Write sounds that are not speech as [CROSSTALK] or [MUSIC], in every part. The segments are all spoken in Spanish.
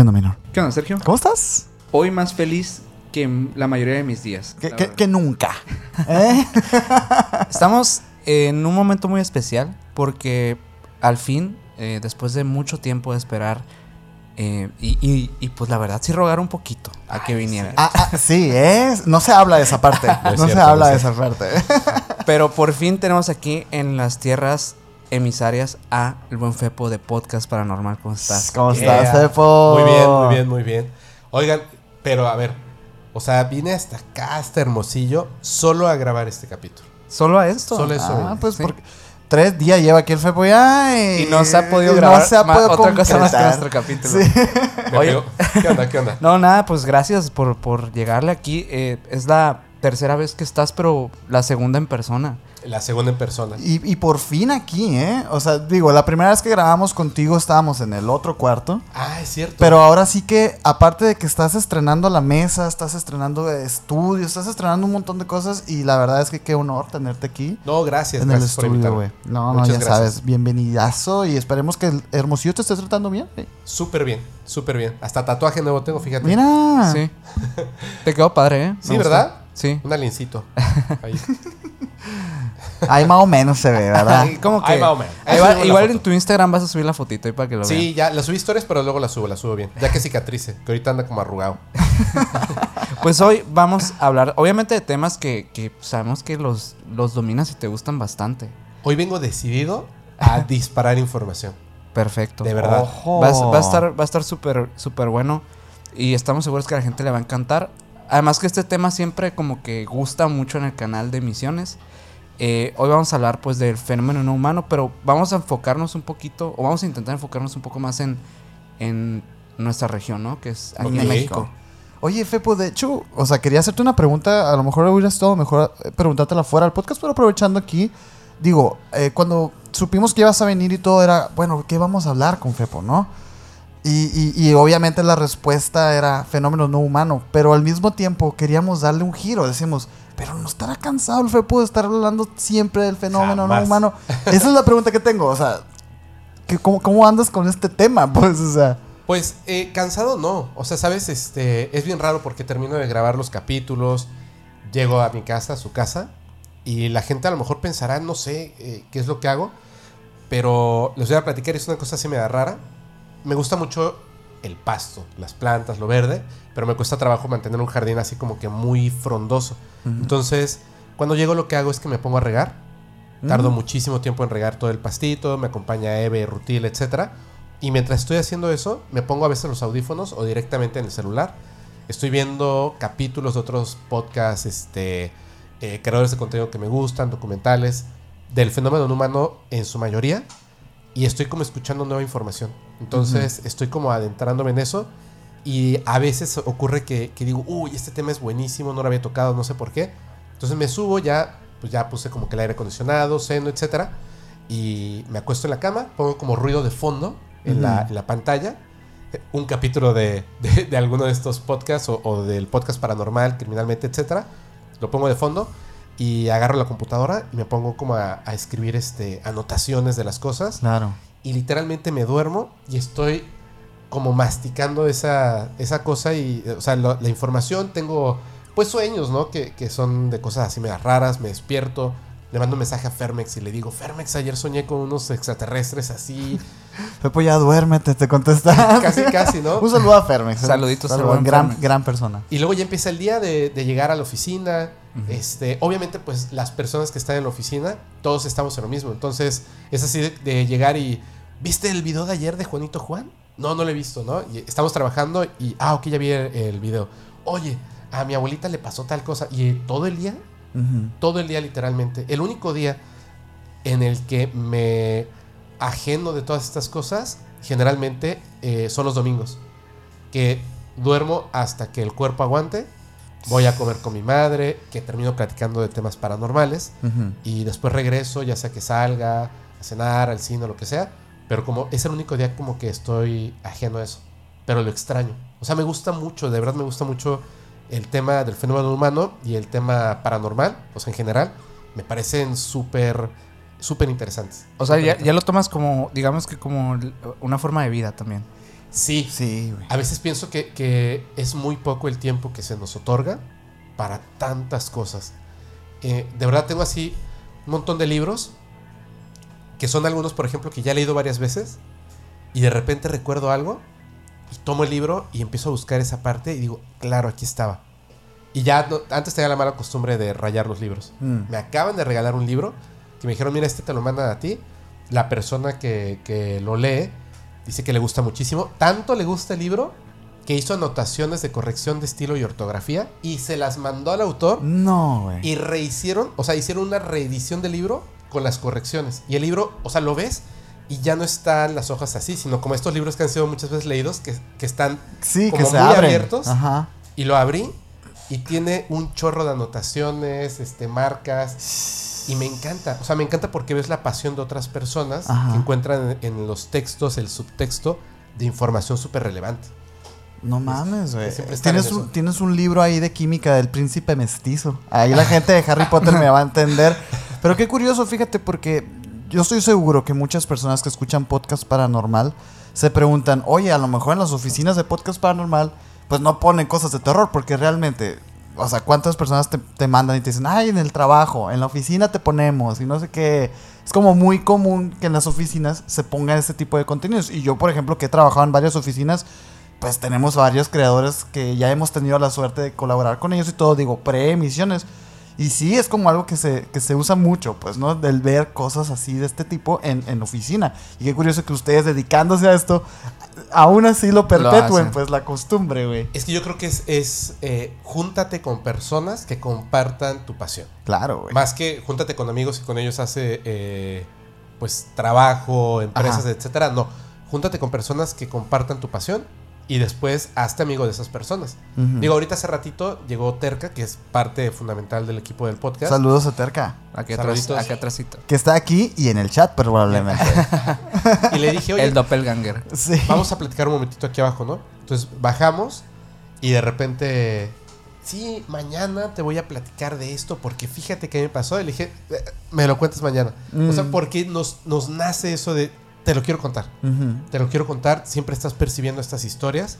¿Qué onda, menor? ¿Qué onda, Sergio? ¿Cómo estás? Hoy más feliz que la mayoría de mis días. Que, nunca. [LAUGHS] ¿Eh? Estamos en un momento muy especial porque al fin, eh, después de mucho tiempo de esperar, eh, y, y- y, pues la verdad sí rogar un poquito a que viniera. Ah, ah, sí, es. No se habla de esa parte. No, es se cierto, habla no de es esa parte. Pero por fin tenemos aquí en las tierras emisarias a el buen Fepo de Podcast Paranormal. ¿Cómo estás? ¿Cómo Yeah. estás, Fepo? Muy bien, muy bien, muy bien. Oigan, pero a ver, o sea, vine hasta acá, hasta Hermosillo, solo a grabar este capítulo. ¿Solo a esto? Solo eso. Ah, pues Sí. porque tres días lleva aquí el Fepo ya y, Y no se ha podido grabar no se ha podido otra cosa más que nuestro capítulo. Sí. Oye. ¿Qué onda? ¿Qué onda? [LAUGHS] No, nada, pues gracias por, por llegarle aquí. Eh, es la tercera vez que estás, pero la segunda en persona. La segunda en persona. Y, y por fin aquí, ¿eh? O sea, digo, la primera vez que grabamos contigo estábamos en el otro cuarto. Ah, es cierto. Pero ahora sí que, aparte de que estás estrenando la mesa, estás estrenando estudios, estás estrenando un montón de cosas y la verdad es que qué honor tenerte aquí No, gracias, en el gracias estudio, güey. No, no, ya gracias. sabes, bienvenidazo y esperemos que el Hermosillo te esté tratando bien. güey. Súper bien, súper bien. Hasta tatuaje nuevo tengo, fíjate. Mira. Sí. [LAUGHS] Te quedó padre, ¿eh? Sí, gustó. ¿verdad? Sí. Un alincito. [LAUGHS] Ahí. Ahí más o menos se ve, ¿verdad? ¿Cómo que? Ahí más o menos. Ahí Igual, en tu Instagram vas a subir la fotito ahí para que lo vean. Sí, ya la subí historias, pero luego la subo, la subo bien. Ya que cicatrice, que ahorita anda como arrugado. [LAUGHS] Pues hoy vamos a hablar, obviamente, de temas que, que sabemos que los, los dominas y te gustan bastante. Hoy vengo decidido a [LAUGHS] disparar información. Perfecto. De verdad. Ojo. Va, a- va a estar va a estar súper súper bueno y estamos seguros que a la gente le va a encantar. Además que este tema siempre como que gusta mucho en el canal de emisiones. Eh, hoy vamos a hablar pues del fenómeno no humano, pero vamos a enfocarnos un poquito, o vamos a intentar enfocarnos un poco más en, en nuestra región, ¿no? Que es aquí Ok. en México. Oye, Fepo, de hecho, o sea, quería hacerte una pregunta. A lo mejor hubiera estado mejor eh, preguntártela fuera del podcast, pero aprovechando aquí, digo, eh, cuando supimos que ibas a venir y todo, era, bueno, ¿qué vamos a hablar con Fepo, no? Y, y- y obviamente la respuesta era fenómeno no humano, pero al mismo tiempo queríamos darle un giro. Decimos, pero no estará cansado el Fepo de estar hablando siempre del fenómeno no humano. [LAUGHS] Esa es la pregunta que tengo, o sea, ¿qué- cómo, ¿cómo andas con este tema? [LAUGHS] Pues, o sea, Pues eh, cansado no. O sea, sabes, este es bien raro porque termino de grabar los capítulos, llego a mi casa, a su casa, y la gente a lo mejor pensará, no sé eh, qué es lo que hago, pero les voy a platicar, es una cosa así media rara. Me gusta mucho el pasto, las plantas, lo verde, pero me cuesta trabajo mantener un jardín así como que muy frondoso. Entonces, cuando llego lo que hago es que me pongo a regar. Tardo Mm. muchísimo tiempo en regar todo el pastito, me acompaña Eve, Rutil, etcétera. Y mientras estoy haciendo eso, me pongo a veces los audífonos o directamente en el celular. Estoy viendo capítulos de otros podcasts, este, eh, creadores de contenido que me gustan, documentales, del fenómeno no humano en su mayoría. Y estoy como escuchando nueva información. Entonces estoy como adentrándome en eso. Y a veces ocurre que, que digo, uy, este tema es buenísimo, no lo había tocado, no sé por qué. Entonces me subo, ya, pues ya puse como que el aire acondicionado, seno, etcétera. Y me acuesto en la cama, pongo como ruido de fondo en, la, Ujú. en la pantalla. Un capítulo de, de, de alguno de estos podcasts o, o del podcast paranormal, criminalmente, etcétera. Lo pongo de fondo y agarro la computadora y me pongo como a, a escribir este, anotaciones de las cosas claro. y literalmente me duermo y estoy como masticando esa, esa cosa y, eh, o sea, lo- la información, tengo pues sueños, ¿no? Que, que son de cosas así medias raras, me despierto, le mando un mensaje a Fermex y le digo, Fermex, ayer soñé con unos extraterrestres así, [LAUGHS] Pepo, ya duérmete, te contesta. [LAUGHS] casi, casi, ¿no? Un saludo a Fermex. ¿eh? Saluditos al Saludo, buen gran, Fermex. gran persona. Y luego ya empieza el día de, de llegar a la oficina. este, obviamente, pues las personas que están en la oficina, todos estamos en lo mismo. Entonces, es así de, de llegar y. ¿Viste el video de ayer de Juanito Juan? No, no lo he visto, ¿no? Y estamos trabajando y. Ah, ok, ya vi el, el video. Oye, a mi abuelita le pasó tal cosa. Y todo el día, todo el día literalmente. El único día en el que me ajeno de todas estas cosas, generalmente eh, son los domingos. Que duermo hasta que el cuerpo aguante. Voy a comer con mi madre, que termino platicando de temas paranormales. Y después regreso, ya sea que salga a cenar, al cine o lo que sea. Pero como es el único día como que estoy ajeno a eso. Pero lo extraño. O sea, me gusta mucho, de verdad me gusta mucho el tema del fenómeno humano y el tema paranormal, o sea, en general. Me parecen súper, súper interesantes. O sea, ya, ya lo tomas como, digamos que como una forma de vida también. Sí, Sí, güey. a veces pienso que, que es muy poco el tiempo que se nos otorga para tantas cosas. Eh, de verdad tengo así un montón de libros, que son algunos, por ejemplo, que ya he leído varias veces, y de repente recuerdo algo, y tomo el libro y empiezo a buscar esa parte y digo, claro, aquí estaba. Y ya no- antes tenía la mala costumbre de rayar los libros. Mm. Me acaban de regalar un libro que me dijeron, mira, este te lo mandan a ti. La persona que, que lo lee dice que le gusta muchísimo. Tanto le gusta el libro que hizo anotaciones de corrección de estilo y ortografía y se las mandó al autor No, güey. y rehicieron, o sea, hicieron una reedición del libro con las correcciones. Y el libro, o sea, lo ves y ya no están las hojas así, sino como estos libros que han sido muchas veces leídos, que, que están Sí, que como se muy abren. abiertos. Ajá. y lo abrí y tiene un chorro de anotaciones, este, marcas. Y me encanta. O sea, me encanta porque ves la pasión de otras personas Ajá. que encuentran en, en los textos el subtexto de información súper relevante. No mames, güey. que Tienes un, tienes un libro ahí de química del príncipe mestizo. Ahí la gente de Harry Potter me va a entender. [LAUGHS] Pero qué curioso, fíjate, porque yo estoy seguro que muchas personas que escuchan podcast paranormal se preguntan, oye, a lo mejor en las oficinas de podcast paranormal, pues no ponen cosas de terror, porque realmente, o sea, ¿cuántas personas te, te mandan y te dicen, ay, en el trabajo, en la oficina te ponemos y no sé qué? Es como muy común que en las oficinas se pongan ese tipo de contenidos. Y yo, por ejemplo, que he trabajado en varias oficinas, pues tenemos varios creadores que ya hemos tenido la suerte de colaborar con ellos y todo, digo, preemisiones. Y sí, es como algo que se, que se usa mucho, pues, ¿no? Del ver cosas así de este tipo en, en oficina. Y qué curioso que ustedes dedicándose a esto, aún así lo perpetúen, pues, la costumbre, güey. Es que yo creo que es, es, eh, júntate con personas que compartan tu pasión. Claro, güey. Más que júntate con amigos y con ellos hace eh, pues trabajo, empresas, Ajá. etcétera. No, júntate con personas que compartan tu pasión y después hazte amigo de esas personas. Digo, ahorita hace ratito llegó Terca, que es parte fundamental del equipo del podcast. Saludos a Terca, Aquí atrás, aquí atrásito. que está aquí y en el chat probablemente. [LAUGHS] Y le dije, oye, El doppelganger. sí. vamos a platicar un momentito aquí abajo, ¿no? Entonces bajamos y de repente, sí, mañana te voy a platicar de esto porque fíjate qué me pasó. Y le dije, "Eh, me lo cuentas mañana. O sea, Mm. porque nos, nos nace eso de, te lo quiero contar. Te lo quiero contar, siempre estás percibiendo estas historias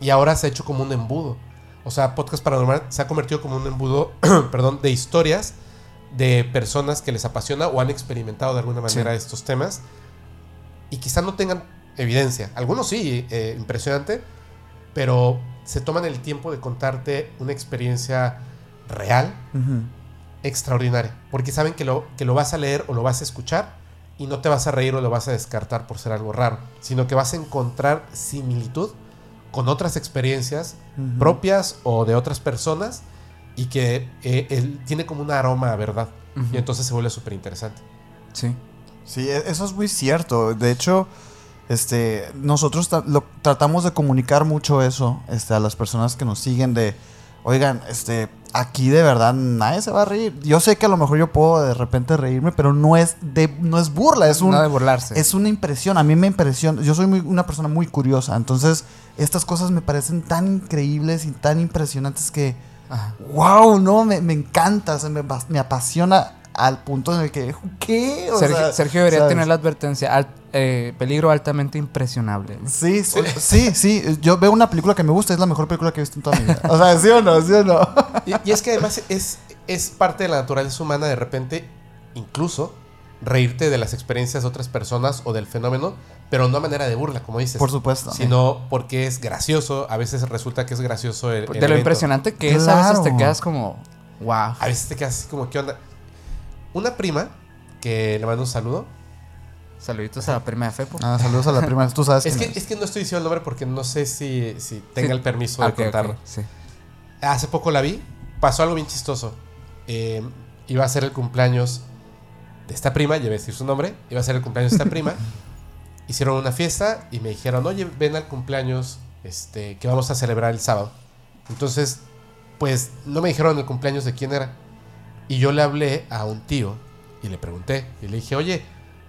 y ahora se ha hecho como un embudo. O sea, Podcast Paranormal se ha convertido como un embudo, [CLEARS THROAT] perdón, de historias de personas que les apasiona o han experimentado de alguna manera estos temas y quizá no tengan evidencia. Algunos sí, eh, impresionante, pero se toman el tiempo de contarte una experiencia real, extraordinaria, porque saben que lo, que lo vas a leer o lo vas a escuchar y no te vas a reír o lo vas a descartar por ser algo raro, sino que vas a encontrar similitud con otras experiencias propias o de otras personas y que eh, él tiene como un aroma a verdad y entonces se vuelve súper interesante. Sí. Sí, e- eso es muy cierto. De hecho, este, nosotros lo, tratamos de comunicar mucho eso este, a las personas que nos siguen de, oigan, este, aquí de verdad nadie se va a reír. Yo sé que a lo mejor yo puedo de repente reírme, pero no es de, no es burla, es un, no de burlarse. es una impresión. A mí me impresiona. Yo soy muy- una persona muy curiosa, entonces estas cosas me parecen tan increíbles y tan impresionantes que Ajá. wow, no, me, me encanta, o sea, me, me apasiona al punto en el que, ¿qué? O Sergio, sea, Sergio debería ¿sabes? tener la advertencia. al- eh, peligro altamente impresionable. Sí, sí, sí, sí, yo veo una película que me gusta, es la mejor película que he visto en toda mi vida. O sea, ¿sí o no? ¿Sí o no? Y, y es que además es, es parte de la naturaleza humana de repente, incluso, reírte de las experiencias de otras personas o del fenómeno, pero no a manera de burla, como dices. Por supuesto. Sino porque es gracioso. A veces resulta que es gracioso el, el de lo evento. impresionante que es, a veces te quedas como, wow. A veces te quedas así como, ¿qué onda? Una prima, que le mando un saludo. Saluditos a la prima de Fepo. Ah, saludos a la prima, tú sabes Es quién que, es que no estoy diciendo el nombre porque no sé si, si tenga Sí. el permiso Ah, de ok, contarlo. sí. Hace poco la vi, pasó algo bien chistoso. Eh, iba a ser el cumpleaños de esta prima, ya voy a decir su nombre, iba a ser el cumpleaños de esta prima. [LAUGHS] Hicieron una fiesta y me dijeron, oye, ven al cumpleaños este, que vamos a celebrar el sábado. Entonces, pues no me dijeron el cumpleaños de quién era. Y yo le hablé a un tío y le pregunté, y le dije, oye,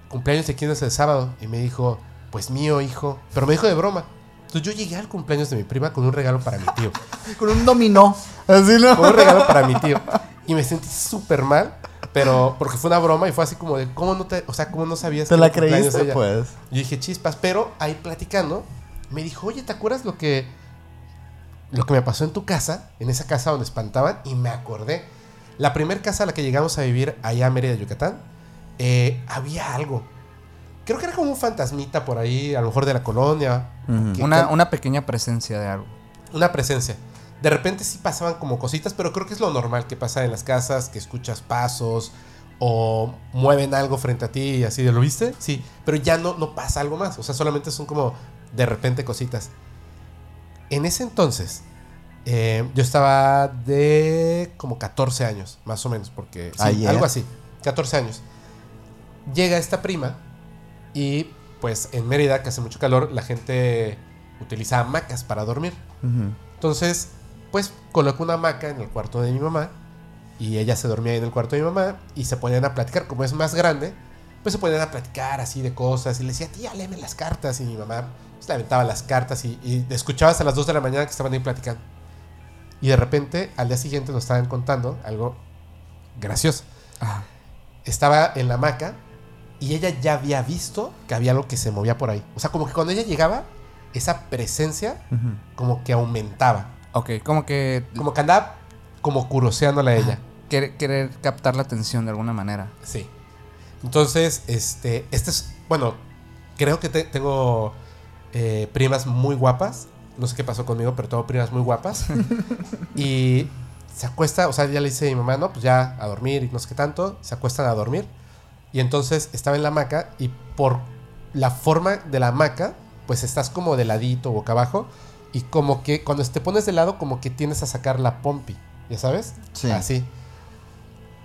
¿cumpleaños de quién es el sábado? Y me dijo, pues mío, hijo. Pero me dijo de broma. Entonces yo llegué al cumpleaños de mi prima con un regalo para mi tío. [LAUGHS] Con un dominó. Así, ¿no? Fue un regalo para mi tío. Y me sentí súper mal, pero porque fue una broma y fue así como de, ¿cómo no te, o sea, cómo no sabías ¿Te que la creíste? ella? Pues. Yo dije, chispas, pero ahí platicando, me dijo, oye, ¿te acuerdas lo que, lo que me pasó en tu casa? En esa casa donde espantaban. Y me acordé. La primera casa a la que llegamos a vivir allá a Mérida, Yucatán, eh, había algo. Creo que era como un fantasmita por ahí, a lo mejor de la colonia. Que- una pequeña presencia de algo. una presencia. De repente sí pasaban como cositas, pero creo que es lo normal que pasa en las casas, que escuchas pasos o mueven algo frente a ti y así de, ¿lo viste? Sí, pero ya no, no pasa algo más, o sea, solamente son como de repente cositas. En ese entonces, eh, yo estaba de como 14 años, más o menos, porque sí, Ayer. algo así, 14 años. Llega esta prima y pues en Mérida, que hace mucho calor, la gente utiliza hamacas para dormir. Entonces, pues colocó una hamaca en el cuarto de mi mamá y ella se dormía ahí en el cuarto de mi mamá y se ponían a platicar, como es más grande, pues se ponían a platicar así de cosas y le decía, tía, léeme las cartas y mi mamá pues, le aventaba las cartas y, y escuchabas a las 2 de la mañana que estaban ahí platicando. Y de repente, al día siguiente nos estaban contando algo gracioso. Ajá. Estaba en la hamaca y ella ya había visto que había algo que se movía por ahí. O sea, como que cuando ella llegaba, esa presencia como que aumentaba. Ok, como que Como que andaba como curoseándola a ella. querer, querer captar la atención de alguna manera. Sí. Entonces, este, este es, bueno, creo que te- tengo eh, primas muy guapas. No sé qué pasó conmigo, pero tengo primas muy guapas. [LAUGHS] y se acuesta, o sea, ya le dice a mi mamá, no, pues ya a dormir y no sé qué tanto. Se acuestan a dormir. Y entonces estaba en la hamaca y por la forma de la hamaca, pues estás como de ladito, boca abajo. Y como que cuando te pones de lado, como que tienes a sacar la pompi, ¿ya sabes? Sí. Así.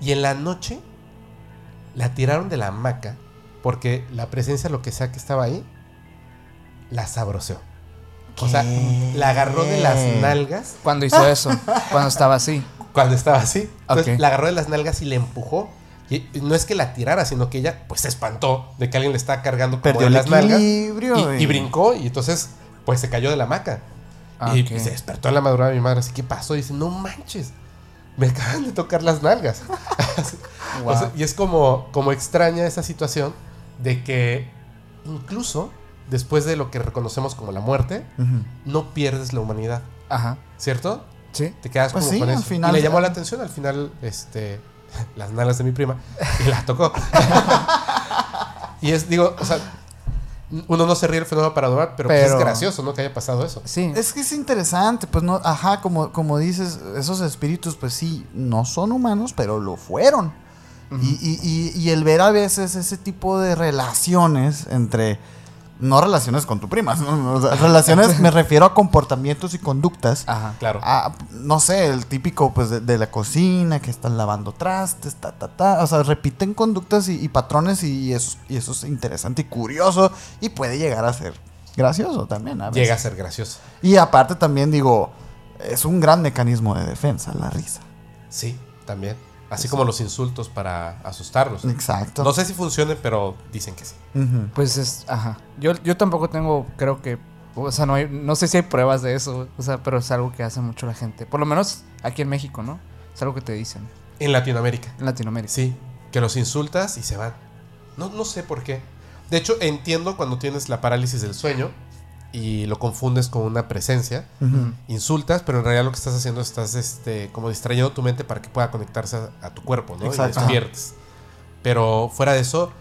Y en la noche la tiraron de la hamaca porque la presencia, lo que sea que estaba ahí, la sabroseó. O sea, la agarró de las nalgas Cuando hizo eso, cuando estaba así. cuando estaba así. Entonces la agarró de las nalgas y le empujó. Y no es que la tirara, sino que ella pues se espantó de que alguien le estaba cargando como Perdió de el las nalgas. equilibrio. Y, y brincó y entonces pues se cayó de la hamaca. Ah, y se despertó en la madrugada mi madre así, ¿qué pasó? Y dice, no manches, me [LAUGHS] acaban de tocar las nalgas. [LAUGHS] O sea, Wow. y es como, como extraña esa situación de que incluso después de lo que reconocemos como la muerte, no pierdes la humanidad, Ajá. ¿cierto? Sí. Te quedas Pues como sí, con al eso. final y le llamó la atención al final, este, [LAUGHS] las nalgas de mi prima y la tocó. [LAUGHS] y es, digo, o sea, uno no se ríe del fenómeno paranormal, pero, pues Pero- es gracioso, ¿no? Que haya pasado eso. Sí. Es que es interesante, pues no, ajá, como, como dices, esos espíritus, pues sí, no son humanos, pero lo fueron. y, y- y- y el ver a veces ese tipo de relaciones entre, no relaciones con tu prima, ¿no? [LAUGHS] O sea, relaciones, me refiero a comportamientos y conductas. Ajá. Claro. Ah, no sé, el típico pues de, de la cocina, que están lavando trastes, ta, ta, ta. O sea, repiten conductas y, y patrones y eso, y eso es interesante y curioso y puede llegar a ser gracioso también. A veces. Llega a ser gracioso. Y aparte también digo, es un gran mecanismo de defensa, la risa. Sí, también. Así como los insultos para asustarlos. Exacto. No sé si funcionen, pero dicen que sí. Pues es, ajá. Yo, yo tampoco tengo, creo que, o sea, no, hay, no sé si hay pruebas de eso, o sea, pero es algo que hace mucho la gente. Por lo menos aquí en México, ¿no? Es algo que te dicen. En Latinoamérica. En Latinoamérica. Sí, que los insultas y se van. No, no sé por qué. De hecho, entiendo cuando tienes la parálisis del sueño y lo confundes con una presencia. Insultas, pero en realidad lo que estás haciendo estás este, como distrayendo tu mente para que pueda conectarse a, a tu cuerpo, ¿no? Exacto. Y despiertes. Pero fuera de eso,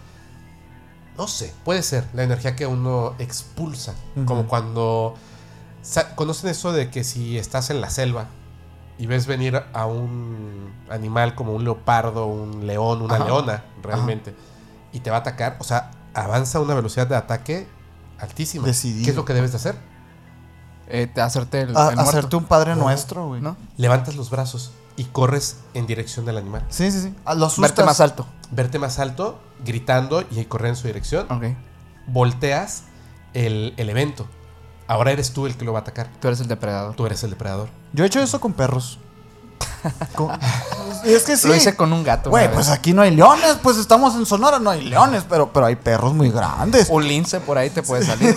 no sé, puede ser la energía que uno expulsa. Como cuando... ¿Conocen eso de que si estás en la selva y ves venir a un animal como un leopardo, un león, una Ajá. leona, realmente, y te va a atacar? O sea, avanza a una velocidad de ataque altísima. Decidido. ¿Qué es lo que debes de hacer? Eh, te- hacerte el, A- el muerto, hacerte un padre No. nuestro, güey. ¿no? Levantas los brazos y corres en dirección del animal. Sí, sí, sí. A los Verte más alto. Verte más alto, gritando y correr en su dirección. Ok. Volteas el, el evento. Ahora eres tú el que lo va a atacar. Tú eres el depredador. Tú eres el depredador. Yo he hecho eso con perros. Con- [LAUGHS] es que sí. Lo hice con un gato. Güey, pues aquí no hay leones, pues estamos en Sonora, no hay leones, pero, pero hay perros muy grandes. Un lince por ahí te puede salir.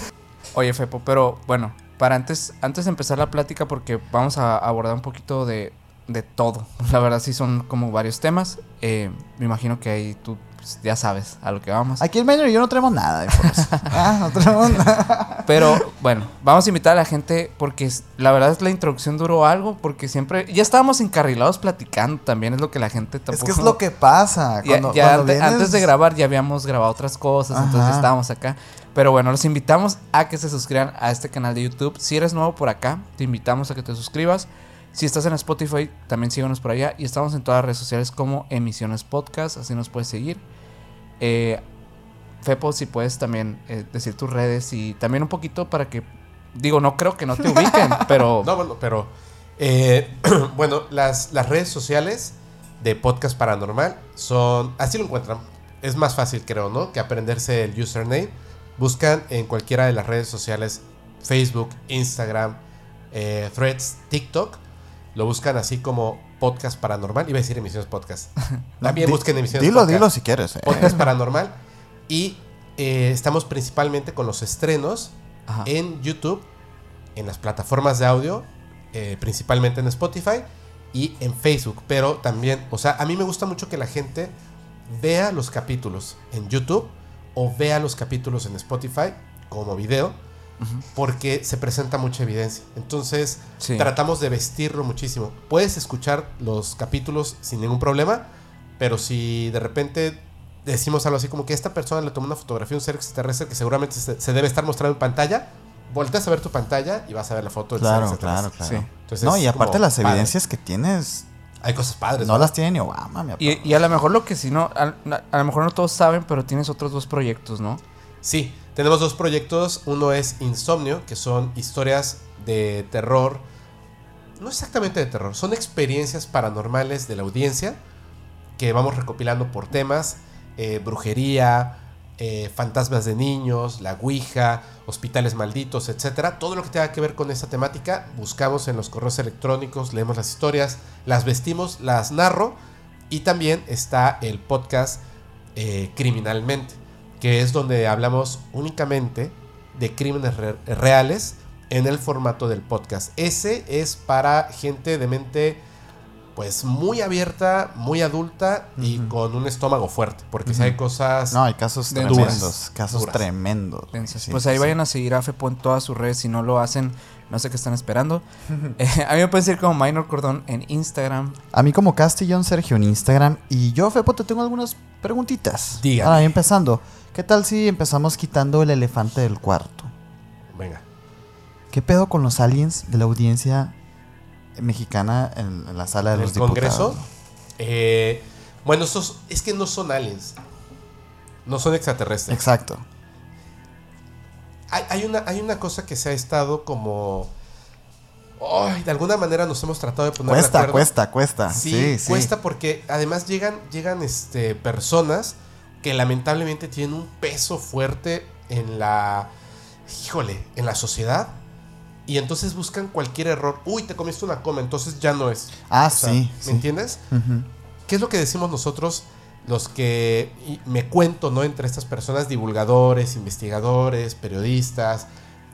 [LAUGHS] Oye, Fepo, pero bueno, para antes, antes de empezar la plática, porque vamos a abordar un poquito de, de todo. La verdad, sí son como varios temas. Eh, me imagino que ahí tú pues, ya sabes a lo que vamos. Aquí el Maynard y yo no tenemos nada de [LAUGHS] ah, no tenemos nada. Pero bueno, vamos a invitar a la gente porque la verdad es la introducción duró algo porque siempre ya estábamos encarrilados platicando también es lo que la gente tampoco Es que es lo que pasa. Ya- Cuando, ya cuando ante- vienes- antes de grabar ya habíamos grabado otras cosas, entonces Ajá. estábamos acá. Pero bueno, los invitamos a que se suscriban a este canal de YouTube. Si eres nuevo por acá, te invitamos a que te suscribas. Si estás en Spotify, también síguenos por allá. Y estamos en todas las redes sociales como Emisiones Podcast, así nos puedes seguir. Eh, Fepo, si puedes también eh, decir tus redes y también un poquito para que, digo, no creo que no te ubiquen, [LAUGHS] pero... No, bueno, pero. eh, [CLEARS THROAT] bueno, las, las redes sociales de Podcast Paranormal son. Así lo encuentran. Es más fácil, creo, ¿no? Que aprenderse el username. Buscan en cualquiera de las redes sociales: Facebook, Instagram, eh, Threads, TikTok. Lo buscan así como Podcast Paranormal. Iba a decir emisiones podcast. [LAUGHS] También busquen emisiones Dilo, podcast. dilo si quieres. eh. Podcast Paranormal. Y eh, estamos principalmente con los estrenos Ajá. en YouTube, en las plataformas de audio, eh, principalmente en Spotify y en Facebook. Pero también, o sea, a mí me gusta mucho que la gente vea los capítulos en YouTube o vea los capítulos en Spotify como video, porque se presenta mucha evidencia. Entonces, Sí. tratamos de vestirlo muchísimo. Puedes escuchar los capítulos sin ningún problema, pero si de repente decimos algo así como que esta persona le tomó una fotografía a un ser extraterrestre que seguramente se, se debe estar mostrando en pantalla, volteas a ver tu pantalla y vas a ver la foto del Claro, ser claro, extraterrestre. claro. Sí. Entonces, no, y aparte como las padre. evidencias que tienes, Hay cosas padres. no las tiene ni Obama, mi Y, y a lo mejor lo que si no, a, a lo mejor no todos saben, pero tienes otros dos proyectos, ¿no? Sí, tenemos dos proyectos. Uno es Insomnio, que son historias de terror. No exactamente de terror, son experiencias paranormales de la audiencia que vamos recopilando por temas. eh, brujería, eh, fantasmas de niños, la Ouija, hospitales malditos, etcétera. Todo lo que tenga que ver con esa temática, buscamos en los correos electrónicos, leemos las historias, las vestimos, las narro. Y también está el podcast eh, Criminalmente, que es donde hablamos únicamente de crímenes re- reales en el formato del podcast. Ese es para gente de mente pues muy abierta, muy adulta y con un estómago fuerte, porque si hay cosas No, hay casos Duras. tremendos, casos Duras. tremendos. Sí, pues ahí sí. vayan a seguir a Fepo en todas sus redes. Si no lo hacen, no sé qué están esperando. [LAUGHS] Eh, a mí me pueden seguir como Minor Cordón en Instagram. A mí como Castellón Sergio en Instagram. Y yo, Fepo, te tengo algunas preguntitas. Dígame. Ahora, empezando. ¿Qué tal si empezamos quitando el elefante del cuarto? Venga. ¿Qué pedo con los aliens de la audiencia mexicana en, en la sala de ¿En los Congreso? Eh, bueno, estos es que no son aliens. No son extraterrestres. Exacto. Hay, hay una, hay una cosa que se ha estado como... Ay, de alguna manera nos hemos tratado de poner de Cuesta, acuerdo. cuesta, cuesta. Sí, Sí, sí. cuesta porque además llegan, llegan este, personas que lamentablemente tienen un peso fuerte en la, híjole, en la sociedad. Y entonces buscan cualquier error. Uy, te comiste una coma, entonces ya no es. Ah, O sea, sí. ¿Me sí. entiendes? ¿Qué es lo que decimos nosotros, los que me cuento, ¿no? Entre estas personas, divulgadores, investigadores, periodistas,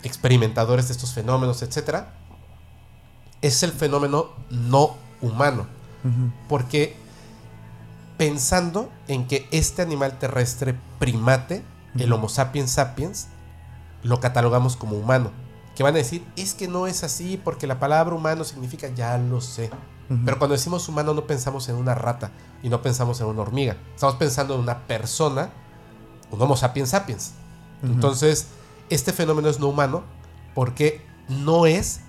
experimentadores de estos fenómenos, etcétera? Es el fenómeno no humano. Porque pensando en que este animal terrestre primate, el Homo sapiens sapiens, lo catalogamos como humano. Que van a decir, es que no es así porque la palabra humano significa, ya lo sé. Pero cuando decimos humano no pensamos en una rata y no pensamos en una hormiga. Estamos pensando en una persona, un Homo sapiens sapiens. Entonces, este fenómeno es no humano porque no es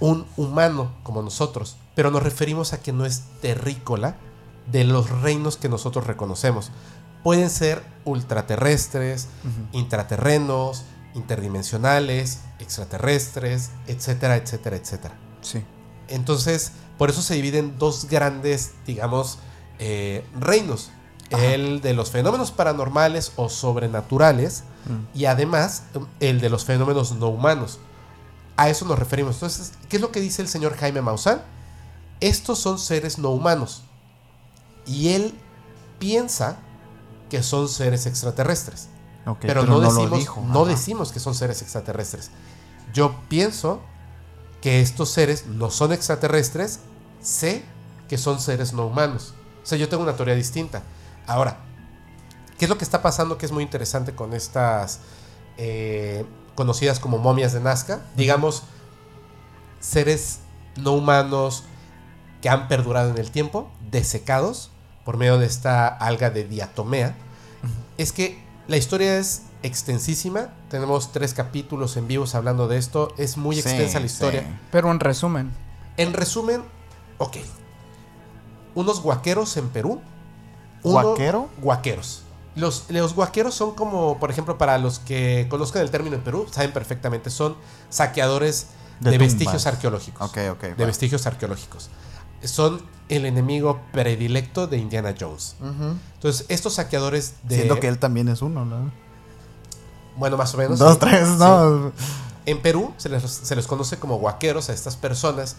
un humano como nosotros, pero nos referimos a que no es terrícola de los reinos que nosotros reconocemos. Pueden ser ultraterrestres, intraterrenos, interdimensionales, extraterrestres, etcétera, etcétera, etcétera. Sí. Entonces, por eso se dividen dos grandes, digamos, eh, reinos. Ajá. El de los fenómenos paranormales o sobrenaturales Mm. y además um, el de los fenómenos no humanos. A eso nos referimos. Entonces, ¿qué es lo que dice el señor Jaime Maussan? Estos son seres no humanos. Y él piensa que son seres extraterrestres. Pero, no, dijo. decimos que son seres extraterrestres. Yo pienso que estos seres no son extraterrestres, sé que son seres no humanos. O sea, yo tengo una teoría distinta. Ahora, ¿Qué es lo que está pasando que es muy interesante con estas eh, conocidas como momias de Nazca? Digamos, seres no humanos que han perdurado en el tiempo, desecados por medio de esta alga de diatomea. Es que la historia es extensísima. Tenemos tres capítulos en vivos hablando de esto. Es muy Sí, extensa la historia. sí. Pero en resumen, En resumen, ok. Unos guaqueros en Perú. ¿Guaquero? Guaqueros. Los, los guaqueros son como, por ejemplo, para los que conozcan el término en Perú, saben perfectamente, son saqueadores De vestigios arqueológicos. Ok, ok. De vestigios arqueológicos. Son el enemigo predilecto de Indiana Jones. Entonces, estos saqueadores de... Siendo que él también es uno, ¿no? Bueno, más o menos. Dos, sí. tres, Sí. no. En Perú se les, se les conoce como guaqueros a estas personas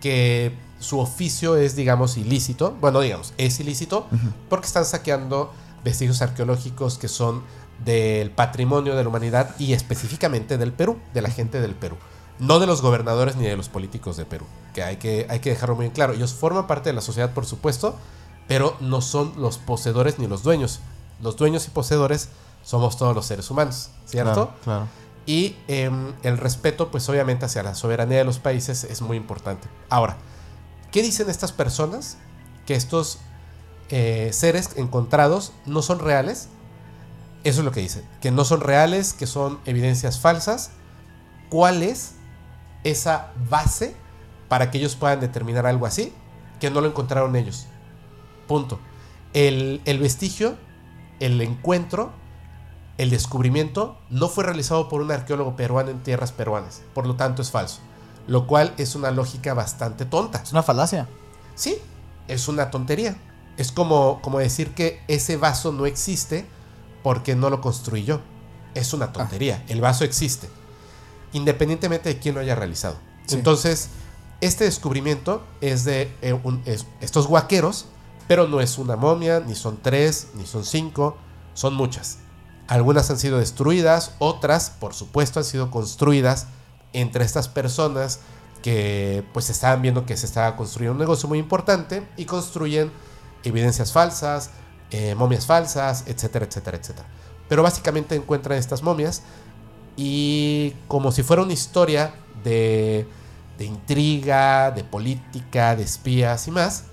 que su oficio es, digamos, ilícito. Bueno, digamos, es ilícito porque están saqueando vestigios arqueológicos que son del patrimonio de la humanidad y específicamente del Perú, de la gente del Perú. No de los gobernadores ni de los políticos de Perú, que hay que, hay que dejarlo muy en claro. Ellos forman parte de la sociedad, por supuesto, pero no son los poseedores ni los dueños. Los dueños y poseedores somos todos los seres humanos, ¿cierto? Claro, claro. Y em, el respeto, pues obviamente hacia la soberanía de los países es muy importante. Ahora, ¿qué dicen estas personas? Que estos eh, seres encontrados no son reales. Eso es lo que dicen. Que no son reales, que son evidencias falsas. ¿Cuál es esa base para que ellos puedan determinar algo así? Que no lo encontraron ellos. Punto. El, el vestigio, el encuentro, el descubrimiento no fue realizado por un arqueólogo peruano en tierras peruanas, por lo tanto es falso, lo cual es una lógica bastante tonta. Es una falacia. Sí, es una tontería. Es como, como decir que ese vaso no existe porque no lo construí yo. Es una tontería. El vaso existe, independientemente de quién lo haya realizado. Sí. Entonces, este descubrimiento es de eh, un- es- estos guaqueros, pero no es una momia, ni son tres, ni son cinco, son muchas. Algunas han sido destruidas, otras, por supuesto, han sido construidas entre estas personas que pues estaban viendo que se estaba construyendo un negocio muy importante y construyen evidencias falsas, eh, momias falsas, etcétera, etcétera, etcétera. Pero básicamente encuentran estas momias y como si fuera una historia de, intriga, de política, de espías y más,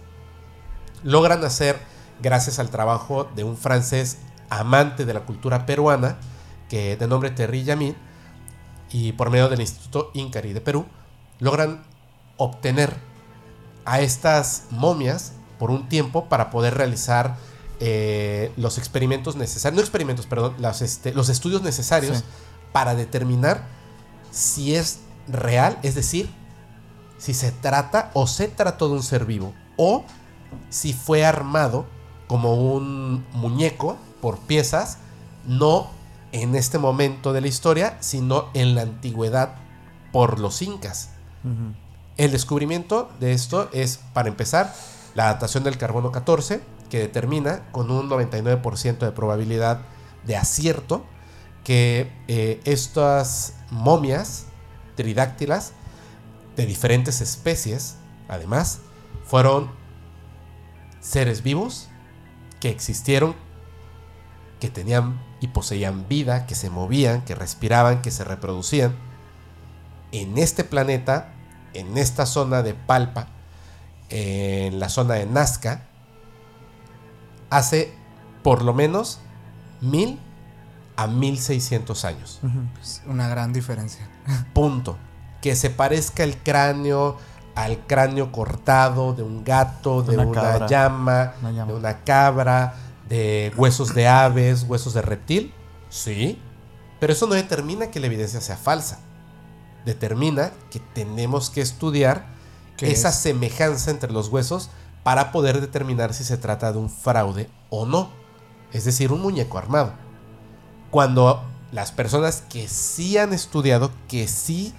logran hacer, gracias al trabajo de un francés amante de la cultura peruana, que de nombre Terry Yamil, y por medio del Instituto Incari de Perú, logran obtener a estas momias por un tiempo para poder realizar eh, los experimentos necesarios, no experimentos, perdón, este, los estudios necesarios. Para determinar si es real, es decir, si se trata o se trató de un ser vivo, o si fue armado como un muñeco por piezas, no en este momento de la historia, sino en la antigüedad por los incas. El descubrimiento de esto es, para empezar, la datación del carbono 14, que determina con un 99% de probabilidad de acierto que eh, estas momias tridáctilas de diferentes especies, además, fueron seres vivos que existieron, que tenían y poseían vida, que se movían, que respiraban, que se reproducían en este planeta, en esta zona de Palpa, en la zona de Nazca, hace por lo menos mil a 1600 años. Ujú. es una gran diferencia. [LAUGHS] Punto. Que se parezca el cráneo al cráneo cortado de un gato, de Una llama, Una llama. de una cabra, de huesos de aves, huesos de reptil. Sí. Pero eso no determina que la evidencia sea falsa. Determina que tenemos que estudiar ¿Qué esa es? semejanza entre los huesos para poder determinar si se trata de un fraude o no. Es decir, un muñeco armado. Cuando las personas que sí han estudiado, que sí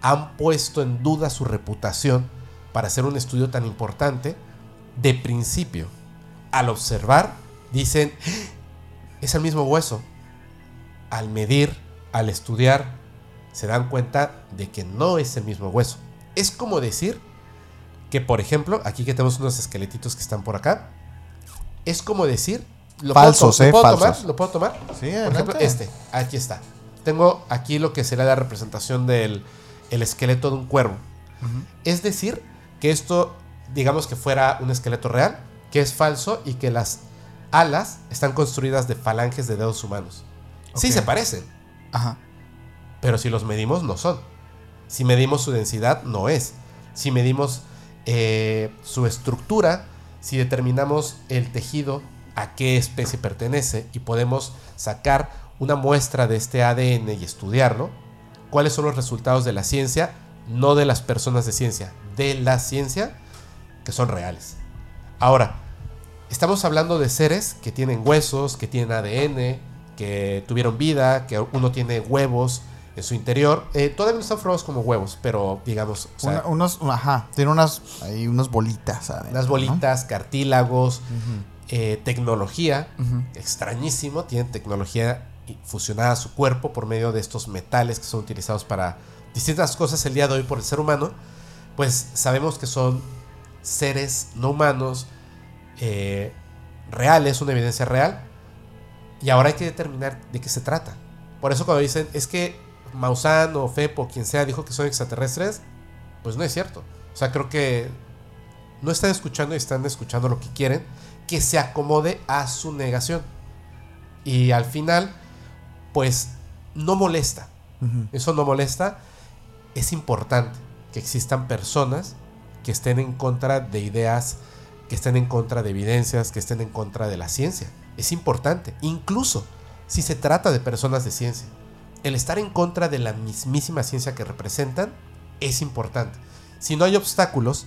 han puesto en duda su reputación para hacer un estudio tan importante, de principio, al observar, dicen, "¡Ah! es el mismo hueso. Al medir, al estudiar, se dan cuenta de que no es el mismo hueso. Es como decir que, por ejemplo, aquí que tenemos unos esqueletitos que están por acá, es como decir lo Falsos, puedo, eh, ¿lo puedo falsos. tomar? ¿Lo puedo tomar? Sí, Por ejemplo, este, aquí está. Tengo aquí lo que sería la representación del el esqueleto de un cuervo. Es decir, que esto, digamos que fuera un esqueleto real, que es falso y que las alas están construidas de falanges de dedos humanos. Sí se parecen, Ajá. pero si los medimos no son. Si medimos su densidad no es. Si medimos eh, su estructura, si determinamos el tejido a qué especie pertenece y podemos sacar una muestra de este ADN y estudiarlo, cuáles son los resultados de la ciencia, no de las personas de ciencia, de la ciencia, que son reales. Ahora, estamos hablando de seres que tienen huesos, que tienen ADN, que tuvieron vida, que uno tiene huevos en su interior. Eh, todavía no están formados como huevos, pero digamos, o sea, Una- unos, ajá, tiene unas, ahí unas bolitas, ¿sabes? unas bolitas, cartílagos. Eh, tecnología, Ujú. extrañísimo, tienen tecnología fusionada a su cuerpo por medio de estos metales que son utilizados para distintas cosas el día de hoy por el ser humano, pues sabemos que son seres no humanos eh, reales, una evidencia real, y ahora hay que determinar de qué se trata. Por eso cuando dicen, es que Maussan o Fepo, quien sea, dijo que son extraterrestres, pues no es cierto. O sea, creo que no están escuchando y están escuchando lo que quieren, que se acomode a su negación. Y al final, pues no molesta. Ujú. Eso no molesta. Es importante que existan personas que estén en contra de ideas, que estén en contra de evidencias, que estén en contra de la ciencia. Es importante, incluso si se trata de personas de ciencia. El estar en contra de la mismísima ciencia que representan es importante. Si no hay obstáculos,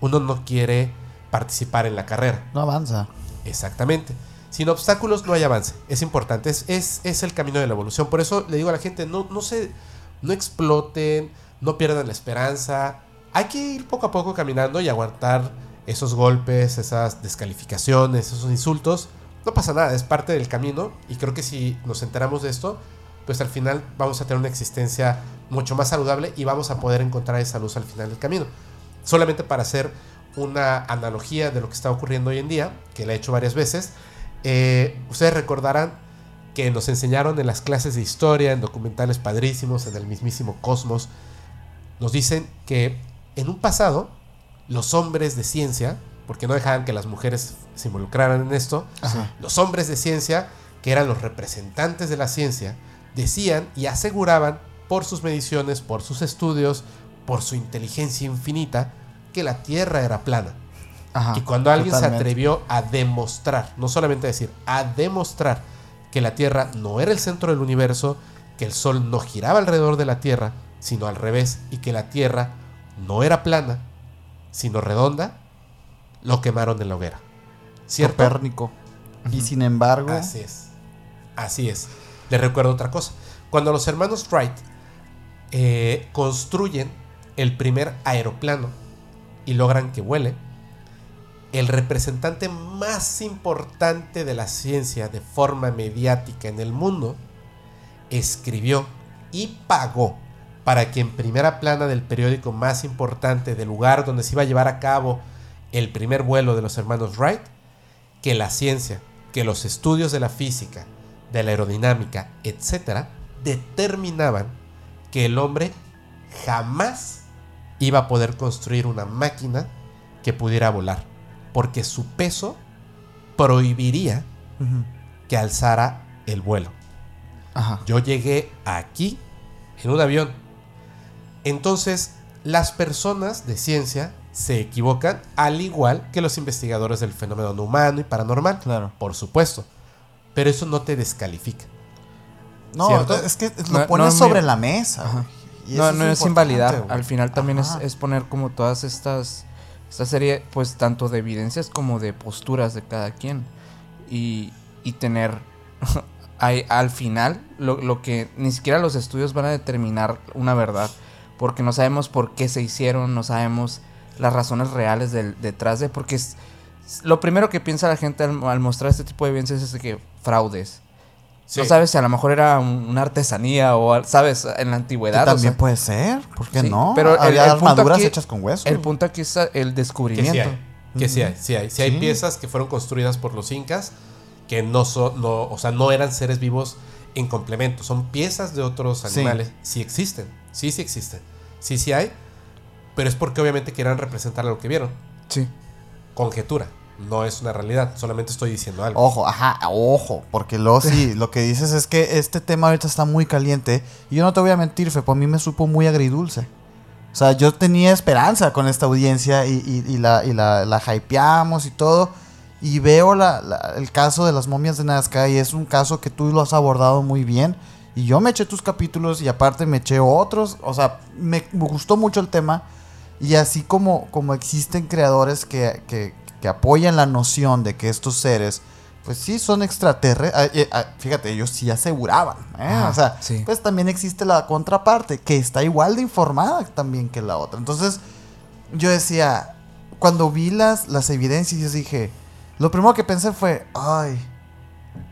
uno no quiere participar en la carrera. No avanza. Exactamente. Sin obstáculos no hay avance. Es importante. Es, es, es el camino de la evolución. Por eso le digo a la gente, no, no se. No exploten, no pierdan la esperanza. Hay que ir poco a poco caminando y aguantar esos golpes, esas descalificaciones, esos insultos. No pasa nada, es parte del camino. Y creo que si nos enteramos de esto, pues al final vamos a tener una existencia mucho más saludable y vamos a poder encontrar esa luz al final del camino. Solamente para hacer una analogía de lo que está ocurriendo hoy en día, que la he hecho varias veces, eh, ustedes recordarán que nos enseñaron en las clases de historia, en documentales padrísimos, en el mismísimo Cosmos, nos dicen que en un pasado los hombres de ciencia, porque no dejaban que las mujeres se involucraran en esto, Ajá. los hombres de ciencia, que eran los representantes de la ciencia, decían y aseguraban por sus mediciones, por sus estudios, por su inteligencia infinita, que la Tierra era plana. Ajá. Y cuando alguien se atrevió a demostrar, no solamente a decir, a demostrar que la Tierra no era el centro del universo, que el Sol no giraba alrededor de la Tierra, sino al revés, y que la Tierra no era plana, sino redonda, lo quemaron en la hoguera. ¿Cierto? Copérnico. Y sin embargo, Así es. Así es. Les recuerdo otra cosa. Cuando los hermanos Wright eh, construyen el primer aeroplano y logran que vuele, el representante más importante de la ciencia de forma mediática en el mundo escribió y pagó para que en primera plana del periódico más importante del lugar donde se iba a llevar a cabo el primer vuelo de los hermanos Wright, que la ciencia, que los estudios de la física, de la aerodinámica, etcétera, determinaban que el hombre jamás iba a poder construir una máquina que pudiera volar, porque su peso prohibiría que alzara el vuelo. Ajá. Yo llegué aquí en un avión. Entonces, las personas de ciencia se equivocan, al igual que los investigadores del fenómeno no humano y paranormal. claro. Por supuesto. Pero eso no te descalifica. No, ¿Cierto? es que lo no pones sobre la mesa. Ajá. Y No, no es invalidar. Al final también es, es poner como todas estas. Esta serie, pues tanto de evidencias como de posturas de cada quien. Y, y tener. [LAUGHS] al final, lo, lo que ni siquiera los estudios van a determinar una verdad. Porque no sabemos por qué se hicieron, no sabemos las razones reales del, detrás de. Porque es, lo primero que piensa la gente al, al mostrar este tipo de evidencias es de que fraudes. Sí. No sabes si a lo mejor era un- una artesanía o, ¿sabes? En la Que antigüedad. o también sea, puede ser, ¿por qué Sí, no? pero Había el armaduras aquí- hechas con hueso. El punto aquí es el Que sí descubrimiento. hay. Que sí hay. Sí hay, sí hay Sí. piezas que fueron construidas por los incas que no son, no, o sea, no eran seres vivos en complemento, son piezas de otros animales. Sí existen, sí, sí existen, sí, sí hay, pero es porque obviamente quieran representar lo que vieron. Sí. Conjetura, no es una realidad, solamente estoy diciendo algo. Ojo, ajá, ojo, porque luego sí, [LAUGHS] lo que dices es que este tema ahorita está muy caliente y yo no te voy a mentir, Fepo, a mí me supo muy agridulce. O sea, yo tenía esperanza con esta audiencia y, y- y la, y la, la hypeamos y todo. Y veo la- la- el caso de las momias de Nazca y es un caso que tú lo has abordado muy bien. Y yo me eché tus capítulos y aparte me eché otros. O sea, me, me gustó mucho el tema. Y así como, como existen creadores que, que- que apoyan la noción de que estos seres, pues sí, son extraterrestres. Ah, eh, ah, Fíjate, ellos sí aseguraban. ¿eh? Ajá, o sea, sí. pues también existe la contraparte, que está igual de informada también que la otra. Entonces, yo decía, cuando vi las, las evidencias, yo dije, lo primero que pensé fue, ay,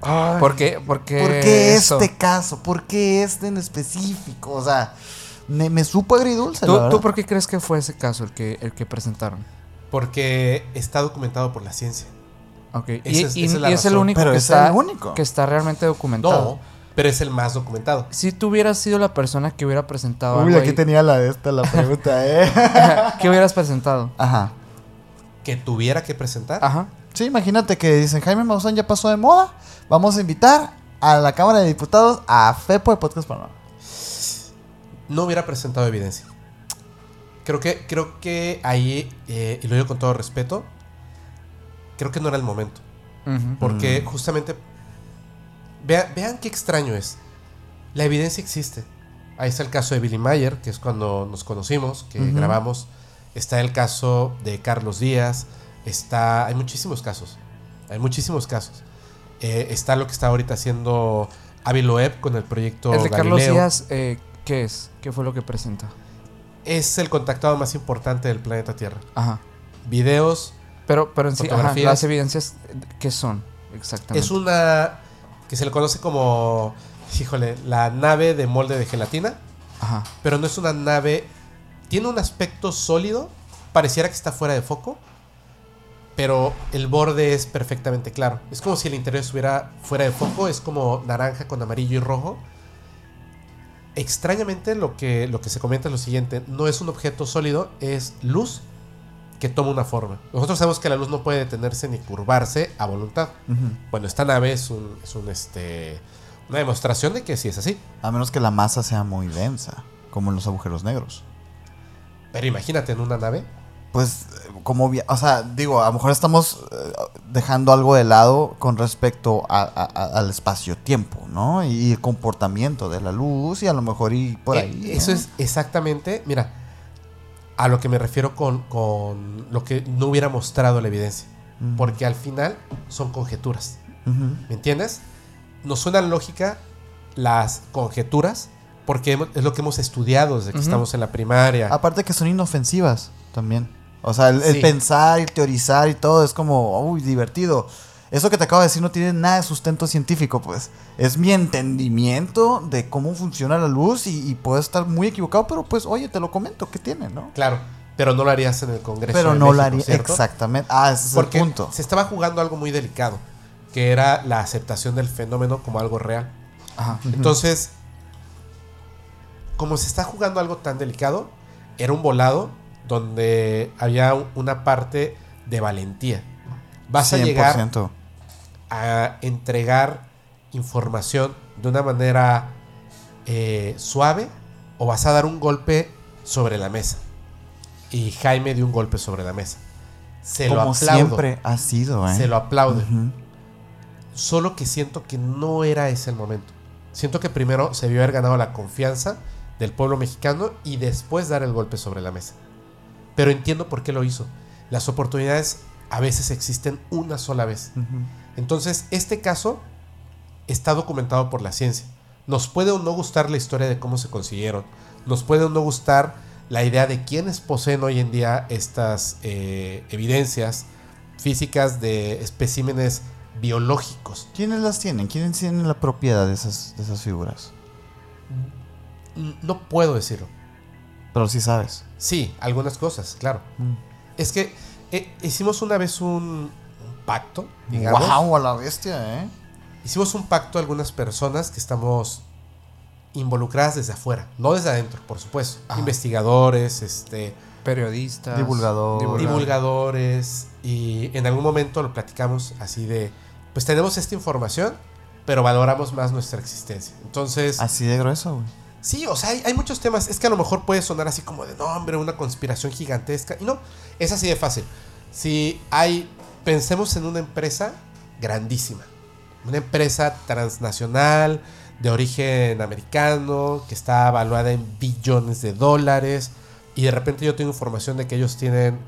ay, ¿Por qué? Este caso? ¿Por qué este en específico? O sea, me, me supo agridulce. ¿Tú. ¿Tú por qué crees que fue ese caso el que, el que presentaron? Porque está documentado por la ciencia. Ok. Esa y es- y- esa es la y es el único Pero que es está, el único. que está realmente documentado. No, pero es el más documentado. Si tú hubieras sido la persona que hubiera presentado Uy, algo aquí ahí, tenía la de esta, la pregunta, [LAUGHS] ¿eh? [LAUGHS] ¿qué hubieras presentado? Ajá. Que tuviera que presentar. Ajá. Sí, imagínate que dicen, Jaime Maussan ya pasó de moda, vamos a invitar a la Cámara de Diputados a FEPO de Podcast Paranormal. no hubiera presentado evidencia. Creo que, creo que ahí, eh, y lo digo con todo respeto, creo que no era el momento. Porque Mm. justamente, vea- vean qué extraño es. La evidencia existe. Ahí está el caso de Billy Mayer, que es cuando nos conocimos, que grabamos. Está el caso de Carlos Díaz. Está, hay muchísimos casos. Hay muchísimos casos. Eh, está lo que está ahorita haciendo Avi Loeb con el proyecto El de Carlos Galileo. Díaz, eh, ¿qué es? ¿Qué fue lo que presenta? Es el contactado más importante del planeta Tierra. Ajá. Videos. Pero, pero en sí, ajá, las evidencias, ¿qué son? Exactamente. Es una que se le conoce como, híjole, la nave de molde de gelatina. Ajá. pero no es una nave. Tiene un aspecto sólido, pareciera que está fuera de foco, pero el borde es perfectamente claro. Es como si el interior estuviera fuera de foco, es como naranja con amarillo y rojo. Extrañamente lo que, lo que se comenta es lo siguiente, no es un objeto sólido, es luz que toma una forma. Nosotros sabemos que la luz no puede detenerse ni curvarse a voluntad. Bueno, esta nave es, un, es un, este, una demostración de que sí es así. A menos que la masa sea muy densa, como en los agujeros negros. Pero imagínate en una nave Pues, como, o sea, digo, a lo mejor estamos eh, dejando algo de lado con respecto a- a- a- al espacio-tiempo, ¿no? Y, el comportamiento de la luz y a lo mejor y por Eh, ahí. Eso ¿no? es exactamente, mira, a lo que me refiero con, con lo que no hubiera mostrado la evidencia. Porque al final son conjeturas. ¿Me entiendes? Nos suenan lógica las conjeturas porque es lo que hemos estudiado desde que estamos en la primaria. Aparte que son inofensivas también. O sea, el, pensar, el teorizar y todo es como, uy, divertido. Eso que te acabo de decir no tiene nada de sustento científico, pues. Es mi entendimiento de cómo funciona la luz y, y puedo estar muy equivocado, pero pues, oye, te lo comento, ¿qué tiene, no? Claro, pero no lo harías en el Congreso. Pero de no lo México, haría ¿cierto? exactamente. Ah, ese es Porque el punto. se estaba jugando algo muy delicado, que era la aceptación del fenómeno como algo real. Ajá. Entonces, como se está jugando algo tan delicado, era un volado donde había un- una parte de valentía. Vas a llegar 100%. a entregar información de una manera eh, suave o vas a dar un golpe sobre la mesa. Y Jaime dio un golpe sobre la mesa. Se lo aplaudo. siempre ha sido, ¿eh? Se lo aplaude. Solo que siento que no era ese el momento. Siento que primero se vio haber ganado la confianza del pueblo mexicano y después dar el golpe sobre la mesa. Pero entiendo por qué lo hizo. Las oportunidades a veces existen una sola vez. Entonces, este caso está documentado por la ciencia. Nos puede o no gustar la historia de cómo se consiguieron. Nos puede o no gustar la idea de quiénes poseen hoy en día estas eh, evidencias físicas de especímenes biológicos. ¿Quiénes las tienen? ¿Quiénes tienen la propiedad de esas, de esas figuras? No puedo decirlo. Pero sí sabes. Sí, algunas cosas, claro. Mm. Es que eh, hicimos una vez un pacto, digamos. Wow, a la bestia, ¿eh? Hicimos un pacto algunas personas que estamos involucradas desde afuera, no desde adentro, por supuesto. Ajá. Investigadores, este, Periodistas. Divulgador. divulgadores y en algún momento lo platicamos así de, pues tenemos esta información, pero valoramos más nuestra existencia. Entonces, Así de grueso, güey. Sí, o sea, hay, hay muchos temas, es que a lo mejor puede sonar así como de, no, hombre, una conspiración gigantesca, y no, es así de fácil. Si hay, pensemos en una empresa grandísima, una empresa transnacional, de origen americano, que está evaluada en billones de dólares, y de repente yo tengo información de que ellos tienen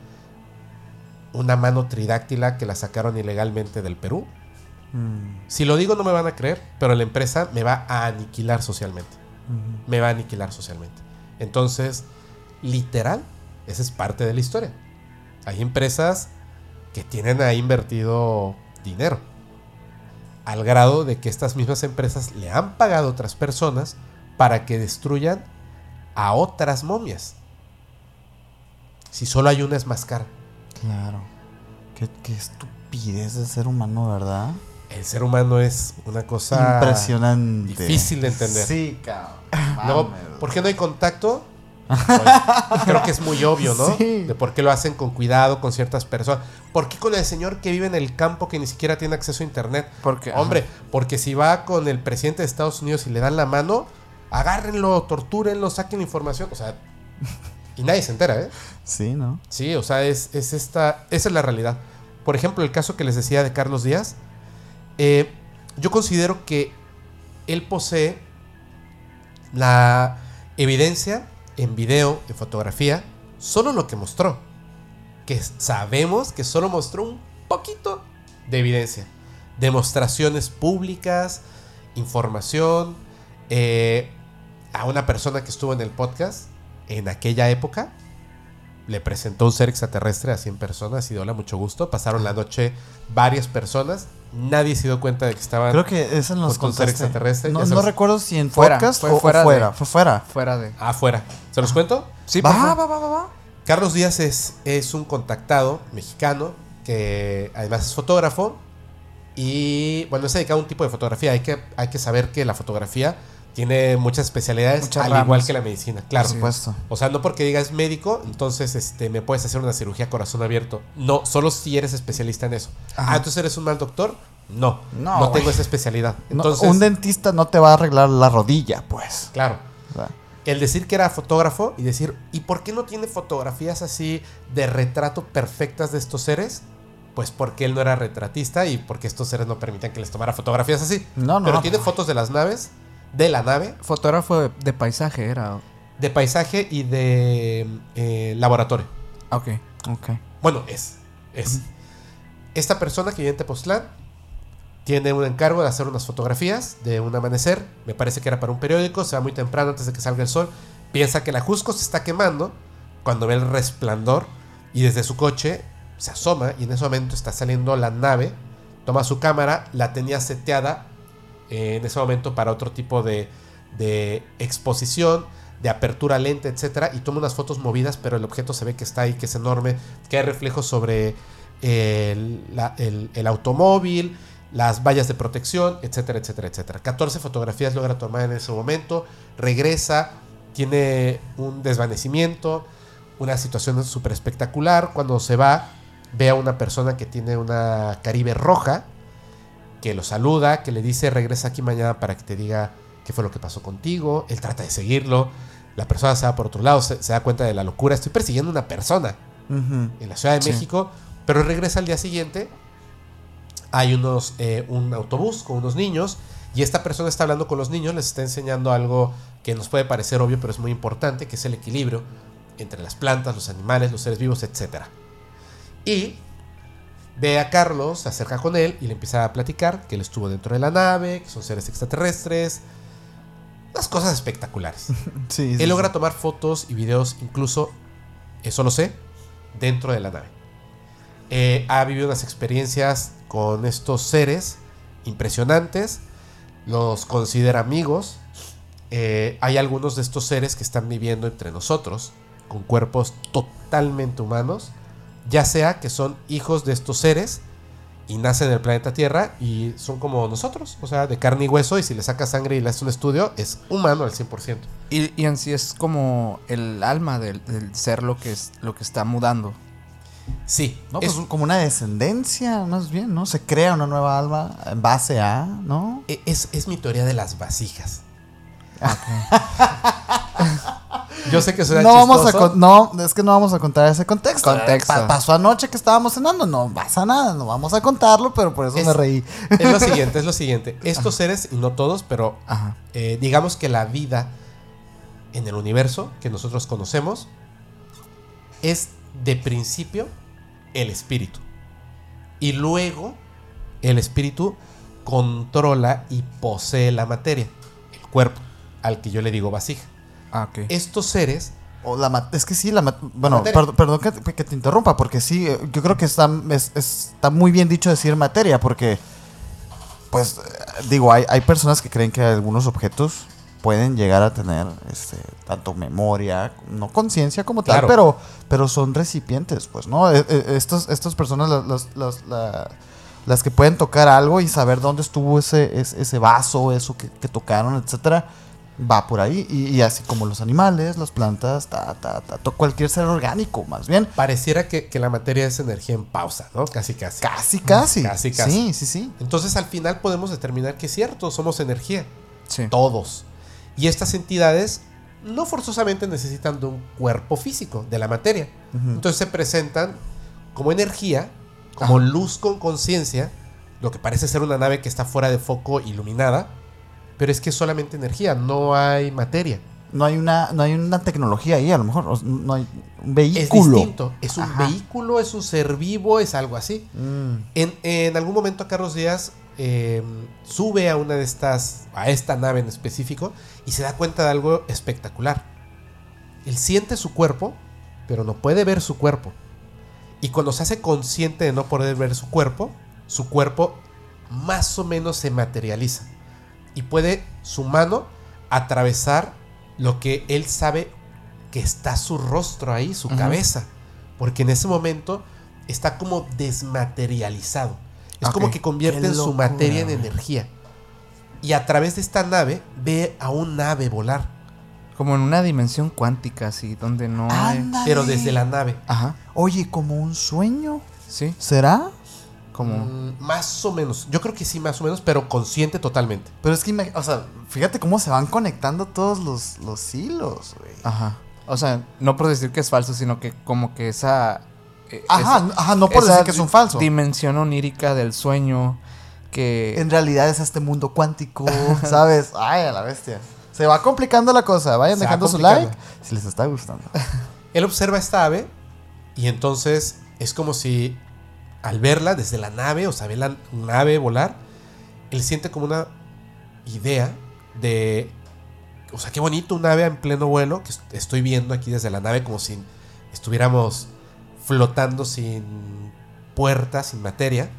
una mano tridáctila que la sacaron ilegalmente del Perú. Mm, Si lo digo no me van a creer, pero la empresa me va a aniquilar socialmente. Me va a aniquilar socialmente. Entonces, literal, esa es parte de la historia. Hay empresas que tienen ahí invertido dinero. Al grado de que estas mismas empresas le han pagado a otras personas para que destruyan a otras momias. Si solo hay una es más cara. Claro. Qué, qué estupidez de ser humano, ¿verdad? El ser humano es una cosa Impresionante. difícil de entender. Sí, cabrón. Mames, ¿por qué no hay contacto? [LAUGHS] Creo que es muy obvio, ¿no? Sí. De por qué lo hacen con cuidado con ciertas personas. ¿Por qué con el señor que vive en el campo que ni siquiera tiene acceso a internet? Porque, Hombre, porque si va con el presidente de Estados Unidos y le dan la mano, agárrenlo, tortúrenlo, saquen información. O sea, y nadie se entera, ¿eh? Sí, ¿no? Sí, o sea, es, es esta, esa es la realidad. Por ejemplo, el caso que les decía de Carlos Díaz, eh, yo considero que él posee la evidencia en video, en fotografía, solo lo que mostró. Que sabemos que solo mostró un poquito de evidencia. Demostraciones públicas, información, eh, a una persona que estuvo en el podcast en aquella época, le presentó un ser extraterrestre a 100 personas y hola, mucho gusto. Pasaron la noche varias personas. Nadie se dio cuenta de que estaban. Creo que eso nos Con un ser contaste. extraterrestre, No, no recuerdo si en Fuera, podcast fue o, o fuera fuera. de- Fue fuera. Fuera de. afuera. ¿Se los cuento? Sí, va, por va, favor. va, va, va. Carlos Díaz es, es un contactado mexicano que además es fotógrafo y bueno, se dedica a un tipo de fotografía. Hay que, hay que saber que la fotografía tiene muchas especialidades, Muchas al ramas. igual que la medicina, claro. Por supuesto. O sea, no porque digas médico, entonces este, me puedes hacer una cirugía corazón abierto. No, solo si eres especialista en eso. Ajá. Ah, entonces eres un mal doctor. No, No, no, tengo esa especialidad. No, Entonces, un dentista no te va a arreglar la rodilla, pues. claro. O sea, El decir que era fotógrafo y decir, ¿y por qué no tiene fotografías así de retrato perfectas de estos seres? Pues porque él no era retratista y porque estos seres no permitían que les tomara fotografías así. No, no. Pero tiene fotos de las naves, de la nave, Fotógrafo de, de paisaje era. de paisaje y de eh, laboratorio. Ok. Ok. Bueno, es. Es. Esta persona que vive en Tepoztlán tiene un encargo de hacer unas fotografías de un amanecer. Me parece que era para un periódico. Se va muy temprano antes de que salga el sol. Piensa que la Jusco se está quemando cuando ve el resplandor y desde su coche se asoma y en ese momento está saliendo la nave. Toma su cámara, la tenía seteada eh, en ese momento para otro tipo de, exposición, de apertura lenta, etcétera, y toma unas fotos movidas, pero el objeto se ve que está ahí, que es enorme, que hay reflejos sobre el automóvil, las vallas de protección, etcétera, etcétera, etcétera. 14 fotografías logra tomar en ese momento, regresa, tiene un desvanecimiento, una situación súper espectacular. Cuando se va, ve a una persona que tiene una Caribe roja, que lo saluda, que le dice regresa aquí mañana para que te diga qué fue lo que pasó contigo. Él trata de seguirlo. La persona se va por otro lado, se, se da cuenta de la locura. Estoy persiguiendo a una persona en la Ciudad de Sí. México, pero regresa al día siguiente. Hay unos, eh, un autobús con unos niños y esta persona está hablando con los niños, les está enseñando algo que nos puede parecer obvio, pero es muy importante, que es el equilibrio entre las plantas, los animales, los seres vivos, etc. Y ve a Carlos, se acerca con él y le empieza a platicar que él estuvo dentro de la nave, que son seres extraterrestres, unas cosas espectaculares. [LAUGHS] Sí, sí, Él logra sí. tomar fotos y videos, incluso, eso lo sé, dentro de la nave. Eh, ha vivido unas experiencias con estos seres impresionantes, los considera amigos. Eh, hay algunos de estos seres que están viviendo entre nosotros, con cuerpos totalmente humanos, ya sea que son hijos de estos seres y nacen en el planeta Tierra y son como nosotros, o sea, de carne y hueso y si le sacas sangre y le haces un estudio es humano al 100%. Y, y en sí es como el alma del, del ser lo que, es, lo que está mudando. Sí, No, es, pues como una descendencia, más bien, ¿no? Se crea una nueva alma en base a, ¿no? e, es, es mi teoría de las vasijas. Yo sé que suena No vamos a con- no, es que no vamos a contar ese contexto. Contexto. Pa- pasó anoche que estábamos cenando, no pasa nada, no vamos a contarlo, pero por eso Es- me reí. Es lo [LAUGHS] siguiente, es lo siguiente. Estos seres, y no todos, pero eh, digamos que la vida en el universo que nosotros conocemos es de principio el espíritu. Y luego el espíritu controla y posee la materia, el cuerpo, al que yo le digo vasija. Ah, ok. Estos seres, O la es que sí, la bueno, perdón, perdón que, te- que te interrumpa, porque sí, eh, yo creo que está, es- es- está muy bien dicho decir materia, porque, pues, eh, digo, hay, hay personas que creen que algunos objetos pueden llegar a tener este, tanto memoria, no conciencia como tal, Claro. pero, pero son recipientes, pues, ¿no? Eh, estos, estas personas, las, las- las- la- las que pueden tocar algo y saber dónde estuvo ese, ese, ese vaso, eso que, que tocaron, etcétera, va por ahí. Y, y así como los animales, las plantas, ta, ta, ta, to- cualquier ser orgánico, más bien. pareciera que, que la materia es energía en pausa, ¿no? Casi, casi. Casi, casi. Casi, casi. Sí, sí, sí. Entonces al final podemos determinar que es cierto, somos energía. Sí. todos. Y estas entidades no forzosamente necesitan de un cuerpo físico, de la materia. Entonces se presentan como energía, como luz con conciencia, lo que parece ser una nave que está fuera de foco iluminada, pero es que es solamente energía, no hay materia. No hay una, no hay una tecnología ahí, a lo mejor. no hay un Es vehículo. distinto, es un Ajá. vehículo, es un ser vivo, es algo así. Mm. En, en algún momento Carlos Díaz eh, sube a una de estas, a esta nave en específico, y se da cuenta de algo espectacular. Él siente su cuerpo, pero no puede ver su cuerpo. Y cuando se hace consciente de no poder ver su cuerpo, su cuerpo más o menos se materializa. Y puede su mano atravesar lo que él sabe que está su rostro ahí, su cabeza. Porque en ese momento está como desmaterializado. Es como que convierte su materia en energía. Y a través de esta nave ve a un ave volar. Como en una dimensión cuántica, así, donde no hay. Pero desde la nave. Ajá. Oye, como un sueño. Sí. ¿Será? Como. Mm, más o menos. Yo creo que sí, más o menos, pero consciente totalmente. Pero es que, o sea, fíjate cómo se van conectando todos los, los hilos, güey. Ajá. O sea, no por decir que es falso, sino que como que esa. eh, Ajá, esa- ajá, no por decir que es un falso. Dimensión onírica del sueño. Que. En realidad es este mundo cuántico, [LAUGHS] ¿sabes? Ay, a la bestia. Se va complicando la cosa. Vayan Se va dejando su like si les está gustando. [LAUGHS] Él observa esta ave y entonces es como si al verla desde la nave, o sea, ve la nave volar, él siente como una idea de, o sea, qué bonito un ave en pleno vuelo que est- estoy viendo aquí desde la nave como si estuviéramos flotando sin puerta, sin materia.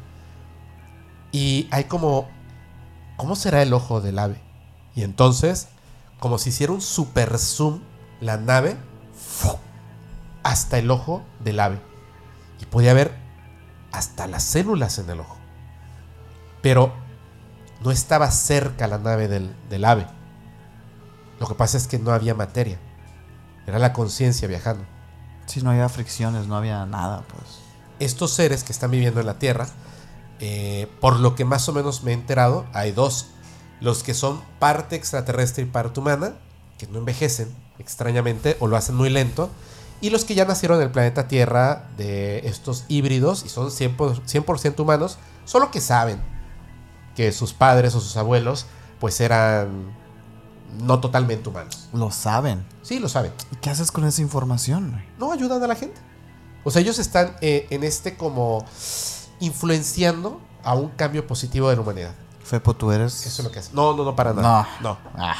Y hay como, ¿cómo será el ojo del ave? Y entonces, como si hiciera un super zoom la nave hasta el ojo del ave. Y podía ver hasta las células en el ojo. Pero no estaba cerca la nave del, del ave. Lo que pasa es que no había materia. Era la conciencia viajando. Si no había fricciones, no había nada, pues. Estos seres que están viviendo en la Tierra, eh, por lo que más o menos me he enterado, hay dos. Los que son parte extraterrestre y parte humana, que no envejecen extrañamente o lo hacen muy lento. Y los que ya nacieron en el planeta Tierra de estos híbridos y son 100%, 100% humanos, solo que saben que sus padres o sus abuelos pues eran no totalmente humanos. Lo saben. Sí, lo saben. ¿Y qué haces con esa información, no ayudan a la gente. O sea, ellos están eh, en este como influenciando a un cambio positivo de la humanidad. Fepo, tú eres. Eso es lo que hacen. No, no, no, para nada. No, Ah,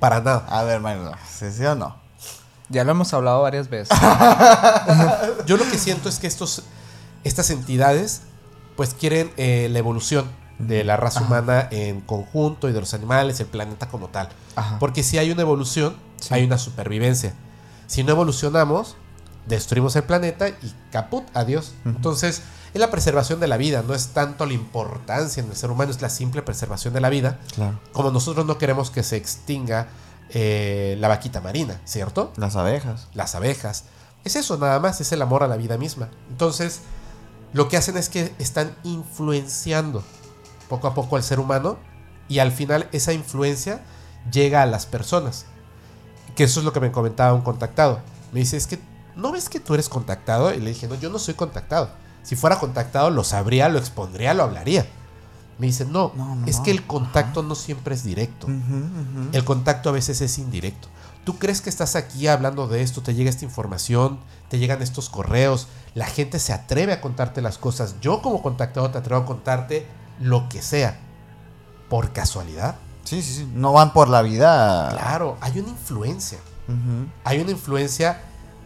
para nada. a ver, Mario, ¿sí, sí o no? Ya lo hemos hablado varias veces. [LAUGHS] Yo lo que siento es que estos, estas entidades pues quieren eh, la evolución de la raza humana en conjunto y de los animales, el planeta como tal. Ajá. Porque si hay una evolución, Sí. hay una supervivencia. Si no evolucionamos, destruimos el planeta y caput, adiós. Entonces, es la preservación de la vida, no es tanto la importancia en el ser humano, es la simple preservación de la vida, Claro. como nosotros no queremos que se extinga eh, la vaquita marina, ¿cierto? Las abejas. las abejas. Es eso nada más, es el amor a la vida misma. Entonces, lo que hacen es que están influenciando poco a poco al ser humano y al final esa influencia llega a las personas. Que eso es lo que me comentaba un contactado. Me dice, es que, ¿no ves que tú eres contactado? Y le dije, no, yo no soy contactado. Si fuera contactado, lo sabría, lo expondría, lo hablaría. Me dice, no, No, no, es que el contacto no siempre es directo. El contacto a veces es indirecto. Tú crees que estás aquí hablando de esto, te llega esta información, te llegan estos correos, la gente se atreve a contarte las cosas. Yo como contactado te atrevo a contarte lo que sea. ¿Por casualidad? Sí, sí, sí. No van por la vida. Claro, hay una influencia. Hay una influencia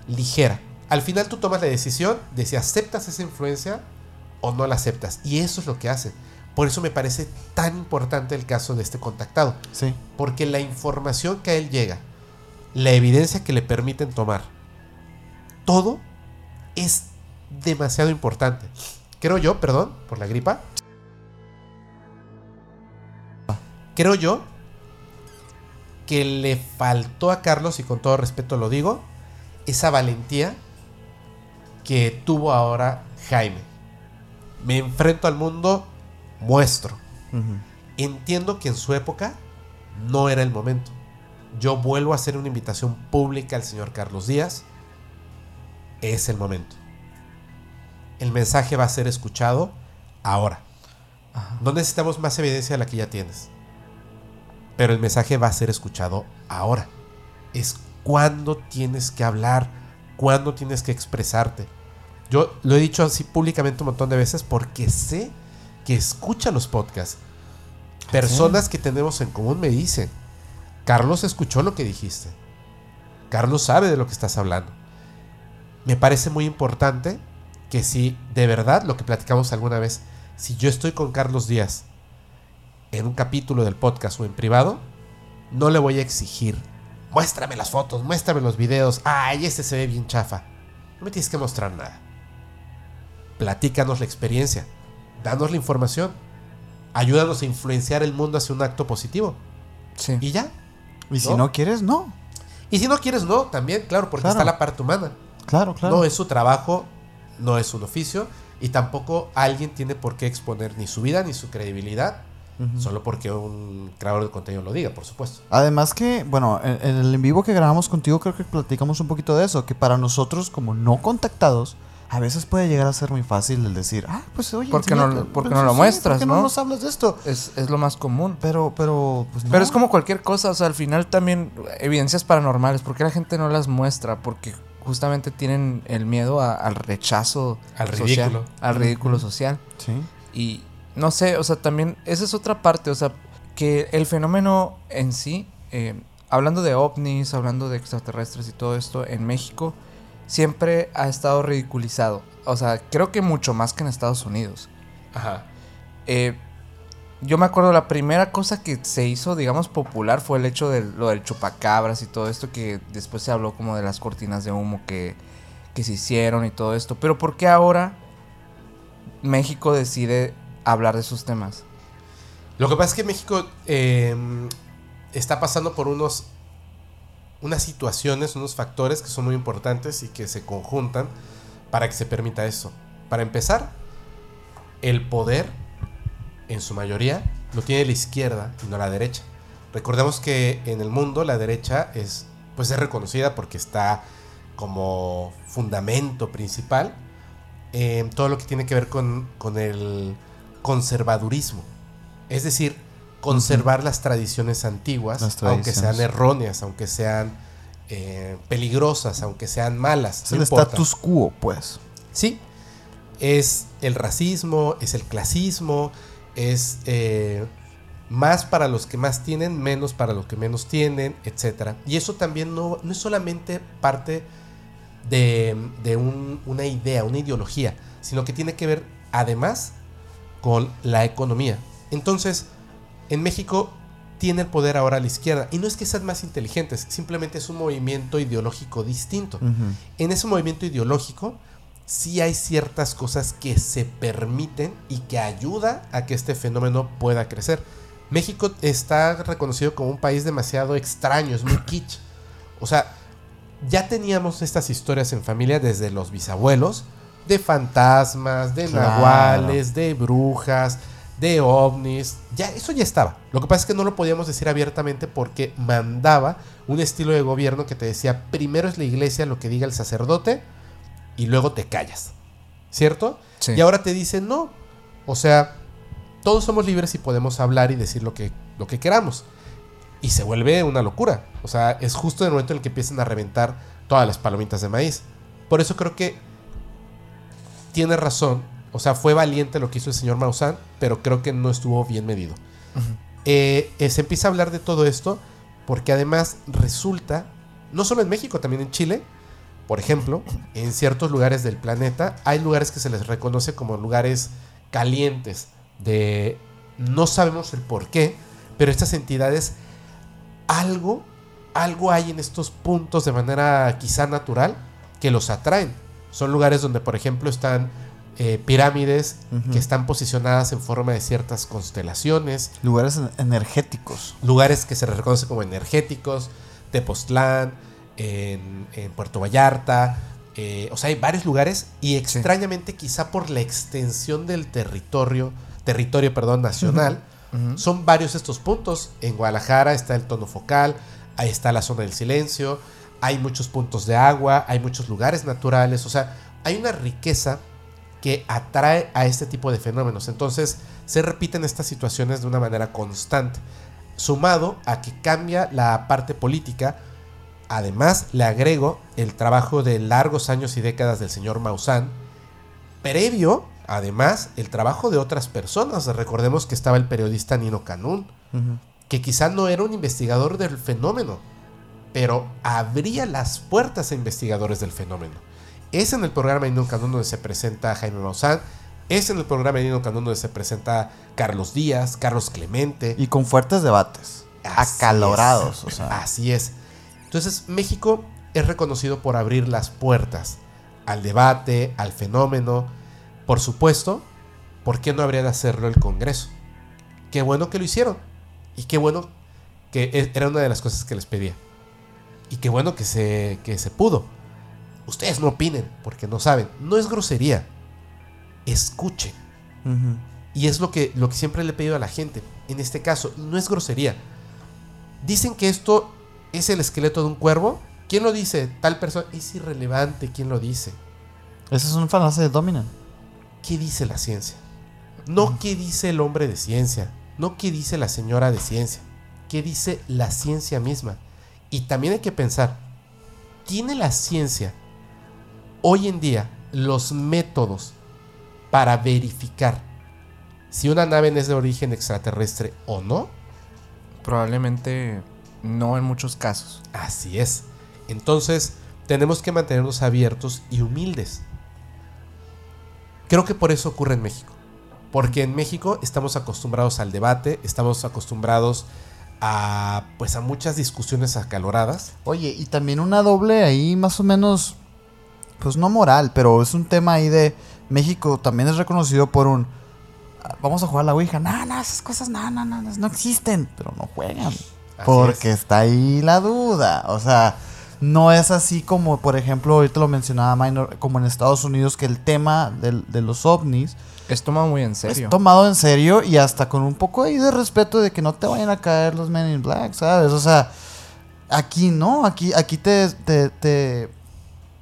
ligera. Al final tú tomas la decisión de si aceptas esa influencia o no la aceptas. Y eso es lo que hacen. Por eso me parece tan importante el caso de este contactado. Sí. Porque la información que a él llega, la evidencia que le permiten tomar, todo es demasiado importante. Creo yo, perdón, por la gripa. Creo yo que le faltó a Carlos, y con todo respeto lo digo, esa valentía que tuvo ahora Jaime. Me enfrento al mundo, muestro. Entiendo que en su época no era el momento. Yo vuelvo a hacer una invitación pública al señor Carlos Díaz. Es el momento. El mensaje va a ser escuchado ahora. No necesitamos más evidencia de la que ya tienes. Pero el mensaje va a ser escuchado ahora. Es cuando tienes que hablar, cuando tienes que expresarte. Yo lo he dicho así públicamente un montón de veces porque sé que escucha los podcasts. Personas que tenemos en común me dicen, Carlos escuchó lo que dijiste. Carlos sabe de lo que estás hablando. Me parece muy importante que si de verdad lo que platicamos alguna vez, si yo estoy con Carlos Díaz en un capítulo del podcast o en privado, no le voy a exigir, muéstrame las fotos, muéstrame los videos, ay, este se ve bien chafa. No me tienes que mostrar nada. Platícanos la experiencia, danos la información, ayúdanos a influenciar el mundo hacia un acto positivo. Sí. Y ya. Y si ¿No? quieres, no. Y si no quieres, no, también, claro, porque Claro. está la parte humana. Claro, claro. No es su trabajo, no es un oficio, y tampoco alguien tiene por qué exponer ni su vida ni su credibilidad, solo porque un creador de contenido lo diga, por supuesto. Además que, bueno, en, en el en vivo que grabamos contigo creo que platicamos un poquito de eso, que para nosotros como no contactados, a veces puede llegar a ser muy fácil el decir, ah, pues oye, ¿Por qué no- no lo sí, muestras, ¿por qué no no? nos hablas de esto? Es, es lo más común. Pero, pero, pues no. Pero es como cualquier cosa, o sea, al final también evidencias paranormales, ¿por qué la gente no las muestra? Porque justamente tienen el miedo a- al rechazo Al social, ridículo. al ridículo social. Sí. Y no sé, o sea, también esa es otra parte, o sea, que el fenómeno en sí, eh, hablando de ovnis, hablando de extraterrestres y todo esto, en México siempre ha estado ridiculizado. O sea, creo que mucho más que en Estados Unidos. Ajá. Eh, yo me acuerdo la primera cosa que se hizo, digamos, popular fue el hecho de lo del chupacabras y todo esto, que después se habló como de las cortinas de humo que, que se hicieron y todo esto. Pero ¿por qué ahora México decide hablar de esos temas? Lo que pasa es que México eh, está pasando por unos unas situaciones, unos factores que son muy importantes y que se conjuntan para que se permita eso. Para empezar, el poder, en su mayoría, lo tiene la izquierda y no la derecha. Recordemos que en el mundo la derecha es, pues es reconocida porque está como fundamento principal en todo lo que tiene que ver con, con el conservadurismo. Es decir, conservar las tradiciones antiguas, Las aunque sean erróneas, aunque sean eh, peligrosas, aunque sean malas. Es no el importa. status quo, pues. Sí, es el racismo, es el clasismo, es eh, más para los que más tienen, menos para los que menos tienen, etc. Y eso también no, no es solamente parte de, de un- una idea, una ideología, sino que tiene que ver además con la economía. Entonces, en México tiene el poder ahora a la izquierda. Y no es que sean más inteligentes, simplemente es un movimiento ideológico distinto. En ese movimiento ideológico sí hay ciertas cosas que se permiten y que ayuda a que este fenómeno pueda crecer. México está reconocido como un país demasiado extraño, es muy kitsch. O sea, ya teníamos estas historias en familia desde los bisabuelos, de fantasmas, de Claro. nahuales, de brujas, de ovnis. Ya, eso ya estaba. Lo que pasa es que no lo podíamos decir abiertamente porque mandaba un estilo de gobierno que te decía, primero es la iglesia lo que diga el sacerdote y luego te callas. ¿Cierto? Sí. Y ahora te dicen, no. O sea, todos somos libres y podemos hablar y decir lo que, lo que queramos. Y se vuelve una locura. O sea, es justo en el momento en el que empiezan a reventar todas las palomitas de maíz. Por eso creo que tiene razón. O sea, fue valiente lo que hizo el señor Maussan, pero creo que no estuvo bien medido. Eh, eh, se empieza a hablar de todo esto porque además resulta, no solo en México, también en Chile, por ejemplo, en ciertos lugares del planeta, hay lugares que se les reconoce como lugares calientes, de no sabemos el por qué, pero estas entidades, algo, algo hay en estos puntos de manera quizá natural que los atraen. Son lugares donde, por ejemplo, están eh, pirámides que están posicionadas en forma de ciertas constelaciones, Lugares en- energéticos. lugares que se les reconoce como energéticos, Tepoztlán, en, en Puerto Vallarta, eh, o sea, hay varios lugares y extrañamente quizá por la extensión del territorio, territorio, perdón, nacional, son varios estos puntos. En Guadalajara está el tono focal, ahí está la zona del silencio, hay muchos puntos de agua, hay muchos lugares naturales, o sea, hay una riqueza que atrae a este tipo de fenómenos. Entonces, se repiten estas situaciones de una manera constante, sumado a que cambia la parte política. Además, le agrego el trabajo de largos años y décadas del señor Maussan, previo, además, el trabajo de otras personas. Recordemos que estaba el periodista Nino Canún, que quizá no era un investigador del fenómeno, pero abría las puertas a investigadores del fenómeno. Es en el programa de Nino Canún donde se presenta Jaime Maussan, es en el programa de Nino Canún donde se presenta Carlos Díaz, Carlos Clemente. Y con fuertes debates. Así acalorados, es. o sea. Así es. Entonces, México es reconocido por abrir las puertas al debate, al fenómeno. Por supuesto, ¿por qué no habría de hacerlo el Congreso? Qué bueno que lo hicieron. Y qué bueno que e- era una de las cosas que les pedía. Y qué bueno que se, que se pudo. Ustedes no opinen porque no saben. No es grosería. Escuchen. Ujú. Y es lo que, lo que siempre le he pedido a la gente. En este caso, no es grosería. Dicen que esto es el esqueleto de un cuervo. ¿Quién lo dice? Tal persona. Es irrelevante quién lo dice. Ese es un falacia de Dominant. ¿Qué dice la ciencia? No qué dice el hombre de ciencia. No qué dice la señora de ciencia. ¿Qué dice la ciencia misma? Y también hay que pensar, ¿tiene la ciencia hoy en día los métodos para verificar si una nave es de origen extraterrestre o no? Probablemente no en muchos casos. Así es. Entonces, tenemos que mantenernos abiertos y humildes. Creo que por eso ocurre en México. Porque en México estamos acostumbrados al debate, estamos acostumbrados a pues a muchas discusiones acaloradas. Oye, y también una doble ahí más o menos, pues no moral, pero es un tema ahí de México también es reconocido por un, vamos a jugar a la Ouija, no, no, esas cosas no, no, no, no existen, pero no juegan. Porque está ahí la duda, o sea, no es así como, por ejemplo, ahorita lo mencionaba Minor, como en Estados Unidos, que el tema de los ovnis Es tomado muy en serio. es tomado en serio y hasta con un poco ahí de respeto de que no te vayan a caer los Men in Black, ¿sabes? O sea, aquí no, aquí, aquí te, te, te,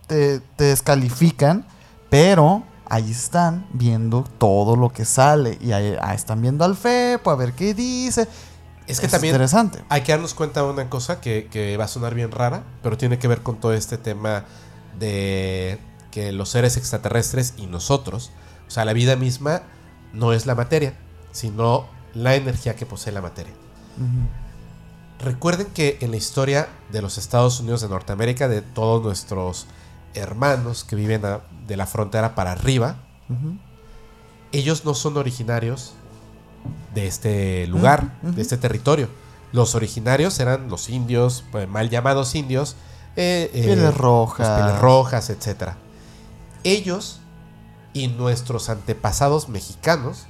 te- te descalifican, pero ahí están viendo todo lo que sale y ahí, ahí están viendo al FEP a ver qué dice. Es que también interesante. hay que darnos cuenta de una cosa que, que va a sonar bien rara, pero tiene que ver con todo este tema de que los seres extraterrestres y nosotros, o sea, la vida misma no es la materia, sino la energía que posee la materia. Recuerden que en la historia de los Estados Unidos de Norteamérica, de todos nuestros hermanos que viven a- de la frontera para arriba, ellos no son originarios de este lugar, de este territorio. Los originarios eran los indios, pues, mal llamados indios. eh, eh, Pieles rojas. pieles rojas, etc. Ellos y nuestros antepasados mexicanos,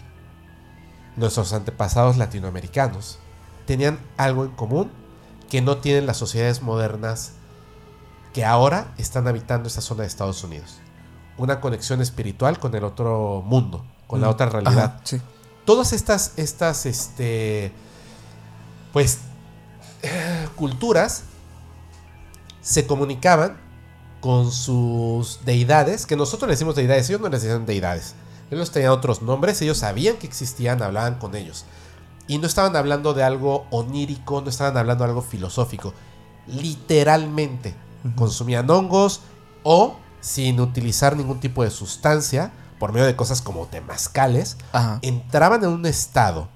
nuestros antepasados latinoamericanos, tenían algo en común que no tienen las sociedades modernas que ahora están habitando esa zona de Estados Unidos. Una conexión espiritual con el otro mundo, con la Mm, otra realidad Ajá, sí. todas estas, estas, este, pues, eh, culturas se comunicaban con sus deidades, que nosotros le decimos deidades, ellos no les decían deidades. Ellos tenían otros nombres, ellos sabían que existían, hablaban con ellos. Y no estaban hablando de algo onírico, no estaban hablando de algo filosófico. Literalmente consumían hongos o sin utilizar ningún tipo de sustancia, por medio de cosas como temazcales, Ajá. entraban en un estado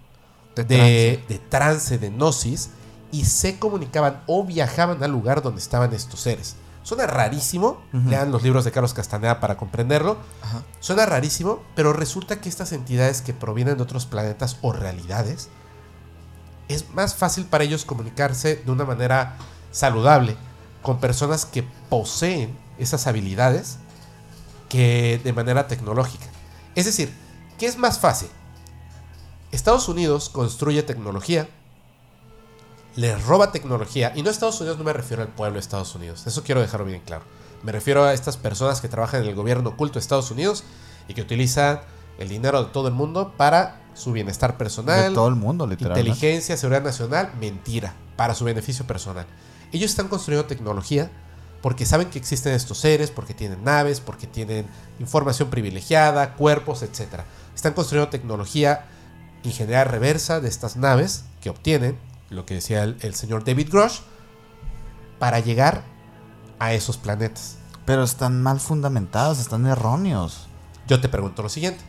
De de, de trance, de gnosis, y se comunicaban o viajaban al lugar donde estaban estos seres. Suena rarísimo, lean los libros de Carlos Castaneda para comprenderlo. Ajá. Suena rarísimo, pero resulta que estas entidades que provienen de otros planetas o realidades, es más fácil para ellos comunicarse de una manera saludable con personas que poseen esas habilidades que de manera tecnológica. Es decir, ¿qué es más fácil? Estados Unidos construye tecnología, les roba tecnología, y no Estados Unidos no me refiero al pueblo de Estados Unidos, eso quiero dejarlo bien claro. Me refiero a estas personas que trabajan en el gobierno oculto de Estados Unidos y que utilizan el dinero de todo el mundo para su bienestar personal, De todo el mundo, literalmente. inteligencia, seguridad nacional, mentira, para su beneficio personal. Ellos están construyendo tecnología porque saben que existen estos seres, porque tienen naves, porque tienen información privilegiada, cuerpos, etc. Están construyendo tecnología, ingeniería reversa de estas naves que obtienen, lo que decía el, el señor David Grosh, para llegar a esos planetas. Pero están mal fundamentados, están erróneos. Yo te pregunto lo siguiente.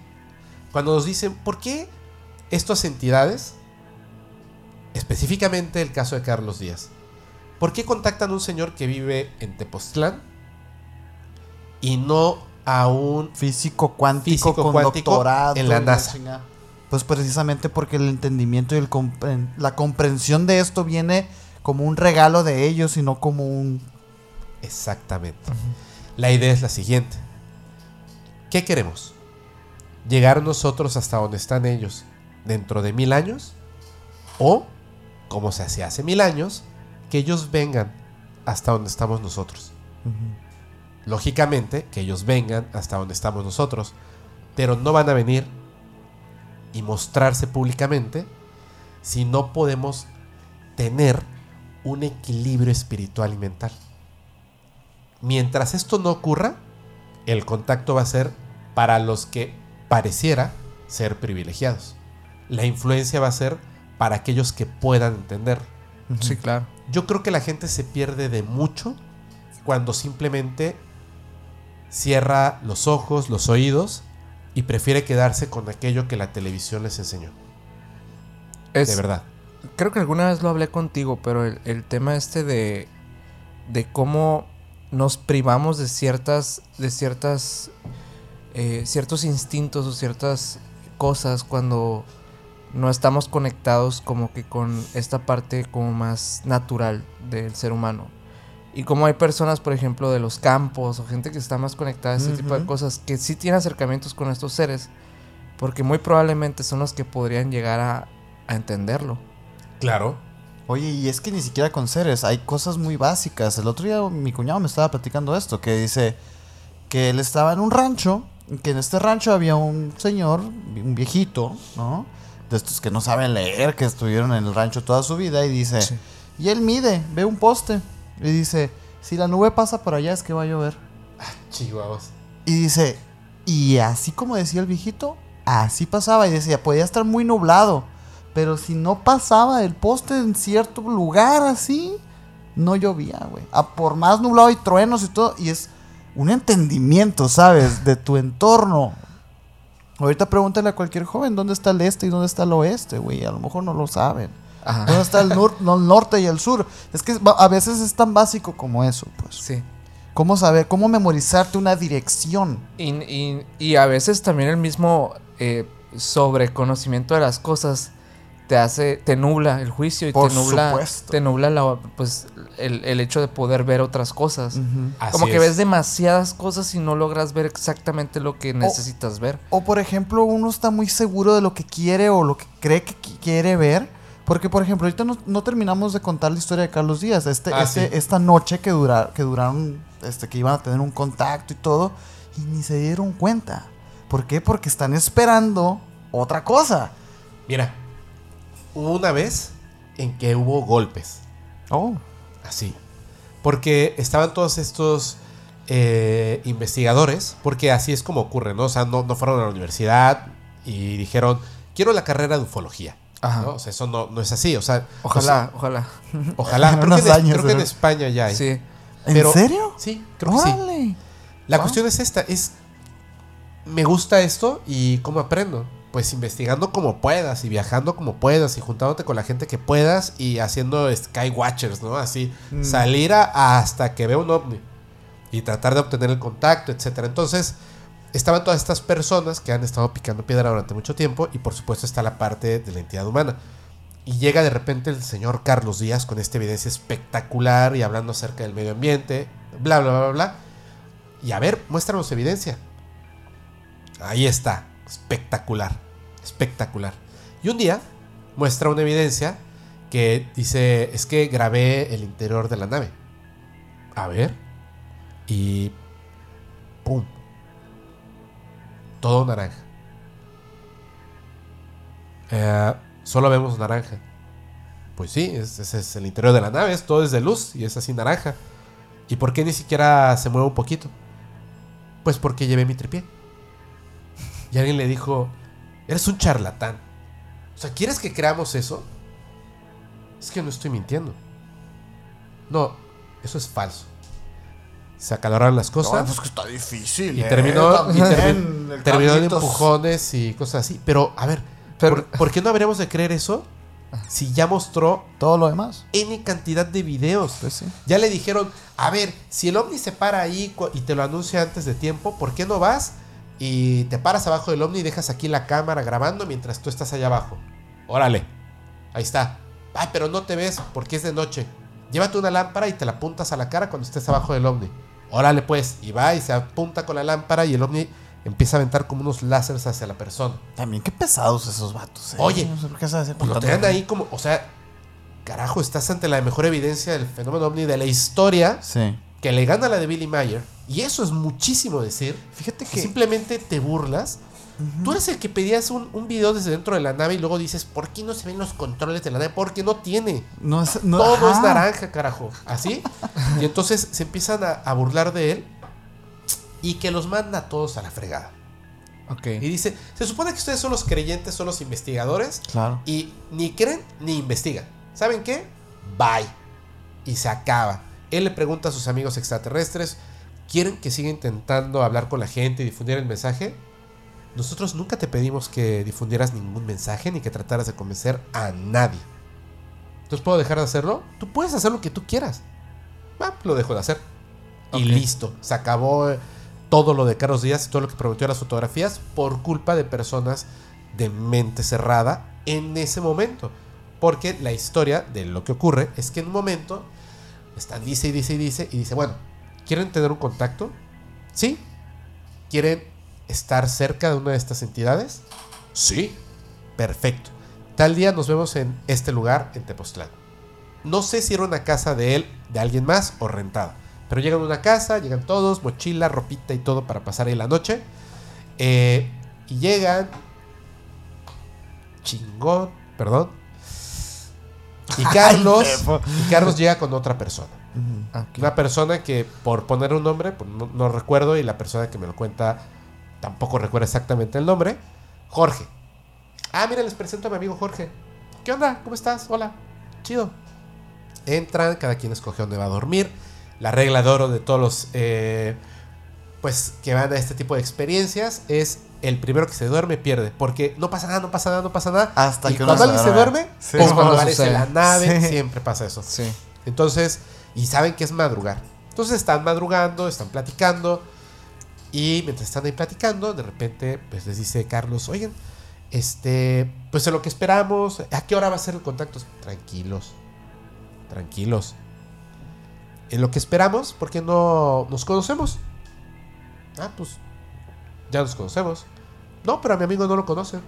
Cuando nos dicen, ¿por qué estas entidades, específicamente el caso de Carlos Díaz, ¿por qué contactan a un señor que vive en Tepoztlán y no a un... Físico cuántico Físico con cuántico doctorado. en la NASA. Pues precisamente porque el entendimiento y el compren- la comprensión de esto viene como un regalo de ellos y no como un... Exactamente. La idea es la siguiente. ¿Qué queremos? ¿Llegar nosotros hasta donde están ellos dentro de mil años? ¿O, como se hacía hace mil años, que ellos vengan hasta donde estamos nosotros? Lógicamente, que ellos vengan hasta donde estamos nosotros, pero no van a venir y mostrarse públicamente si no podemos tener un equilibrio espiritual y mental. Mientras esto no ocurra, el contacto va a ser para los que pareciera ser privilegiados. La influencia va a ser para aquellos que puedan entender. Sí, claro. Yo creo que la gente se pierde de mucho cuando simplemente cierra los ojos, los oídos y prefiere quedarse con aquello que la televisión les enseñó. Es, De verdad. Creo que alguna vez lo hablé contigo, pero el, el tema este de, de cómo nos privamos de ciertas, de ciertas, eh, ciertos instintos o ciertas cosas cuando no estamos conectados como que con esta parte como más natural del ser humano. Y como hay personas, por ejemplo, de los campos o gente que está más conectada a este tipo de cosas, que sí tiene acercamientos con estos seres, porque muy probablemente son los que podrían llegar a, a entenderlo. Claro. Oye, y es que ni siquiera con seres, hay cosas muy básicas. El otro día mi cuñado me estaba platicando esto, que dice que él estaba en un rancho, y que en este rancho había un señor, un viejito, ¿no? De estos que no saben leer, que estuvieron en el rancho toda su vida, y dice, Sí. y él mide, ve un poste, y dice, si la nube pasa por allá es que va a llover. Chihuahuas. Y dice, y así como decía el viejito, así pasaba. Y decía, podía estar muy nublado. Pero si no pasaba el poste en cierto lugar así, no llovía, güey. A por más nublado y truenos y todo. Y es un entendimiento, ¿sabes? De tu entorno. Ahorita pregúntale a cualquier joven dónde está el este y dónde está el oeste, güey. A lo mejor no lo saben. Ajá. ¿Dónde está el, nor- no, el norte y el sur? Es que a veces es tan básico como eso, pues. Sí. ¿Cómo saber? ¿Cómo memorizarte una dirección? Y, y- y a veces también el mismo eh, sobreconocimiento de las cosas te hace, te nubla el juicio y Por te nubla, supuesto. te nubla la, pues, el, el hecho de poder ver otras cosas. Como que es. ves demasiadas cosas y no logras ver exactamente lo que necesitas ver. O por ejemplo, uno está muy seguro de lo que quiere o lo que cree que qui- quiere ver. Porque, por ejemplo, ahorita no, no terminamos de contar la historia de Carlos Díaz. Este, Ah, este- sí. Esta noche que, dura, que duraron, este, que iban a tener un contacto y todo, y ni se dieron cuenta. ¿Por qué? Porque están esperando otra cosa. Mira, hubo una vez en que hubo golpes. Oh. Así. Porque estaban todos estos eh, investigadores, porque así es como ocurre, ¿no? O sea, no, no fueron a la universidad y dijeron, quiero la carrera de ufología. Ajá. ¿no? O sea, eso no, no es así. O sea, Ojalá, ojalá. o sea, ojalá. [LAUGHS] Creo que, en, años, creo que en. España ya hay. Sí. ¿En serio? Sí, creo que sí. La Wow. cuestión es esta, es me gusta esto y cómo aprendo. Pues investigando como puedas y viajando como puedas y juntándote con la gente que puedas y haciendo Sky Watchers, ¿no? Así, Mm. salir a- hasta que vea un ovni y tratar de obtener el contacto, etcétera. Entonces, estaban todas estas personas que han estado picando piedra durante mucho tiempo y por supuesto está la parte de la entidad humana. Y llega de repente el señor Carlos Díaz con esta evidencia espectacular y hablando acerca del medio ambiente, bla, bla, bla, bla. Y a ver, muéstranos evidencia. Ahí está, espectacular, espectacular. Y un día muestra una evidencia que dice, es que grabé el interior de la nave. A ver. Y... ¡Pum! Todo naranja. Eh, solo vemos naranja. Pues sí, es- ese es el interior de la nave, es todo es de luz y es así naranja. ¿Y por qué ni siquiera se mueve un poquito? Pues porque llevé mi tripié. Y alguien le dijo, eres un charlatán. O sea, ¿quieres que creamos eso? Es que no estoy mintiendo. No, eso es falso. Se acaloraron las cosas. No, pues que está difícil. Y ¿eh? terminó, y termi- terminó en Carlitos. empujones y cosas así. Pero, a ver, Pero- ¿por, por qué no habríamos de creer eso si ya mostró Todo lo demás. N cantidad de videos? Pues sí. Ya le dijeron, a ver, si el ovni se para ahí y te lo anuncia antes de tiempo, ¿por qué no vas y te paras abajo del ovni y dejas aquí la cámara grabando mientras tú estás allá abajo? Órale, ahí está. Ay, pero no te ves porque es de noche. Llévate una lámpara y te la apuntas a la cara cuando estés abajo del ovni. Órale pues, y va y se apunta con la lámpara y el ovni empieza a aventar como unos láseres hacia la persona. También qué pesados esos vatos. ¿eh? Oye, no sé por qué se hacen lo traen ahí como, o sea, carajo, estás ante la mejor evidencia del fenómeno ovni de la historia Sí. Que le gana la de Billy Mayer. Y eso es muchísimo decir. Fíjate Que que. simplemente te burlas. Tú eres el que pedías un, un video desde dentro de la nave y luego dices, ¿por qué no se ven los controles de la nave? Porque no tiene. No es, no- Todo es naranja, carajo. ¿Así? y entonces se empiezan a, a burlar de él y que los manda a todos a la fregada. Ok. Y dice, se supone que ustedes son los creyentes, son los investigadores Claro. y ni creen ni investigan. ¿Saben qué? Bye. Y se acaba. Él le pregunta a sus amigos extraterrestres, ¿quieren que siga intentando hablar con la gente y difundir el mensaje? Nosotros nunca te pedimos que difundieras ningún mensaje ni que trataras de convencer a nadie. Entonces, ¿puedo dejar de hacerlo? Tú puedes hacer lo que tú quieras. Ah, lo dejo de hacer. Y listo. Se acabó eh, todo lo de Carlos Díaz y todo lo que prometió las fotografías por culpa de personas de mente cerrada en ese momento. Porque la historia de lo que ocurre es que en un momento están dice y dice y dice y dice, bueno, ¿quieren tener un contacto? ¿Sí? ¿Quieren estar cerca de una de estas entidades? Sí. Perfecto. Tal día nos vemos en este lugar, en Tepoztlán. No sé si era una casa de él, de alguien más o rentada. Pero llegan a una casa, llegan todos, mochila, ropita y todo para pasar ahí la noche. Eh, y llegan. Chingón, perdón. Y [LAUGHS] Carlos, y Carlos llega con otra persona. Ok. Una persona que, por poner un nombre, pues no, no recuerdo, y la persona que me lo cuenta tampoco recuerda exactamente el nombre. Jorge. Ah, mira, les presento a mi amigo Jorge. ¿Qué onda? ¿Cómo estás? Hola. Chido. Entran, cada quien escoge dónde va a dormir. La regla de oro de todos los eh, pues que van a este tipo de experiencias es el primero que se duerme pierde. Porque no pasa nada, no pasa nada, no pasa nada. Hasta y que cuando alguien se duerme. Sí. es Es cuando aparece la nave. Sí. Siempre pasa eso. Sí. Entonces, y saben que es madrugar. Entonces están madrugando, están platicando. Y mientras están ahí platicando, de repente, pues les dice Carlos, oigan, Este, pues en lo que esperamos, ¿a qué hora va a ser el contacto? Tranquilos, tranquilos. En lo que esperamos, porque no nos conocemos. Ah, pues ya nos conocemos. No, pero a mi amigo no lo conoce.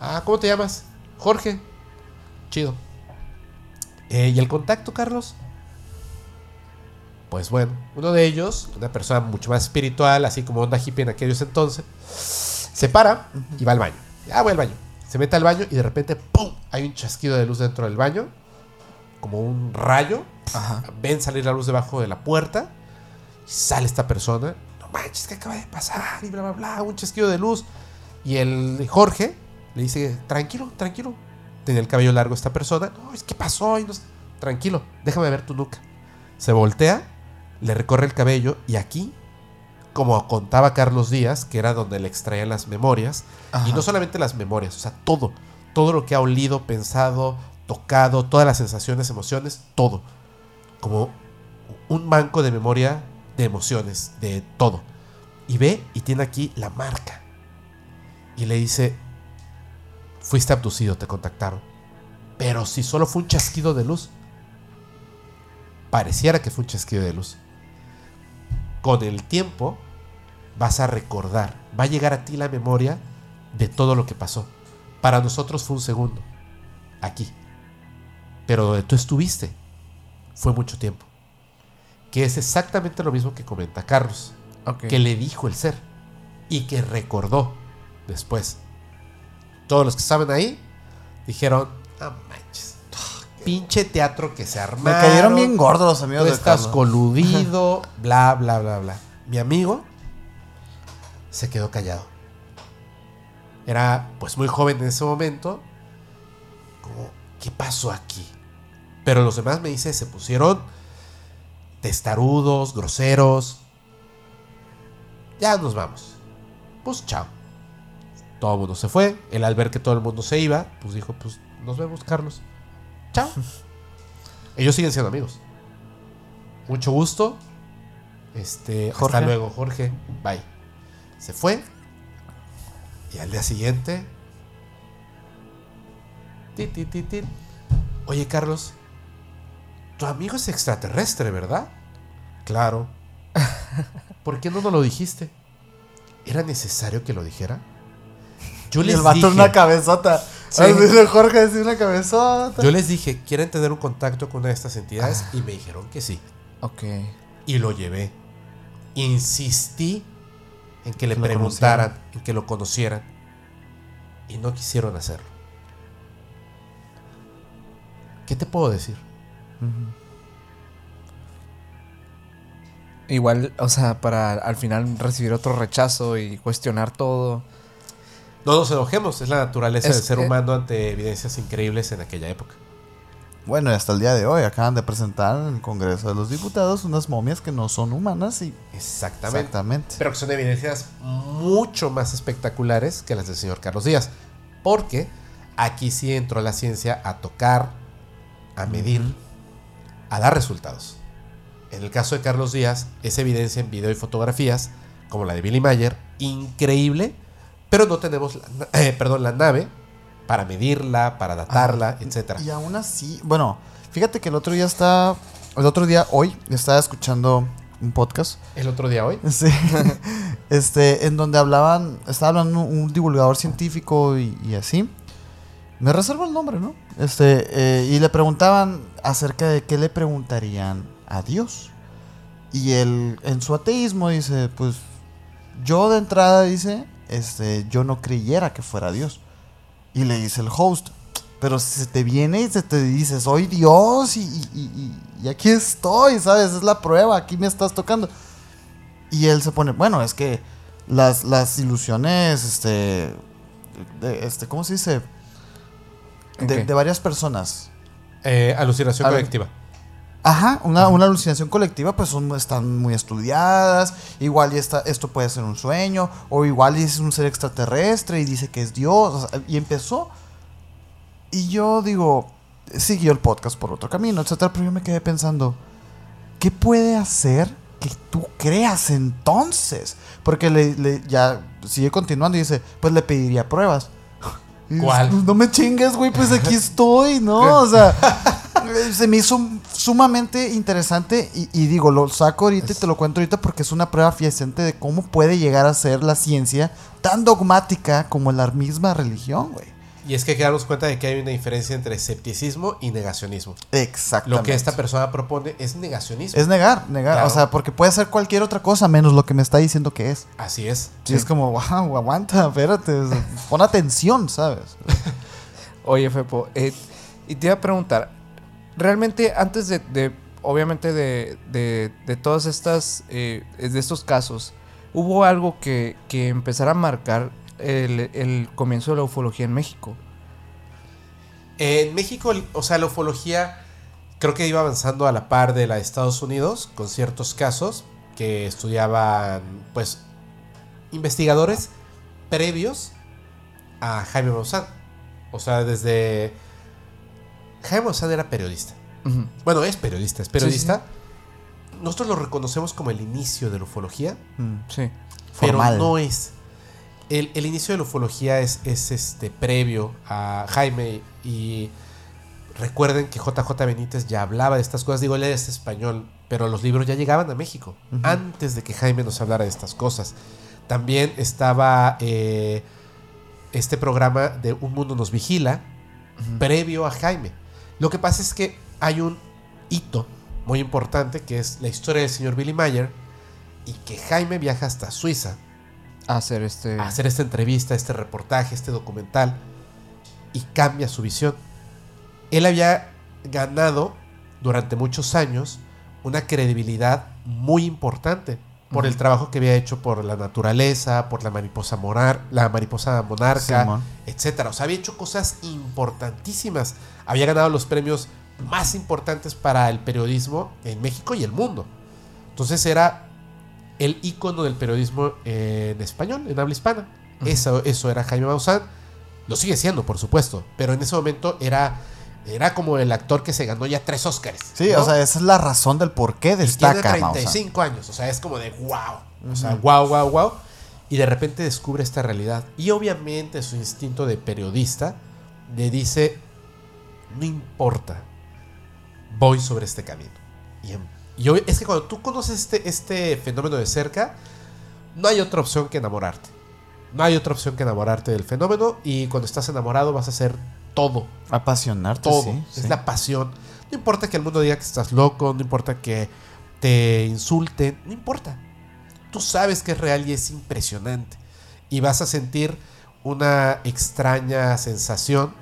Ah, ¿cómo te llamas? Jorge. Chido. Eh, ¿Y el contacto, Carlos? Pues bueno, uno de ellos, una persona mucho más espiritual, así como onda hippie en aquellos entonces, se para y va al baño. Ya voy al baño. Se mete al baño y de repente, ¡pum! Hay un chasquido de luz dentro del baño, como un rayo. Ajá. Ven salir la luz debajo de la puerta y sale esta persona. Manches, ¿qué acaba de pasar? Y bla, bla, bla, un chasquido de luz. Y el Jorge le dice, tranquilo, tranquilo. Tenía el cabello largo esta persona. No, es que pasó. Y no sé. Tranquilo, déjame ver tu nuca. Se voltea, le recorre el cabello y aquí, como contaba Carlos Díaz, que era donde le extraían las memorias, y no solamente las memorias, o sea, todo, todo lo que ha olido, pensado, tocado, todas las sensaciones, emociones, todo. Como un banco de memoria de emociones, de todo. Y ve y tiene aquí la marca. Y le dice, fuiste abducido, te contactaron. Pero si solo fue un chasquido de luz. Pareciera que fue un chasquido de luz. Con el tiempo vas a recordar, va a llegar a ti la memoria de todo lo que pasó. Para nosotros fue un segundo, aquí. Pero donde tú estuviste fue mucho tiempo. Que es exactamente lo mismo que comenta Carlos, que le dijo el ser y que recordó después. Todos los que estaban ahí dijeron, no manches, pinche teatro que se Me armaron. cayeron bien gordos los Tú amigos de estás Carlos. coludido, [LAUGHS] bla, bla, bla, bla. Mi amigo se quedó callado. Era pues muy joven en ese momento. Como, ¿qué pasó aquí? Pero los demás me dice, se pusieron testarudos, groseros. Ya nos vamos. Pues chao. Todo el mundo se fue. Él al ver que todo el mundo se iba, pues dijo, pues nos vemos, Carlos. Chao. [LAUGHS] Ellos siguen siendo amigos. Mucho gusto. Este, Jorge. hasta luego, Jorge. Bye. Se fue. Y al día siguiente. ti, ti, ti, ti. Oye, Carlos. Tu amigo es extraterrestre, ¿verdad? Claro. [LAUGHS] ¿Por qué no nos lo dijiste? ¿Era necesario que lo dijera? Yo Y les el vato dije. una cabezota. Sí. Jorge decía una cabezota. Yo les dije, ¿quieren tener un contacto con una de estas entidades? Y me dijeron que sí. Ok. Y lo llevé. Insistí en que le Que preguntaran, en que lo conocieran. Y no quisieron hacerlo. ¿Qué te puedo decir? Igual, o sea, para al final recibir otro rechazo y cuestionar todo. No nos enojemos, es la naturaleza Es del ser que- humano ante evidencias increíbles en aquella época. Bueno, y hasta el día de hoy acaban de presentar en el Congreso de los Diputados unas momias que no son humanas y Exactamente. exactamente. Pero que son evidencias mucho más espectaculares que las del señor Carlos Díaz. Porque aquí sí entró la ciencia a tocar, a medir, a dar resultados. En el caso de Carlos Díaz, es evidencia en video y fotografías, como la de Billy Mayer, increíble, pero no tenemos la, eh, perdón, la nave para medirla, para datarla, Ajá. etcétera. Y aún así, bueno, fíjate que el otro día está, el otro día, hoy, estaba escuchando un podcast, El otro día hoy, [LAUGHS] sí, este, en donde hablaban, estaba hablando un, un divulgador científico y, y así. Me reservo el nombre, ¿no? Este, eh, y le preguntaban acerca de qué le preguntarían a Dios. Y él, en su ateísmo, dice, pues, yo de entrada, dice, este, yo no creyera que fuera Dios. Y le dice el host, pero si se te viene y se te dice, soy Dios y, y- y- aquí estoy, ¿sabes? Es la prueba, aquí me estás tocando. Y él se pone, bueno, es que las, las ilusiones, este, este, ¿cómo se dice? De, varias personas. eh, alucinación A ver. colectiva. Ajá, una, una alucinación colectiva, pues son, están muy estudiadas. Igual y esto puede ser un sueño, o igual y es un ser extraterrestre y dice que es Dios. o sea, y empezó. Y yo digo, siguió el podcast por otro camino, etcétera. Pero yo me quedé pensando, ¿qué puede hacer que tú creas entonces? Porque le, le- ya sigue continuando y dice, pues le pediría pruebas. ¿Cuál? pues, no me chingues, güey, pues aquí [LAUGHS] estoy, ¿no? O sea, [LAUGHS] eh, se me hizo sumamente interesante y, y digo, lo saco ahorita y te lo cuento ahorita porque es una prueba fehaciente de cómo puede llegar a ser la ciencia tan dogmática como la misma religión, güey. Y es que hay que darnos cuenta de que hay una diferencia entre escepticismo y negacionismo. Exactamente. Lo que esta persona propone es negacionismo. Es negar, negar. Claro. O sea, porque puede ser cualquier otra cosa menos lo que me está diciendo que es. Así es. Sí. es como, wow, aguanta, espérate. Pon atención, ¿sabes? [LAUGHS] Oye, Fepo, eh, y te iba a preguntar, realmente antes de, de- obviamente de, de, de todas estas, eh, de estos casos, ¿hubo algo que, que empezara a marcar el, el comienzo de la ufología en México? En México, o sea, la ufología creo que iba avanzando a la par de la de Estados Unidos, con ciertos casos que estudiaban, pues, investigadores previos a Jaime Maussan. O sea, desde... Jaime Maussan era periodista. Bueno, es periodista, es periodista. Sí, Nosotros lo reconocemos como el inicio de la ufología, Mm, Sí. pero Formal. no es. El, el inicio de la ufología es, es este previo a Jaime y recuerden que JJ Benítez ya hablaba de estas cosas. Digo, él es español, pero los libros ya llegaban a México antes de que Jaime nos hablara de estas cosas. También estaba eh, este programa de Un Mundo Nos Vigila, previo a Jaime. Lo que pasa es que hay un hito muy importante que es la historia del señor Billy Mayer y que Jaime viaja hasta Suiza hacer este... hacer esta entrevista, este reportaje, este documental y cambia su visión. Él había ganado durante muchos años una credibilidad muy importante por el trabajo que había hecho por la naturaleza, por la mariposa morar, la mariposa monarca, Simón. etcétera. O sea, había hecho cosas importantísimas. Había ganado los premios más importantes para el periodismo en México y el mundo. Entonces era el ícono del periodismo en español, en habla hispana. eso, eso era Jaime Maussan. Lo sigue siendo, por supuesto. Pero en ese momento era, era como el actor que se ganó ya tres Óscares. Sí, ¿no? o sea, esa es la razón del por qué Y destaca tiene Maussan. 35 años, o sea, es como de wow. O sea, wow, wow, wow. Y de repente descubre esta realidad. Y obviamente su instinto de periodista le dice, no importa, voy sobre este camino. Y, y es que cuando tú conoces este, este fenómeno de cerca, no hay otra opción que enamorarte. No hay otra opción que enamorarte del fenómeno y cuando estás enamorado vas a hacer todo Apasionarte, todo. sí. es sí. la pasión. No importa que el mundo diga que estás loco, no importa que te insulten, no importa. Tú sabes que es real y es impresionante. Y vas a sentir una extraña sensación.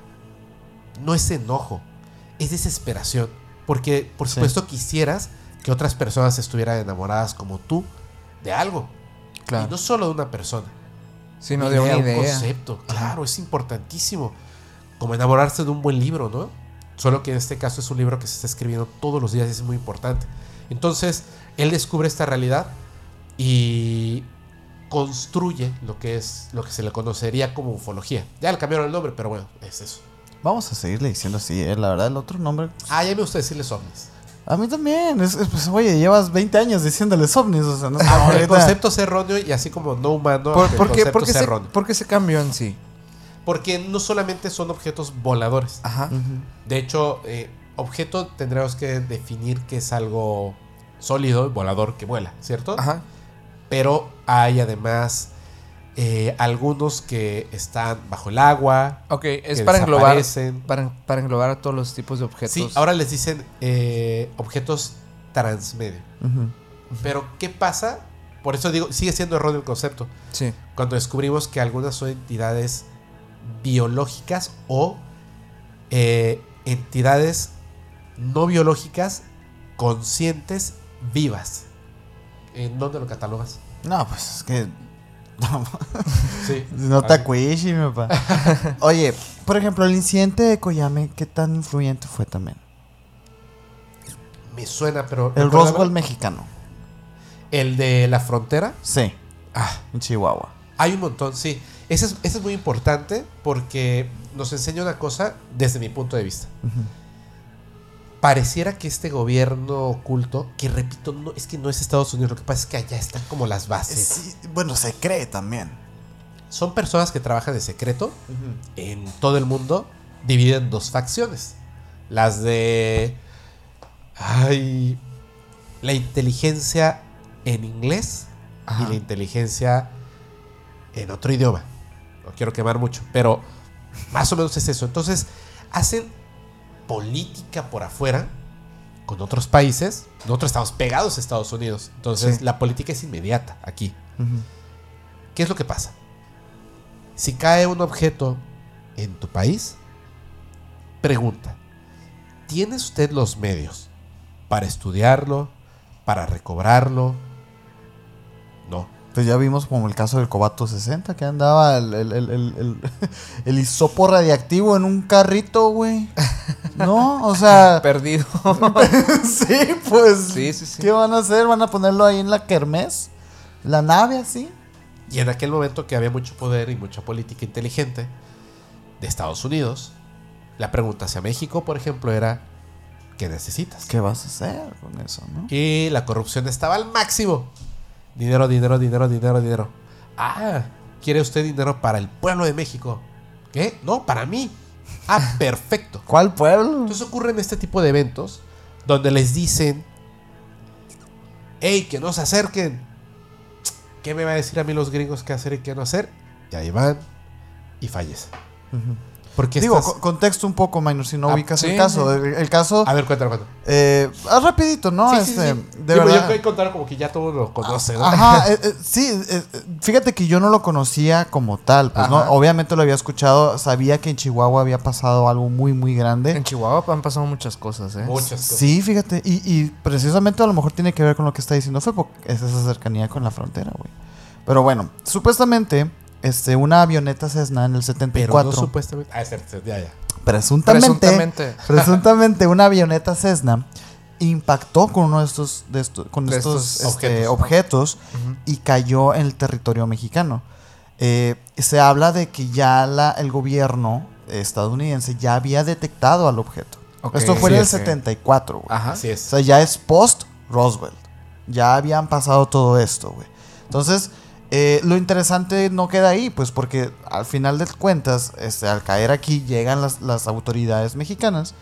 No es enojo, es desesperación. Porque, por Sí. supuesto, quisieras que otras personas estuvieran enamoradas como tú de algo. Y Claro. no solo de una persona. Sí, no de una un idea. concepto. Claro, es importantísimo. Como enamorarse de un buen libro, ¿no? Solo que en este caso es un libro que se está escribiendo todos los días y es muy importante. Entonces, él descubre esta realidad y construye lo que es lo que se le conocería como ufología. Ya le cambiaron el nombre, pero bueno, es eso. Vamos a seguirle diciendo así, ¿eh? La verdad, el otro nombre. Ah, ya me gusta decirles ovnis. A mí también. Es, es, pues, oye, llevas 20 años diciéndoles ovnis. O sea, no el concepto es erróneo y así como no humano, ¿Por, el qué, concepto por qué sea se, por qué se cambió en sí? Porque no solamente son objetos voladores. Ajá. De hecho, eh, objeto tendremos que definir que es algo sólido, volador, que vuela, ¿cierto? Ajá. Pero hay además eh, algunos que están bajo el agua. Ok, es que para englobar, para, para englobar a todos los tipos de objetos. Sí, ahora les dicen eh, objetos transmedio. Ujú. Pero, ¿qué pasa? Por eso digo, sigue siendo erróneo el concepto. Sí. Cuando descubrimos que algunas son entidades biológicas o eh, entidades no biológicas conscientes vivas. ¿En dónde lo catalogas? No, pues es que. No, [LAUGHS] Sí. [LAUGHS] no te acuishi, mi papá. [LAUGHS] Oye, por ejemplo, el incidente de Koyame, ¿qué tan influyente fue también? Me suena, pero. El. Roswell mexicano. El de la frontera. Sí, Ah, en Chihuahua. hay un montón, sí. Ese es, ese es muy importante porque nos enseña una cosa desde mi punto de vista. Ujú. Pareciera que este gobierno oculto, que repito, no, es que no es Estados Unidos, lo que pasa es que allá están como las bases. Sí, bueno, se cree también. son personas que trabajan de secreto en todo el mundo, divididas en dos facciones. Las de... Ay, la inteligencia en inglés y la inteligencia en otro idioma. No quiero quemar mucho, pero más o menos es eso. Entonces, hacen política por afuera con otros países. Nosotros estamos pegados a Estados Unidos. Entonces, Sí. la política es inmediata aquí. ¿Qué es lo que pasa? Si cae un objeto en tu país, pregunta, ¿tiene usted los medios para estudiarlo, para recobrarlo? Pues ya vimos como el caso del Cobato 60, que andaba el, el, el, el, el- [LAUGHS] el hisopo radiactivo en un carrito, güey. No, o sea, [LAUGHS] Perdido. [LAUGHS] sí, pues. Sí, sí, sí. ¿Qué van a hacer? ¿Van a ponerlo ahí en la kermés? ¿La nave así? Y en aquel momento que había mucho poder y mucha política inteligente de Estados Unidos, la pregunta hacia México, por ejemplo, era, ¿qué necesitas? ¿Qué vas a hacer con eso, no? Y la corrupción estaba al máximo. Dinero, dinero, dinero, dinero, dinero. Ah, ¿quiere usted dinero para el pueblo de México? ¿Qué? No, para mí. Ah, [LAUGHS] perfecto. ¿Cuál pueblo? Entonces ocurren este tipo de eventos donde les dicen, hey, que no se acerquen. ¿Qué me va a decir a mí los gringos qué hacer y qué no hacer? Y ahí van y fallece. Ujú. Porque Digo, co- contexto un poco, minor, si no Ah, ubicas sí, el caso. sí. El, el caso, A ver, cuéntame, cuéntame. eh, ah, rapidito, ¿no? Sí, este, sí. De Digo, verdad. Yo voy a contar como que ya todo lo conoce, ¿no? Ajá, [LAUGHS] eh, eh, sí, eh, fíjate que yo no lo conocía como tal, pues no, obviamente lo había escuchado, sabía que en Chihuahua había pasado algo muy muy grande. En Chihuahua han pasado muchas cosas, ¿eh? Muchas cosas. Sí, fíjate, y, y precisamente a lo mejor tiene que ver con lo que está diciendo Fepo, es esa cercanía con la frontera, güey. Pero bueno, supuestamente, este, una avioneta Cessna en el Pero 74, no supuestamente. Ah, es cierto, ya, ya. presuntamente, Presuntamente. [LAUGHS] [LAUGHS] presuntamente una avioneta Cessna impactó con uno de estos, de estos, con De estos, estos este, objetos. y cayó en el territorio mexicano. Eh, se habla de que ya la, el gobierno estadounidense ya había detectado al objeto. Esto fue en el sí. 74, güey. Ajá. Así O es. sea, ya es post Roswell. Ya habían pasado todo esto, güey. Entonces, eh, lo interesante no queda ahí, pues porque al final de cuentas, este, al caer aquí, llegan las, las autoridades mexicanas,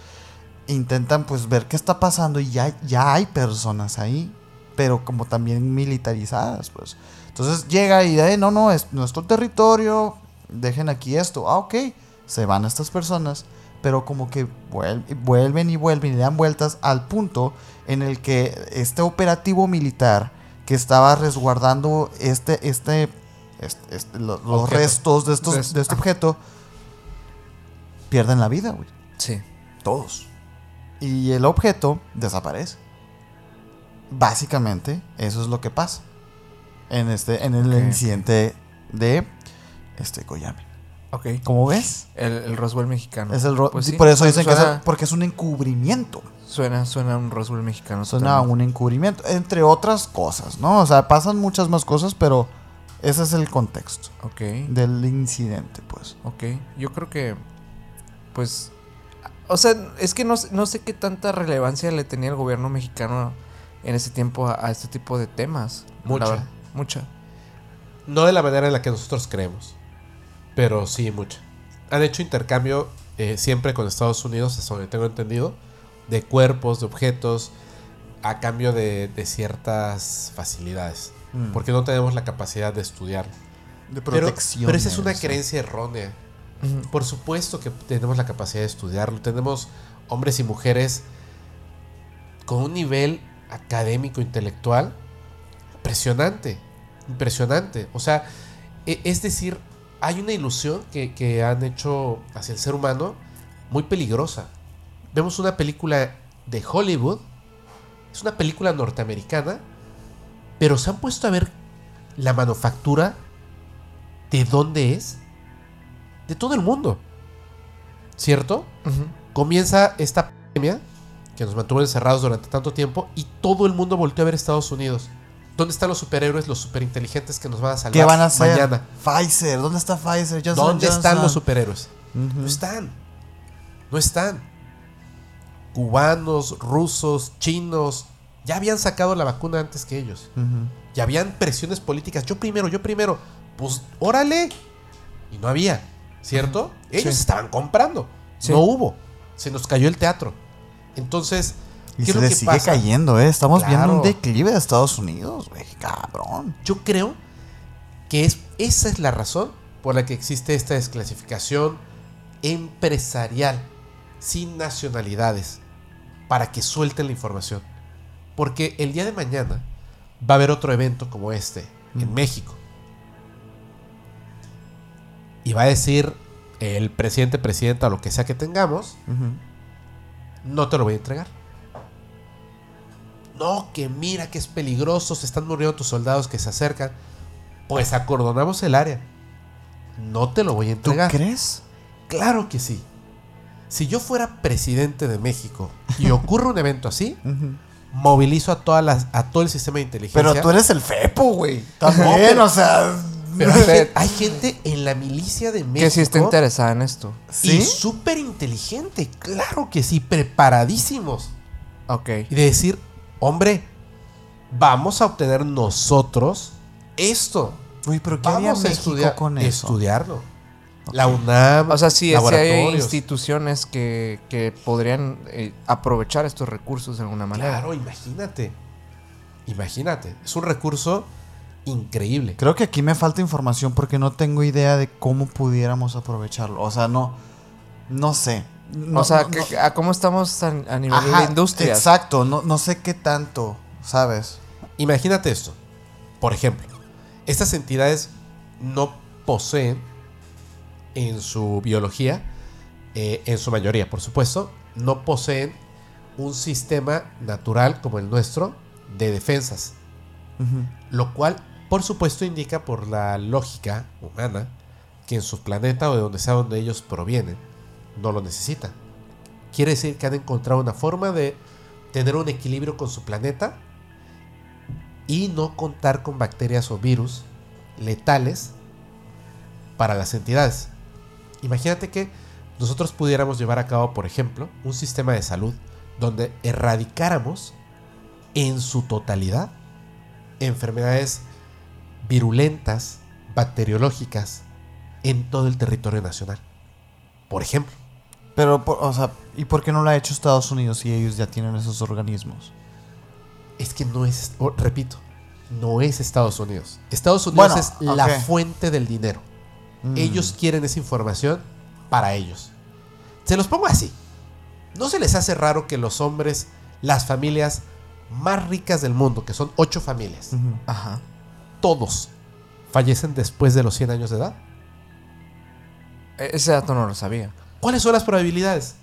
intentan pues ver qué está pasando y ya, ya hay personas ahí, pero como también militarizadas, pues. Entonces llega y de, no, no, es nuestro territorio, dejen aquí esto. Ah, ok, se van estas personas, pero como que vuel- vuelven y vuelven y le dan vueltas al punto en el que este operativo militar que estaba resguardando este, este, este- este- lo- los restos de, estos, De este- de este objeto, pierden la vida, güey. Sí. Todos. Y el objeto desaparece. Básicamente, eso es lo que pasa. En este, en el incidente de este Koyame. Ok. ¿Cómo ves? El, el Roswell mexicano. Es el ro- Pues sí, por eso dicen que es, porque es un encubrimiento. suena, suena un Roswell mexicano. Suena totalmente. un encubrimiento. Entre otras cosas, ¿no? O sea, pasan muchas más cosas, pero ese es el contexto Ok. del incidente, pues. Ok. Yo creo que. Pues. O sea, es que no, sé- no sé qué tanta relevancia le tenía el gobierno mexicano en ese tiempo a, a este tipo de temas. Mucha. Mucha. No de la manera en la que nosotros creemos, pero sí mucha. Han hecho intercambio eh, siempre con Estados Unidos, hasta donde tengo entendido, de cuerpos, de objetos, a cambio de, de ciertas facilidades. Mm. Porque no tenemos la capacidad de estudiarlo. De Pero, protección. pero esa es una creencia errónea. Por supuesto que tenemos la capacidad de estudiarlo. Tenemos hombres y mujeres con un nivel académico, intelectual, impresionante. Impresionante. O sea, e- es decir, hay una ilusión que, que han hecho hacia el ser humano muy peligrosa. Vemos una película de Hollywood, es una película norteamericana, pero se han puesto a ver la manufactura de dónde es, de todo el mundo. ¿Cierto? Comienza esta pandemia que nos mantuvo encerrados durante tanto tiempo y todo el mundo volteó a ver Estados Unidos. ¿Dónde están los superhéroes, los superinteligentes que nos van a salvar ¿Qué van a hacer? mañana? Pfizer, ¿dónde está Pfizer? Johnson ¿Dónde están los superhéroes? No están. No están. Cubanos, rusos, chinos, ya habían sacado la vacuna antes que ellos. Ya habían presiones políticas. Yo primero, yo primero. Pues órale. y no había, ¿cierto? Ellos Sí. estaban comprando. Sí. No hubo. Se nos cayó el teatro. Entonces, Y ¿qué es se le sigue pasa? cayendo, ¿eh? Estamos viendo un declive de Estados Unidos, güey. Cabrón. Yo creo que es, esa es la razón por la que existe esta desclasificación empresarial sin nacionalidades para que suelten la información. Porque el día de mañana va a haber otro evento como este en México. Y va a decir el presidente, presidenta o lo que sea que tengamos, no te lo voy a entregar. No, que mira que es peligroso, se están muriendo tus soldados que se acercan. Pues acordonamos el área. No te lo voy a ¿Tú entregar. crees? Claro que sí. Si yo fuera presidente de México y ocurre un evento así, [LAUGHS] movilizo a todas las, a todo el sistema de inteligencia. Pero tú eres el FEPO, güey. También, pero- o sea. Pero hay, [LAUGHS] gen- hay gente en la milicia de México Que sí está interesada en esto. ¿Sí? y súper inteligente. Claro que sí, preparadísimos. Ok. Y de decir, hombre, vamos a obtener nosotros esto. Uy, pero ¿qué haría Vamos a México estudiar, con eso? estudiarlo. La UNAM, O sea, sí, sí hay instituciones que, que podrían eh, aprovechar estos recursos de alguna manera. Claro, imagínate. Imagínate. Es un recurso increíble. Creo que aquí me falta información porque no tengo idea de cómo pudiéramos aprovecharlo. O sea, no. No sé. No- o sea, no- que- no- ¿a ¿cómo estamos a, a nivel Ajá, de industria? Exacto, no, no sé qué tanto, ¿sabes? Imagínate esto. Por ejemplo, estas entidades no poseen en su biología, eh, en su mayoría, por supuesto, no poseen un sistema natural como el nuestro de defensas. Lo cual, por supuesto, indica por la lógica humana que en su planeta o de donde sea donde ellos provienen, no lo necesitan. Quiere decir que han encontrado una forma de tener un equilibrio con su planeta y no contar con bacterias o virus letales para las entidades. Imagínate que nosotros pudiéramos llevar a cabo, por ejemplo, un sistema de salud donde erradicáramos en su totalidad enfermedades virulentas, bacteriológicas, en todo el territorio nacional. Por ejemplo, Pero, por- o sea, ¿y por qué no lo ha hecho Estados Unidos si ellos ya tienen esos organismos? es que no es, oh, repito, no es Estados Unidos. Estados Unidos Bueno, es la fuente del dinero. Mm. Ellos quieren esa información para ellos. Se los pongo así. ¿No se les hace raro que los hombres, las familias más ricas del mundo, que son ocho familias. Ajá. todos fallecen después de los 100 años de edad? E- Ese dato no lo sabía. ¿Cuáles son las probabilidades?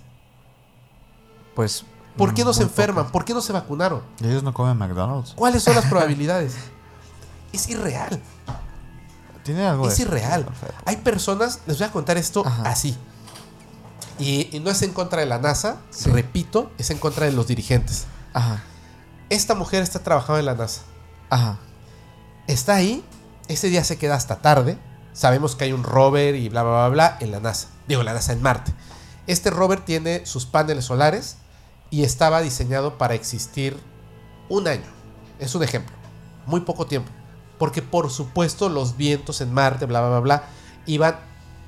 Pues. ¿Por qué no se enferman? pocas. ¿Por qué no se vacunaron? Ellos no comen McDonald's. ¿Cuáles son las [LAUGHS] probabilidades? es irreal. Tiene algo Es de- irreal. Perfecto. Hay personas, les voy a contar esto Ajá. así. Y, y no es en contra de la NASA, Sí. repito, es en contra de los dirigentes. Ajá. Esta mujer está trabajando en la NASA. Ajá. Está ahí, ese día se queda hasta tarde. Sabemos que hay un rover y bla, bla, bla, bla en la NASA. Digo, la NASA en Marte. Este rover tiene sus paneles solares y estaba diseñado para existir un año. Es un ejemplo. Muy poco tiempo. Porque por supuesto los vientos en Marte, bla, bla, bla, bla, iban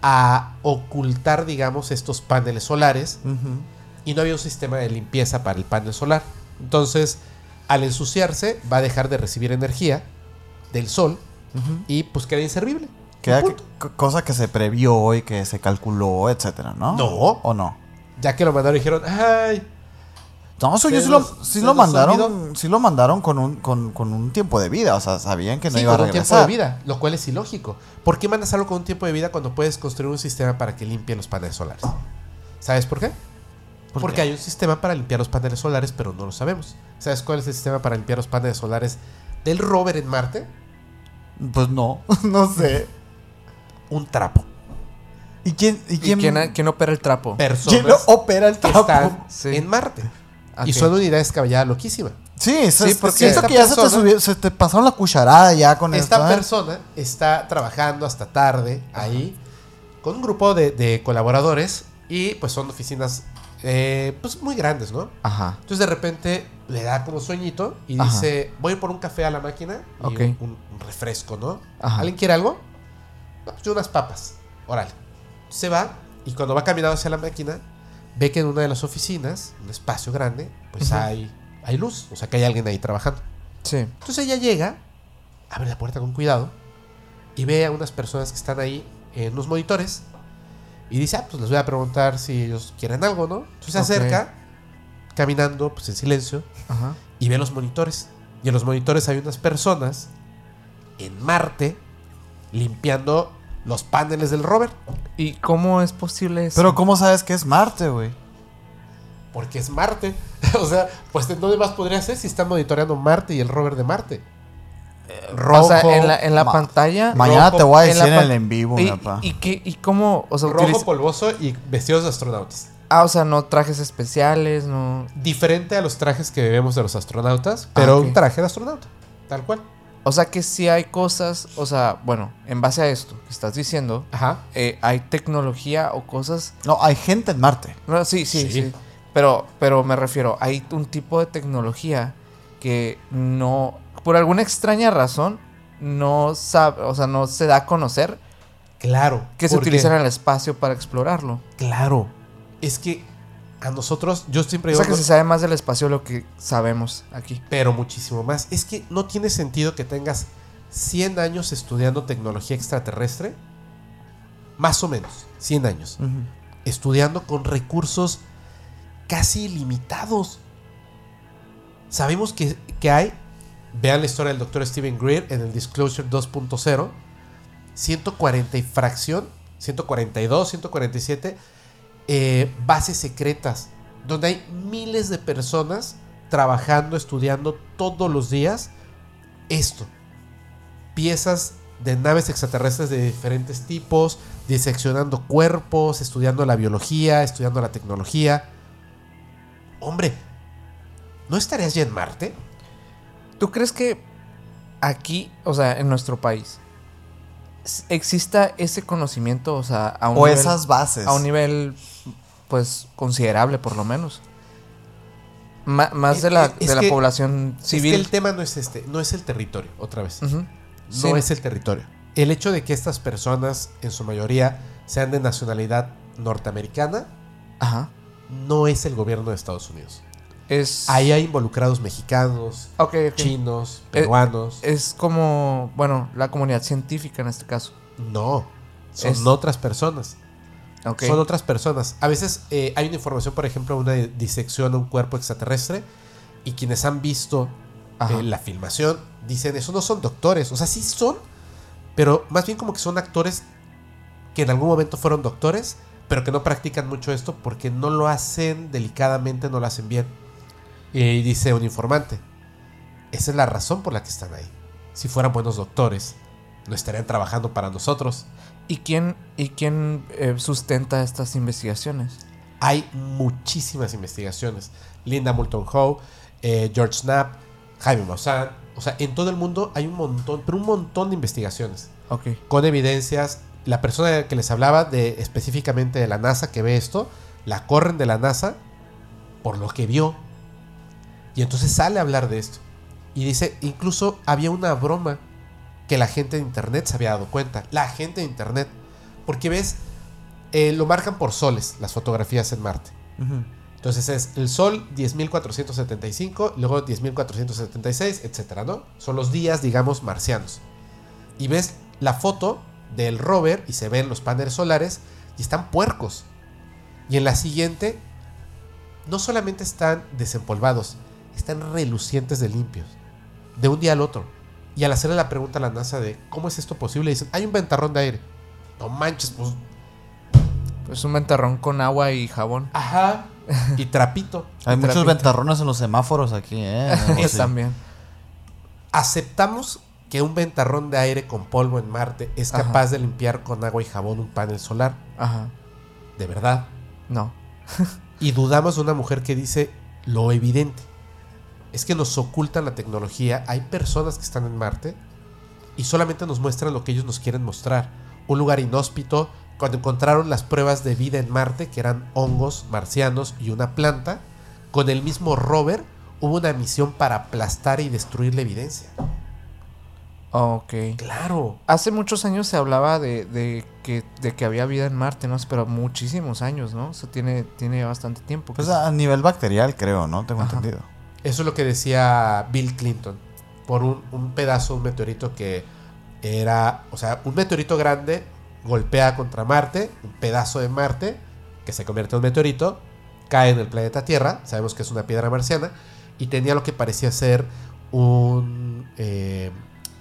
a ocultar, digamos, estos paneles solares y no había un sistema de limpieza para el panel solar. Entonces, al ensuciarse, va a dejar de recibir energía del sol y pues queda inservible. Queda cosa que se previó y que se calculó, etcétera, ¿no? No. ¿O no? Ya que lo mandaron y dijeron, ay, No, según yo sí, lo, sí mandaron, sí lo mandaron con un, con, con un tiempo de vida. O sea, sabían que no sí, iba a con un tiempo regresar. de vida, lo cual es ilógico. ¿Por qué mandas algo con un tiempo de vida cuando puedes construir un sistema para que limpie los paneles solares? ¿Sabes por qué? ¿Por Porque qué? hay un sistema para limpiar los paneles solares, pero no lo sabemos. ¿Sabes cuál es el sistema para limpiar los paneles solares del rover en Marte? Pues no, [LAUGHS] no sé. Un trapo. ¿Y quién, y ¿Y quién, quién, quién opera el trapo? Personas quién opera el trapo? están Sí. en Marte. Ok. Y son unidades descabellada loquísima. Sí, eso Sí, es- porque siento esta que ya se te, subió- se te pasaron la cucharada ya con Esta esto. ¿eh? persona está trabajando hasta tarde ahí con un grupo de, de colaboradores y pues son oficinas eh, pues muy grandes, ¿no? Ajá. Entonces de repente le da como sueñito y Ajá. dice, voy por un café a la máquina y Ok. un, un refresco, ¿no? Ajá. ¿Alguien quiere algo? Yo unas papas. órale. Se va y cuando va caminando hacia la máquina, ve que en una de las oficinas, un espacio grande, pues Ujú. hay, hay luz, o sea que hay alguien ahí trabajando. Sí. Entonces ella llega, abre la puerta con cuidado y ve a unas personas que están ahí en los monitores y dice, ah, pues les voy a preguntar si ellos quieren algo, ¿no? Entonces se Ok. acerca, caminando, pues en silencio, Ajá. y ve los monitores. Y en los monitores hay unas personas en Marte limpiando los paneles del rover. ¿Y cómo es posible eso? Pero ¿cómo sabes que es Marte, güey? Porque es Marte. [LAUGHS] o sea, pues ¿de dónde más podría ser si están monitoreando Marte y el rover de Marte? o sea, en la, en la ma- pantalla. Mañana rojo te voy a en la decir en pan- el en vivo, ¿Y, papá. y, qué- y cómo? O sea, Rojo utiliza- polvoso y vestidos de astronautas. Ah, o sea, no trajes especiales, no. Diferente a los trajes que vemos de los astronautas, pero Ah, ok. un traje de astronauta. Tal cual. O sea que sí hay cosas, o sea, bueno, en base a esto que estás diciendo, Ajá. eh, hay tecnología o cosas. No, hay gente en Marte. No, sí, sí, Sí. sí. Pero, pero me refiero, hay un tipo de tecnología que no, por alguna extraña razón, no sabe, o sea, no se da a conocer Claro. que se utiliza en el espacio para explorarlo. Claro. Es que a nosotros, yo siempre O digo, sea que se sabe más del espacio lo que sabemos aquí. pero muchísimo más. Es que no tiene sentido que tengas 100 años estudiando tecnología extraterrestre. Más o menos, 100 años. Estudiando con recursos casi ilimitados. Sabemos que, que hay, vean la historia del doctor Stephen Greer en el Disclosure 2.0, 140 y fracción, 142, 147 eh, bases secretas, donde hay miles de personas trabajando, estudiando todos los días esto. Piezas de naves extraterrestres de diferentes tipos, diseccionando cuerpos, estudiando la biología, estudiando la tecnología. Hombre, ¿no estarías ya en Marte? ¿Tú crees que aquí, o sea, en nuestro país, exista ese conocimiento, o sea, a un O nivel, esas bases. a un nivel, pues, considerable por lo menos? Ma- más Es- de la, es de la que- población Es civil. que el tema no es este, no es el territorio, otra vez. No Sí. es el territorio. El hecho de que estas personas, en su mayoría, sean de nacionalidad norteamericana, Ajá. no es el gobierno de Estados Unidos. Es. Ahí hay involucrados mexicanos, chinos, Eh, peruanos. Es como, bueno, la comunidad científica en este caso. no, son es- otras personas. Son otras personas. A veces eh, hay una información, por ejemplo, una disección de un cuerpo extraterrestre y quienes han visto eh, la filmación dicen, eso no son doctores. O sea, sí son, pero más bien como que son actores que en algún momento fueron doctores, pero que no practican mucho esto porque no lo hacen delicadamente, no lo hacen bien. Y dice un informante, esa es la razón por la que están ahí. Si fueran buenos doctores, no estarían trabajando para nosotros. ¿Y quién, y quién eh, sustenta estas investigaciones? Hay muchísimas investigaciones. Linda Moulton Howe, eh, George Knapp, Jaime Maussan. O sea, en todo el mundo hay un montón, pero un montón de investigaciones. Ok. Con evidencias. La persona que les hablaba de específicamente de la NASA que ve esto, la corren de la NASA por lo que vio. Y entonces sale a hablar de esto. Y dice, incluso había una broma que la gente de internet se había dado cuenta. La gente de internet. Porque ves, eh, lo marcan por soles las fotografías en Marte. Entonces es el Sol 10.475, luego 10.476, etcétera, ¿no? Son los días, digamos, marcianos. Y ves la foto del rover y se ven los paneles solares y están puercos. Y en la siguiente, no solamente están desempolvados, están relucientes de limpios. De un día al otro. Y al hacerle la pregunta a la NASA de cómo es esto posible, dicen, hay un ventarrón de aire. No manches, pues Pues un ventarrón con agua y jabón. Ajá. [LAUGHS] Y trapito. Hay Y muchos trapito. ventarrones en los semáforos aquí, ¿eh? [LAUGHS] Sí. también. Aceptamos que un ventarrón de aire con polvo en Marte es Ajá. capaz de limpiar con agua y jabón un panel solar. Ajá. De verdad. No. Y dudamos de una mujer que dice lo evidente. Es que nos ocultan la tecnología. Hay personas que están en Marte y solamente nos muestran lo que ellos nos quieren mostrar. Un lugar inhóspito. Cuando encontraron las pruebas de vida en Marte, que eran hongos marcianos y una planta, con el mismo rover hubo una misión para aplastar y destruir la evidencia. Ok. Claro. Hace muchos años se hablaba de, de que, de que había vida en Marte, ¿no? Pero muchísimos años, ¿no? Eso tiene, tiene bastante tiempo. Pues a nivel bacterial, creo, ¿no? Tengo Ajá. entendido. Eso es lo que decía Bill Clinton. Por un, un pedazo, un meteorito que era, o sea, un meteorito grande golpea contra Marte, un pedazo de Marte que se convierte en un meteorito, cae en el planeta Tierra, sabemos que es una piedra marciana, y tenía lo que parecía ser un, eh,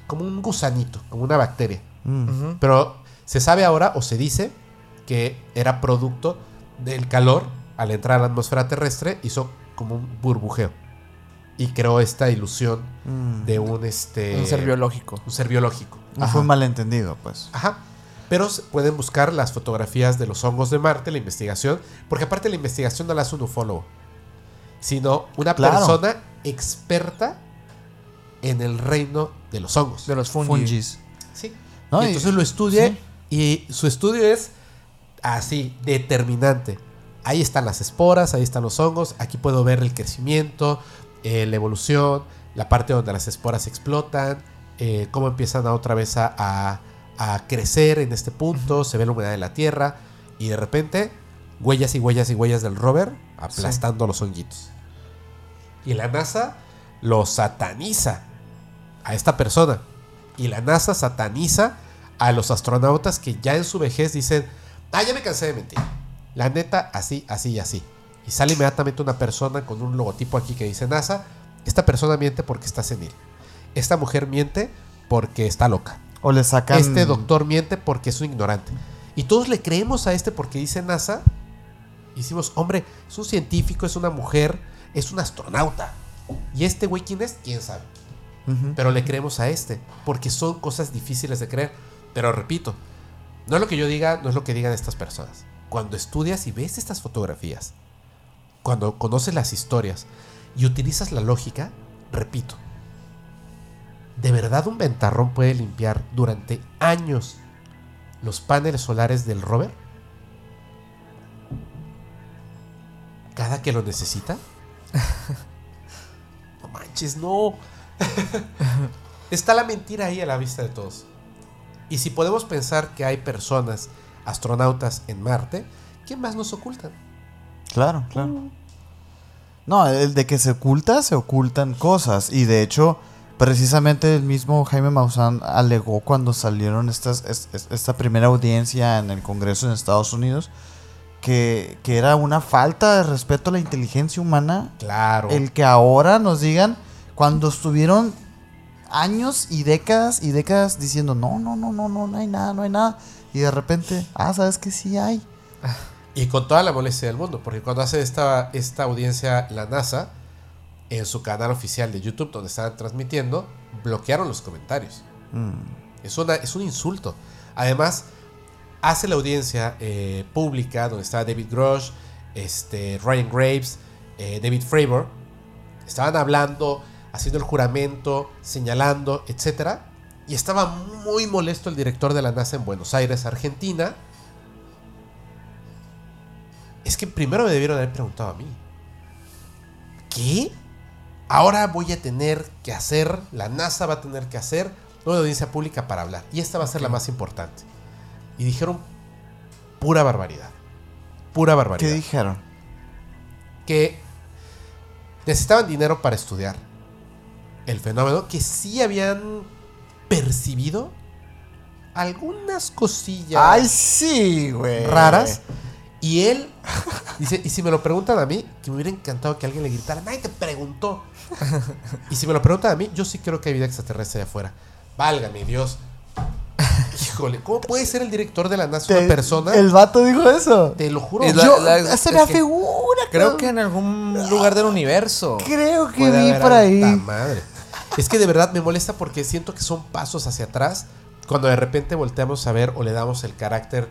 como un gusanito, como una bacteria. Mm. Pero se sabe ahora, o se dice, que era producto del calor al entrar a la atmósfera terrestre, hizo como un burbujeo. Y creó esta ilusión Mm. de un, este, Un ser biológico. un ser biológico. No fue un malentendido, pues. Ajá. Pero pueden buscar las fotografías de los hongos de Marte, la investigación, porque aparte la investigación no la hace un ufólogo, sino una Claro. persona experta en el reino de los hongos. De los fungi. Fungis. Sí. No, y y- entonces lo estudia sí. y su estudio es así, determinante. Ahí están las esporas, ahí están los hongos, aquí puedo ver el crecimiento, eh, la evolución, la parte donde las esporas explotan, eh, cómo empiezan a otra vez a, a- a crecer en este punto, se ve la humedad de la tierra y de repente huellas y huellas y huellas del rover aplastando los honguitos. Y la NASA lo sataniza a esta persona. Y la NASA sataniza a los astronautas que ya en su vejez dicen, ah, ya me cansé de mentir. La neta, así, así y así. Y sale inmediatamente una persona con un logotipo aquí que dice NASA. Esta persona miente porque está senil. Esta mujer miente porque está loca. O le sacan. Este doctor miente porque es un ignorante. Y todos le creemos a este porque dice NASA. Y decimos, hombre, es un científico, es una mujer, es un astronauta. ¿Y este güey quién es? ¿Quién sabe? Pero le creemos a este, porque son cosas difíciles de creer. Pero repito, no es lo que yo diga, no es lo que digan estas personas. Cuando estudias y ves estas fotografías, cuando conoces las historias y utilizas la lógica, repito, ¿de verdad un ventarrón puede limpiar durante años los paneles solares del rover? ¿Cada que lo necesita? [LAUGHS] No manches, no. [LAUGHS] Está la mentira ahí a la vista de todos. Y si podemos pensar que hay personas, astronautas en Marte, ¿quién más nos ocultan? Claro, claro. No, el de que se oculta, se ocultan cosas. Y de hecho, precisamente el mismo Jaime Maussan alegó cuando salieron estas, es- es- esta primera audiencia en el Congreso en Estados Unidos que, que era una falta de respeto a la inteligencia humana Claro. el que ahora nos digan cuando estuvieron años y décadas y décadas diciendo no, no, no, no, no, no hay nada, no hay nada. Y de repente, ah, sabes que sí hay. [LAUGHS] Y con toda la molestia del mundo, porque cuando hace esta, esta audiencia la NASA, en su canal oficial de YouTube, donde estaban transmitiendo, bloquearon los comentarios. Mm. Es, una, es un insulto. Además, hace la audiencia eh, pública donde estaba David Grosh, este, Ryan Graves, eh, David Fravor. Estaban hablando, haciendo el juramento, señalando, etc. Y estaba muy molesto el director de la NASA en Buenos Aires, Argentina. Es que primero me debieron haber preguntado a mí. ¿Qué? Ahora voy a tener que hacer, la NASA va a tener que hacer una audiencia pública para hablar. Y esta va a ser la más importante. Y dijeron pura barbaridad. Pura ¿Qué barbaridad. dijeron? Que necesitaban dinero para estudiar el fenómeno, que sí habían percibido algunas cosillas Ay, sí, güey. raras. Y él [LAUGHS] dice, y si me lo preguntan a mí, que me hubiera encantado que alguien le gritara, nadie te preguntó. [LAUGHS] y si me lo preguntan a mí, yo sí creo que hay vida extraterrestre allá afuera. Válgame Dios. [LAUGHS] Híjole, ¿cómo puede ser el director de la NASA una persona? El vato dijo eso. Te lo juro. La- Yo, la- se es que- afigura. Creo cabrón. que en algún lugar del universo. Creo que vi por ahí. Madre. Es que de verdad me molesta porque siento que son pasos hacia atrás cuando de repente volteamos a ver o le damos el carácter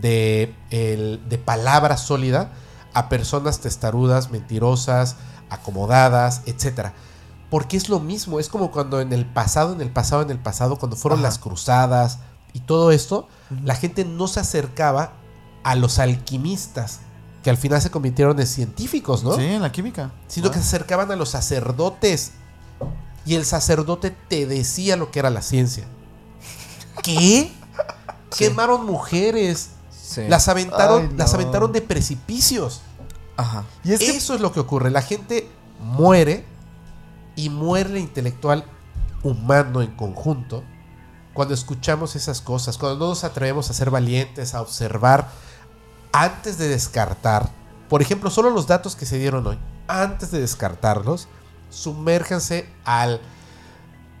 de, el- de palabra sólida a personas testarudas, mentirosas, acomodadas, etcétera. Porque es lo mismo, es como cuando en el pasado, en el pasado, en el pasado, cuando fueron Ajá. las cruzadas y todo esto, la gente no se acercaba a los alquimistas, que al final se convirtieron en científicos, ¿no? Sí, en la química. sino que se acercaban a los sacerdotes y el sacerdote te decía lo que era la ciencia. ¿Qué? [LAUGHS] Sí. Quemaron mujeres. Sí. Las aventaron, Ay, no. las aventaron de precipicios. Ajá. Y es que Eso es lo que ocurre. La gente muere y muere el intelectual humano en conjunto cuando escuchamos esas cosas, cuando no nos atrevemos a ser valientes, a observar antes de descartar. Por ejemplo, solo los datos que se dieron hoy, antes de descartarlos, sumérjanse al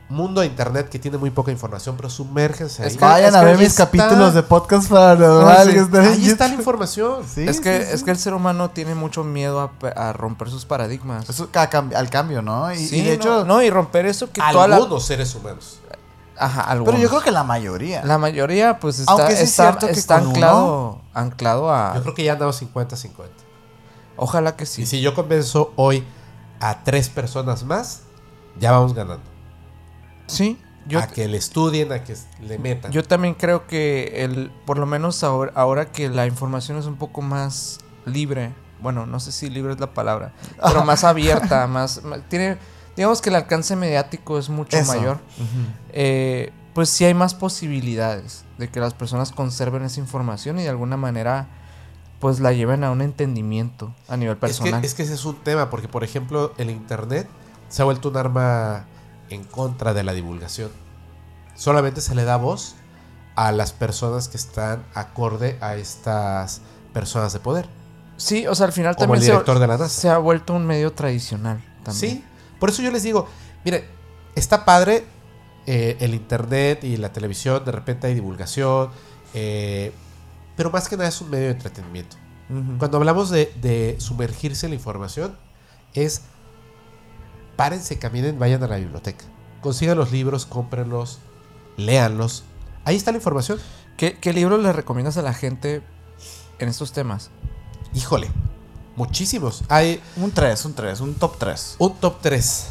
mundo de internet que tiene muy poca información, pero sumérjanse ahí. Es que- vayan a ver mis está. capítulos de podcast paranormal. Sí. que están en Ahí está la información. Sí, es, que, sí, sí. es que el ser humano tiene mucho miedo a, pe- a romper sus paradigmas. Eso, a cam- al cambio, ¿no? Y, Sí, y de no, hecho, no, y romper eso que la. Algunos seres humanos. Ajá, pero algunos. yo creo que la mayoría. La mayoría, pues está, Aunque sí es está, cierto que está con anclado, anclado a. Yo creo que ya andamos 50-50. Ojalá que sí. Y si yo convenzo hoy a tres personas más, ya vamos ganando. Sí, yo, a que le estudien, a que le metan. yo también creo que el, por lo menos ahora, ahora que la información es un poco más libre, bueno, no sé si libre es la palabra, pero [LAUGHS] más abierta, más, tiene, digamos que el alcance mediático es mucho Eso. mayor. eh, pues sí hay más posibilidades de que las personas conserven esa información y de alguna manera pues la lleven a un entendimiento a nivel es, personal. que, es que ese es un tema, porque por ejemplo el Internet se ha vuelto un arma en contra de la divulgación. Solamente se le da voz a las personas que están acorde a estas personas de poder. Sí, o sea, al final Como el también se- director de la NASA. se, ha vuelto un medio tradicional. También. Sí, por eso yo les digo, mire, está padre eh, el internet y la televisión, de repente hay divulgación, eh, pero más que nada es un medio de entretenimiento. Cuando hablamos de, de sumergirse en la información, es párense, caminen, vayan a la biblioteca. Consigan los libros, cómprenlos, léanlos. Ahí está la información. ¿Qué, qué libros le recomiendas a la gente en estos temas? Híjole, muchísimos. Hay Un 3, un 3, un top 3. un top 3.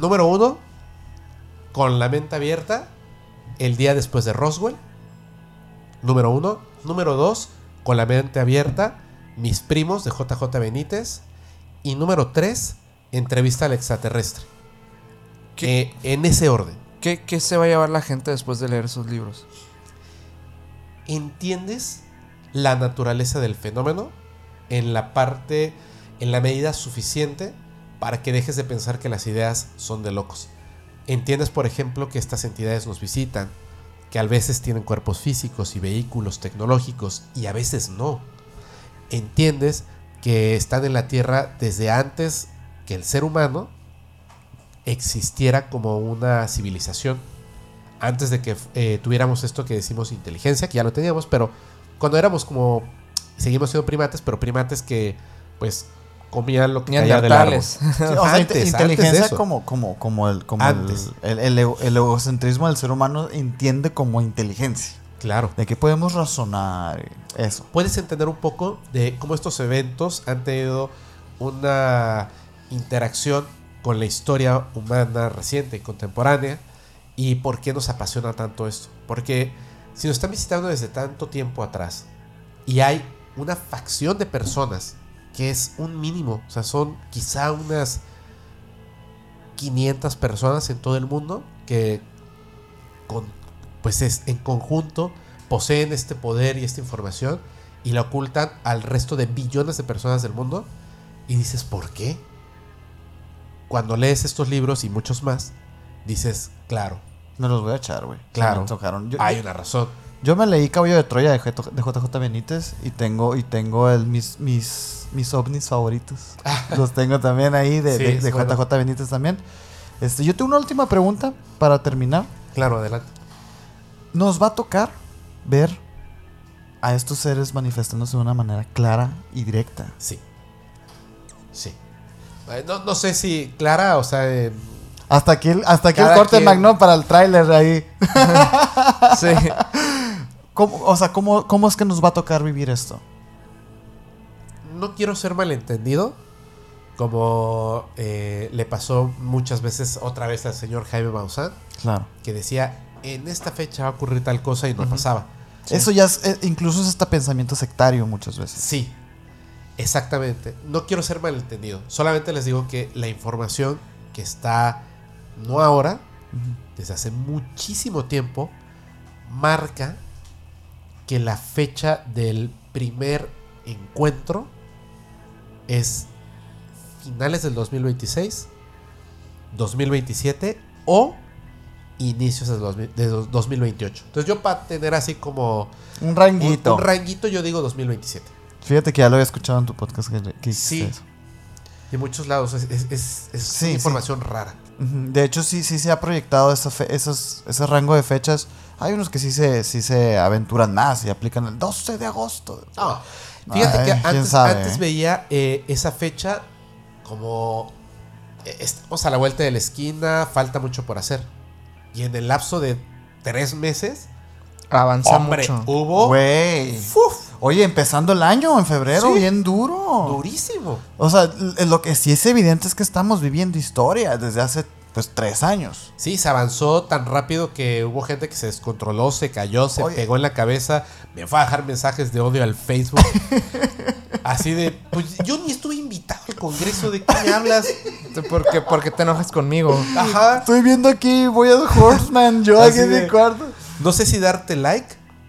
número 1, con la mente abierta, el día después de Roswell. Número 1. Número 2, con la mente abierta, mis primos de JJ Benítez. Y número 3, entrevista al extraterrestre. Eh, en ese orden. ¿Qué, qué se va a llevar la gente después de leer esos libros? entiendes la naturaleza del fenómeno en la parte, en la medida suficiente para que dejes de pensar que las ideas son de locos. Entiendes, por ejemplo, que estas entidades nos visitan, que a veces tienen cuerpos físicos y vehículos tecnológicos y a veces no. Entiendes que están en la Tierra desde antes que el ser humano existiera como una civilización antes de que eh, tuviéramos esto que decimos inteligencia, que ya lo teníamos, pero cuando éramos como, seguimos siendo primates, pero primates que pues comían lo que caía del árbol. Sí, o sea, [LAUGHS] Antes, inte- antes de inteligencia como, como, como, el, como Antes. el, el, el ego- el egocentrismo del ser humano entiende como inteligencia. Claro. De que podemos razonar. Eso. Puedes entender un poco de cómo estos eventos han tenido una interacción con la historia humana reciente y contemporánea y por qué nos apasiona tanto esto. Porque si nos están visitando desde tanto tiempo atrás y hay una facción de personas que es un mínimo, o sea, son quizá unas 500 personas en todo el mundo que con, pues es, en conjunto poseen este poder y esta información y la ocultan al resto de billones de personas del mundo y dices, ¿por qué? Cuando lees estos libros y muchos más, dices, claro, Me los voy a echar, güey. Claro. Me. Yo, hay una razón. yo me leí Caballo de Troya de JJ Benítez y tengo, y tengo el, mis, mis, mis ovnis favoritos. [LAUGHS] los tengo también ahí de, Sí, de- de bueno. JJ Benítez también. Este, yo tengo una última pregunta para terminar. Claro, adelante. Nos va a tocar ver a estos seres manifestándose de una manera clara y directa. Sí. Sí. Eh, No, no sé si Clara, o sea, Hasta aquí, el- hasta aquí el corte quien- magno para el tráiler ahí. [LAUGHS] sí. ¿Cómo, o sea, ¿cómo, ¿cómo es que nos va a tocar vivir esto? no quiero ser malentendido, como eh, le pasó muchas veces otra vez al señor Jaime Maussan, Claro. que decía, en esta fecha va a ocurrir tal cosa y no pasaba. Eso ya es, eh, incluso es hasta pensamiento sectario muchas veces. Sí, exactamente. No quiero ser malentendido. Solamente les digo que la información que está, no ahora, desde hace muchísimo tiempo, marca que la fecha del primer encuentro es finales del 2026, 2027 o inicios del 2000 de dos- 2028. Entonces yo para tener así como Un un, ranguito. un ranguito yo digo 2027. Fíjate que ya lo había escuchado en tu podcast que, que hiciste Sí. eso. De muchos lados es, es- es- es Sí, información rara. De hecho, sí, sí se ha proyectado esa fe- esos, ese rango de fechas. Hay unos que sí se, sí se aventuran más y aplican el 12 de agosto. No, fíjate Ay, que antes, veía eh, esa fecha como eh, estamos a la vuelta de la esquina, falta mucho por hacer. Y en el lapso de tres meses, Avanza hombre, mucho. hubo. ¡fuf! Oye, empezando el año en febrero, Sí. bien duro. durísimo. O sea, lo que sí es evidente es que estamos viviendo historia desde hace pues tres años. Sí, se avanzó tan rápido que hubo gente que se descontroló, se cayó, se Oye. pegó en la cabeza, me fue a dejar mensajes de odio al Facebook. [LAUGHS] Así de, pues yo ni estuve invitado al Congreso, ¿de qué me hablas? ¿Por qué, por qué te enojas conmigo? Ajá. Estoy viendo aquí, voy a Horseman, yo Así aquí en de- mi cuarto. No sé si darte like,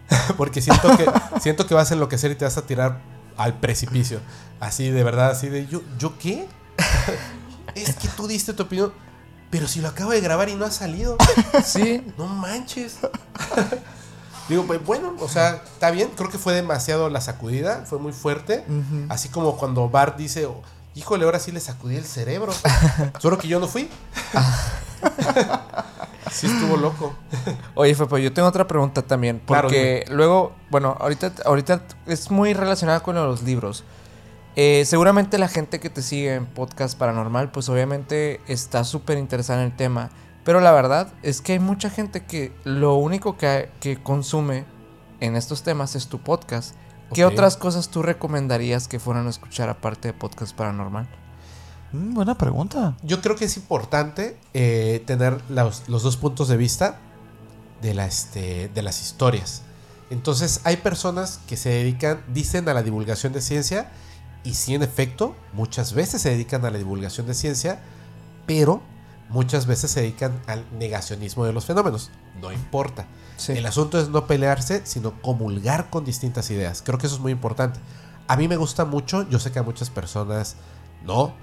[LAUGHS] porque siento que, siento que vas a enloquecer y te vas a tirar al precipicio. Así, de verdad, así de, ¿yo, ¿yo qué? [LAUGHS] es que tú diste tu opinión, pero si lo acabo de grabar y no ha salido, [LAUGHS] Sí. no manches. Digo, pues bueno, o sea, está bien, creo que fue demasiado la sacudida, fue muy fuerte. Así como cuando Bart dice, oh, híjole, ahora sí le sacudí el cerebro. Solo que yo no fui. Sí estuvo loco. Oye, Fepo, yo tengo otra pregunta también. Claro, Porque luego, bueno, ahorita, ahorita es muy relacionada con los libros. Eh, seguramente la gente que te sigue en Podcast Paranormal, pues obviamente está súper interesada en el tema. Pero la verdad es que hay mucha gente que lo único que, que consume en estos temas es tu podcast. ¿Qué otras cosas tú recomendarías que fueran a escuchar aparte de Podcast Paranormal? Mm, buena pregunta. Yo creo que es importante eh, tener los, los dos puntos de vista de, la, este, de las historias. Entonces hay personas que se dedican, dicen a la divulgación de ciencia y sí en efecto muchas veces se dedican a la divulgación de ciencia, pero muchas veces se dedican al negacionismo de los fenómenos. No importa. Sí. El asunto es no pelearse, sino comulgar con distintas ideas. Creo que eso es muy importante. A mí me gusta mucho, yo sé que a muchas personas no,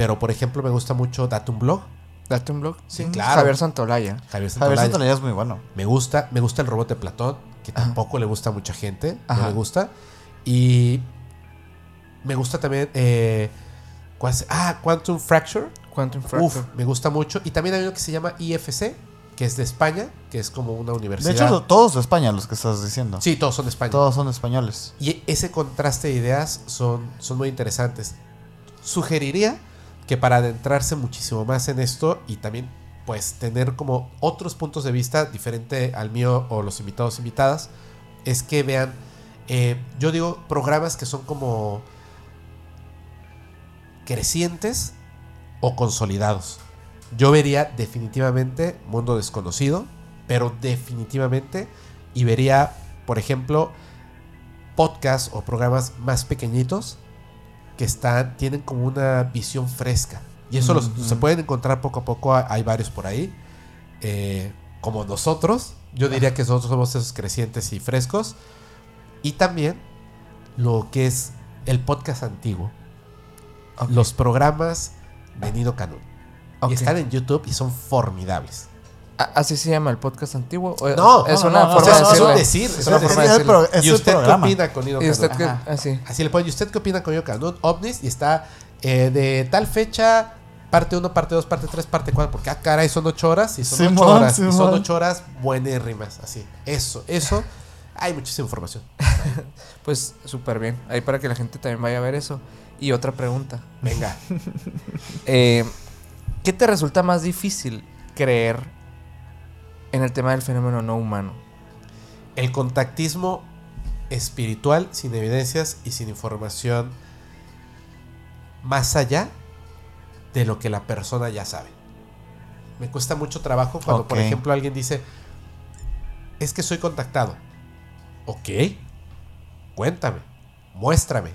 pero por ejemplo me gusta mucho Date un blog. Date un blog. Sí, claro. Javier Santolaya. Javier Javier Santolaya. Es muy bueno. Me gusta, me gusta el robot de Platón, que Ajá. tampoco le gusta a mucha gente, Ajá. no le gusta. Y me gusta también eh, ah, Quantum Fracture. Quantum Uf, Fracture. me gusta mucho. Y también hay uno que se llama IFC, que es de España, que es como una De universidad. hecho, lo- todos de España los que estás diciendo. sí, todos son de España. Todos son españoles. Y ese contraste de ideas son, son muy interesantes. Sugeriría que para adentrarse muchísimo más en esto y también pues tener como otros puntos de vista diferente al mío o los invitados invitadas, es que vean, eh, yo digo programas que son como crecientes o consolidados. Yo vería definitivamente Mundo Desconocido, pero definitivamente, y vería, por ejemplo, podcasts o programas más pequeñitos que están, tienen como una visión fresca. Y eso los- se pueden encontrar poco a poco, hay- varios por ahí. eh, como nosotros, yo diría que nosotros somos esos crecientes y frescos. Y también lo que es el podcast antiguo. Los programas de Nino Canún. Ok. Y están en YouTube y son formidables. Ah, ¿Así se llama el podcast antiguo? ¿O No, es no, una no, no, forma no, de no, es decir, es Es una decir. forma de Es el pro- es ¿Y usted qué opina con Nino ¿Y usted qué? Así. Así le ponen, ¿y usted qué opina con Nino Canún? OVNIs y está eh, de tal fecha, parte 1, parte 2, parte 3, parte 4, porque ah, caray, son 8 horas y son 8 Simón, horas. Y son Simón. 8 horas buenérrimas, así. Eso, eso. Hay muchísima información. [LAUGHS] Pues súper bien. Ahí para que la gente también vaya a ver eso. Y otra pregunta. Venga. [LAUGHS] Eh, ¿Qué te resulta más difícil creer en el tema del fenómeno no humano? El contactismo espiritual sin evidencias y sin información más allá de lo que la persona ya sabe. Me cuesta mucho trabajo cuando, por ejemplo, alguien dice, es que soy contactado. Ok, cuéntame, muéstrame.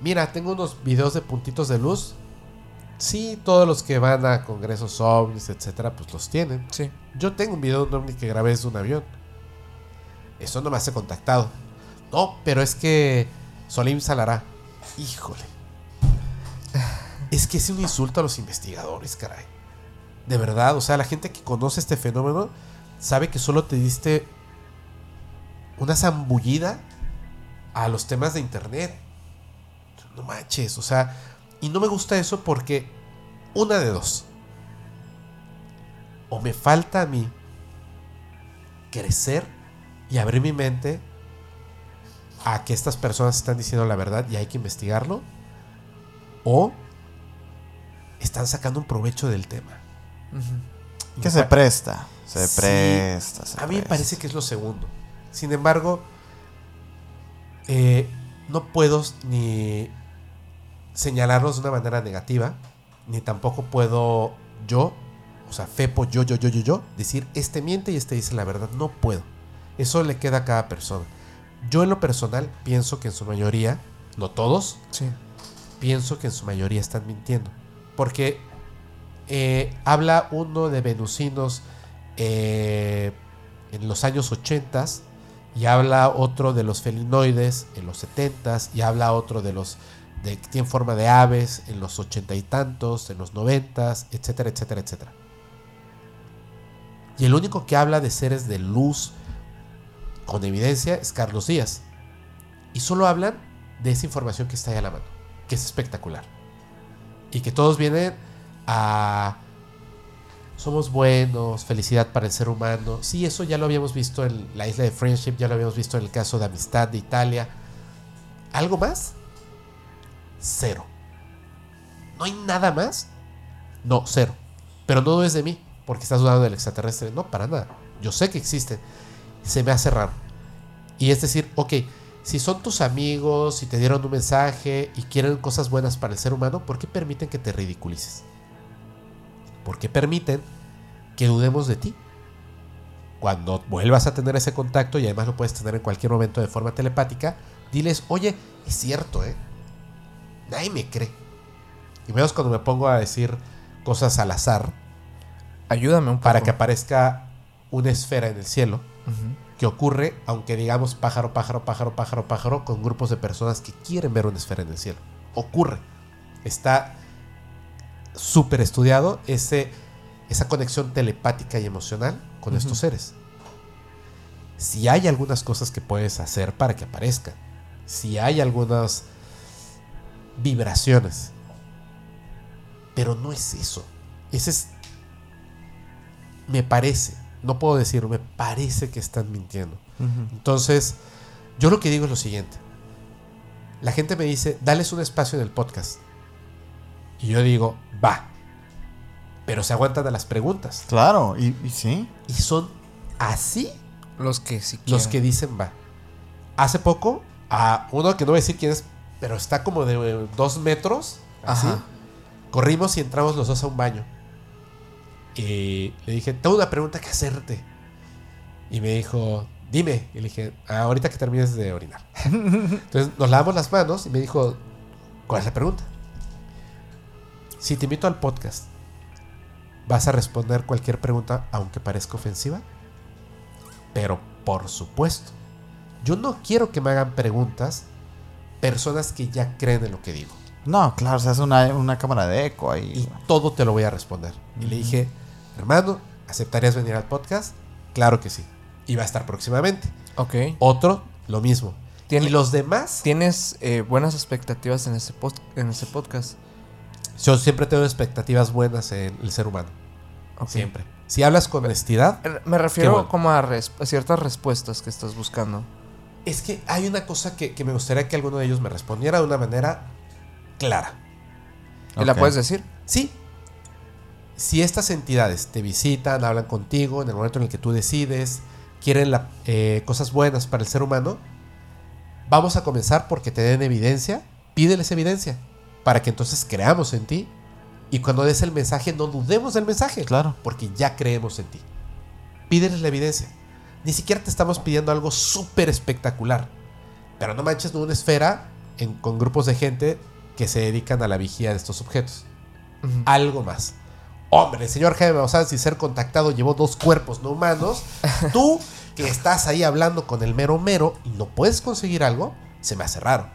Mira, tengo unos videos de puntitos de luz. Sí, todos los que van a congresos ovnis, etcétera, pues los tienen. Sí. Yo tengo un video de un ovni que grabé desde un avión. Eso no me hace contactado. No, pero es que Solim Salará. Híjole. Es que es un insulto a los investigadores, caray. De verdad, o sea, la gente que conoce este fenómeno sabe que solo te diste una zambullida a los temas de internet. No manches, o sea, y no me gusta eso porque una de dos. O me falta a mí crecer y abrir mi mente a que estas personas están diciendo la verdad y hay que investigarlo. O están sacando un provecho del tema. Que se presta. Se Sí, presta. se a mí me parece que es lo segundo. Sin embargo, eh, no puedo ni señalarlos de una manera negativa, ni tampoco puedo yo, o sea, Fepo, yo, yo, yo, yo, yo, decir este miente y este dice la verdad. No puedo. Eso le queda a cada persona. Yo en lo personal pienso que en su mayoría, no todos, Sí. pienso que en su mayoría están mintiendo. Porque eh, habla uno de venusinos eh, en los años 80 y habla otro de los felinoides en los 70 y habla otro de los de que tienen forma de aves en los ochenta y tantos, en los noventas, etcétera, etcétera, etcétera. Y el único que habla de seres de luz con evidencia es Carlos Díaz. Y solo hablan de esa información que está ahí a la mano, que es espectacular. Y que todos vienen a... Somos buenos, felicidad para el ser humano. Sí, eso ya lo habíamos visto en la isla de Friendship, ya lo habíamos visto en el caso de Amistad de Italia. ¿Algo más? Cero. ¿No hay nada más? No, cero. Pero no es de mí, porque estás dudando del extraterrestre. No, para nada. Yo sé que existen. Se me hace raro. Y es decir, ok, si son tus amigos, si te dieron un mensaje y quieren cosas buenas para el ser humano, ¿por qué permiten que te ridiculices? ¿Por qué permiten que dudemos de ti? Cuando vuelvas a tener ese contacto, y además lo puedes tener en cualquier momento de forma telepática, diles, oye, es cierto, ¿eh? Nadie me cree. Y menos cuando me pongo a decir cosas al azar Ayúdame un poco. para que aparezca una esfera en el cielo que ocurre, aunque digamos pájaro, pájaro, pájaro, pájaro, pájaro, con grupos de personas que quieren ver una esfera en el cielo. Ocurre. Está súper estudiado ese, esa conexión telepática y emocional con estos seres. Si hay algunas cosas que puedes hacer para que aparezcan, si hay algunas vibraciones, pero no es eso. Ese es me parece, no puedo decir, me parece que están mintiendo. Entonces, yo lo que digo es lo siguiente. La gente me dice, dales un espacio en el podcast. Y yo digo, va. Pero se aguantan a las preguntas. Claro, y, y sí. Y son así Los que sí los que dicen va. Hace poco, a uno que no voy a decir quién es, pero está como de eh, dos metros. Así. Ajá. Corrimos y entramos los dos a un baño. Y le dije, tengo una pregunta que hacerte. Y me dijo, dime. Y le dije, "Ah, ahorita que termines de orinar. [LAUGHS] Entonces nos lavamos las manos y me dijo, ¿cuál es la pregunta? Si te invito al podcast, ¿vas a responder cualquier pregunta aunque parezca ofensiva? Pero por supuesto, yo no quiero que me hagan preguntas personas que ya creen en lo que digo No, claro, se hace una, una cámara de eco y ahí. todo te lo voy a responder. Y le dije, hermano, ¿aceptarías venir al podcast? Claro que sí. Y va a estar próximamente. Ok. Otro, lo mismo. Y los demás, ¿Tienes eh, buenas expectativas en ese, post- en ese podcast? yo siempre tengo expectativas buenas en el ser humano. Ok. Siempre. Si hablas con honestidad, Eh, Me refiero bueno. como a, res- a ciertas respuestas que estás buscando. Es que hay una cosa que, que me gustaría que alguno de ellos me respondiera de una manera clara. ¿Y la puedes decir? Sí. Si estas entidades te visitan, hablan contigo en el momento en el que tú decides, quieren la- eh, cosas buenas para el ser humano, vamos a comenzar porque te den evidencia. Pídeles evidencia para que entonces creamos en ti y cuando des el mensaje no dudemos del mensaje. Claro. Porque ya creemos en ti. Pídeles la evidencia. Ni siquiera te estamos pidiendo algo súper espectacular. Pero no manches una esfera en- con grupos de gente que se dedican a la vigía de estos objetos algo más. Hombre, el señor Jaime Maussan, sin ser contactado, llevó dos cuerpos no humanos. [LAUGHS] Tú, que estás ahí hablando con el mero mero y no puedes conseguir algo, se me hace raro.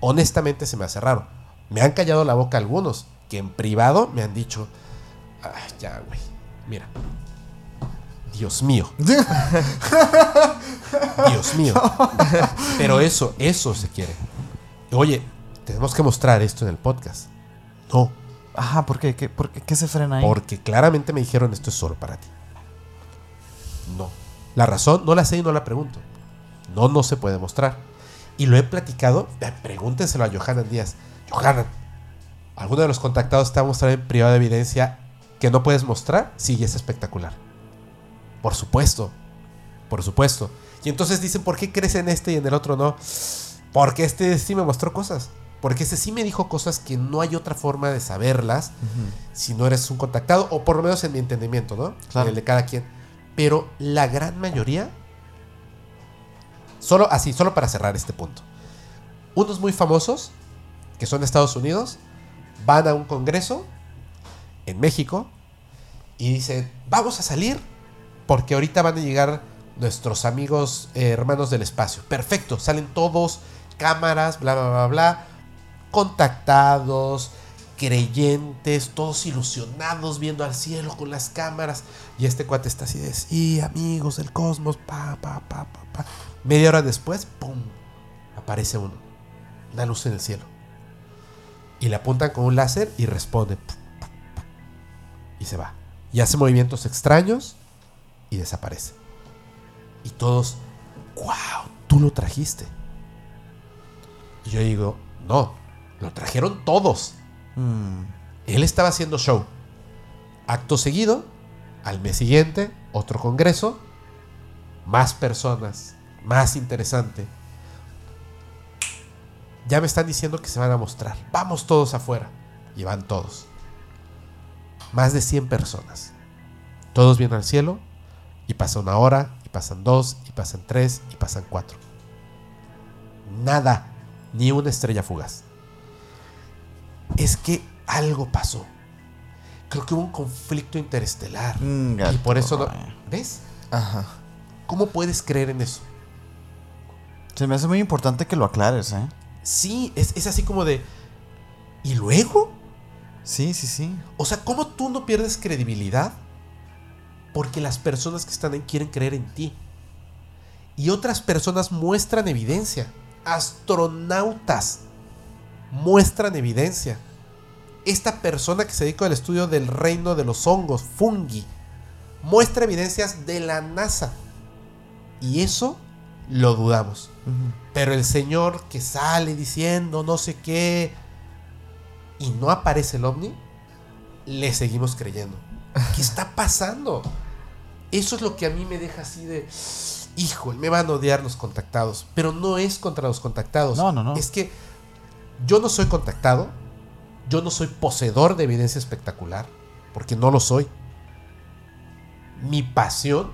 Honestamente se me hace raro. Me han callado la boca algunos que en privado me han dicho, "Ay, ya, güey, mira. Dios mío. [LAUGHS] Dios mío. Pero eso, eso se quiere. Oye, tenemos que mostrar esto en el podcast. No, Ajá, ¿por qué? ¿Qué, por qué, ¿Qué se frena ahí? porque claramente me dijeron esto es solo para ti. No. La razón no la sé y no la pregunto. No, no se puede mostrar. Y lo he platicado. eh, Pregúntenselo a Johanan Díaz. Johanan, ¿alguno de los contactados te ha mostrado en privado evidencia que no puedes mostrar? Sí, es espectacular. Por supuesto. Por supuesto. Y entonces dicen, ¿por qué crees en este y en el otro no? Porque este sí me mostró cosas. Porque ese sí me dijo cosas que no hay otra forma de saberlas si no eres un contactado, o por lo menos en mi entendimiento, ¿no? Claro. En el de cada quien. Pero la gran mayoría, solo así, solo para cerrar este punto. Unos muy famosos, que son de Estados Unidos, van a un congreso en México y dicen, vamos a salir porque ahorita van a llegar nuestros amigos eh, hermanos del espacio. Perfecto, salen todos, cámaras, bla, bla, bla, bla, contactados, creyentes, todos ilusionados viendo al cielo con las cámaras. Y este cuate está así de, sí, amigos del cosmos, pa, pa, pa, pa, pa. Media hora después, ¡pum! Aparece uno, una luz en el cielo. Y le apuntan con un láser y responde. Y se va. Y hace movimientos extraños y desaparece. Y todos, wow, tú lo trajiste. Y yo digo, no, lo trajeron todos. Mm, Él estaba haciendo show. Acto seguido, al mes siguiente, otro congreso, más personas, más interesante. Ya me están diciendo que se van a mostrar. Vamos todos afuera. Y van todos. Más de 100 personas. Todos vienen al cielo y pasa una hora, y pasan dos, y pasan tres, y pasan cuatro. Nada, ni una estrella fugaz. Es que algo pasó. Creo que hubo un conflicto interestelar. mm, y por eso no. ¿Ves? Ajá. ¿Cómo puedes creer en eso? Se me hace muy importante que lo aclares, ¿eh? Sí, es, es así como de. ¿Y luego? Sí, sí, sí. O sea, ¿cómo tú no pierdes credibilidad? Porque las personas que están ahí quieren creer en ti. Y otras personas muestran evidencia. Astronautas muestran evidencia. Esta persona que se dedica al estudio del reino de los hongos, fungi, muestra evidencias de la NASA. Y eso lo dudamos. Pero el señor que sale diciendo no sé qué y no aparece el ovni, le seguimos creyendo. ¿Qué está pasando? Eso es lo que a mí me deja así de, hijo, me van a odiar los contactados. Pero no es contra los contactados. No, no, no. Es que yo no soy contactado, yo no soy poseedor de evidencia espectacular, porque no lo soy. Mi pasión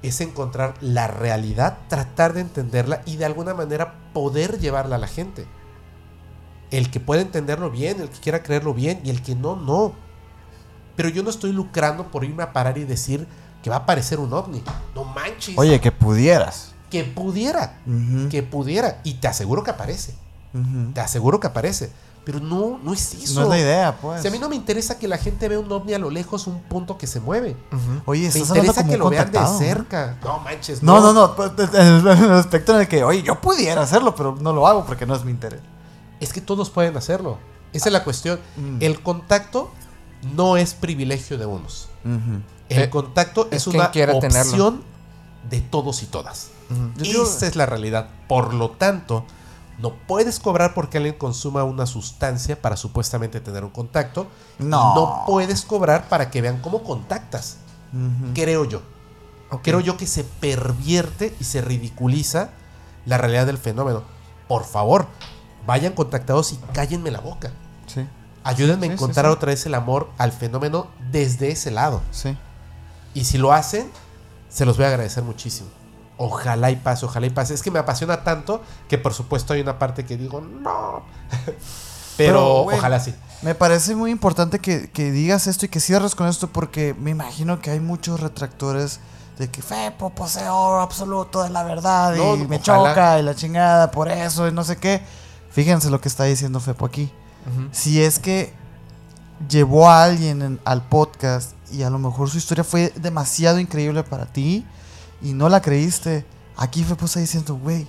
es encontrar la realidad, tratar de entenderla y de alguna manera poder llevarla a la gente. El que pueda entenderlo bien, el que quiera creerlo bien y el que no, no. Pero yo no estoy lucrando por irme a parar y decir que va a aparecer un ovni. No manches. Oye, que pudieras. que pudiera, que pudiera. Y te aseguro que aparece. Te aseguro que aparece. Pero no, no es eso. No es la idea, pues. Si a mí no me interesa que la gente vea un ovni a lo lejos, un punto que se mueve. Oye, Me estás hablando interesa que lo vean de ¿no? cerca. No manches. No, no, no. pues, En el en el aspecto en el que, oye, yo pudiera hacerlo, pero no lo hago porque no es mi interés. Es que todos pueden hacerlo. Esa es la cuestión. Mm. El contacto no es privilegio de unos. Ujú. El Eh, contacto es una tenerlo. opción de todos y todas. Digo- Esa es la realidad. Por lo tanto, no puedes cobrar porque alguien consuma una sustancia para supuestamente tener un contacto. y No. no puedes cobrar para que vean cómo contactas. Creo yo. Creo yo que se pervierte y se ridiculiza la realidad del fenómeno. Por favor, vayan contactados y cállenme la boca. Sí, Ayúdenme Sí, a sí, encontrar sí. otra vez el amor al fenómeno desde ese lado. sí. Y si lo hacen, se los voy a agradecer muchísimo. Ojalá y pase, ojalá y pase. Es que me apasiona tanto que por supuesto hay una parte que digo, no. [LAUGHS] Pero, ojalá sí. Me parece muy importante que, que digas esto y que cierres con esto porque me imagino que hay muchos retractores de que Fepo, poseedor absoluto de la verdad, No, y me ojalá. choca, y la chingada, por eso, y no sé qué. Fíjense lo que está diciendo Fepo aquí. Si es que llevó a alguien en- al podcast y a lo mejor su historia fue demasiado increíble para ti y no la creíste, aquí Fepo está diciendo, güey,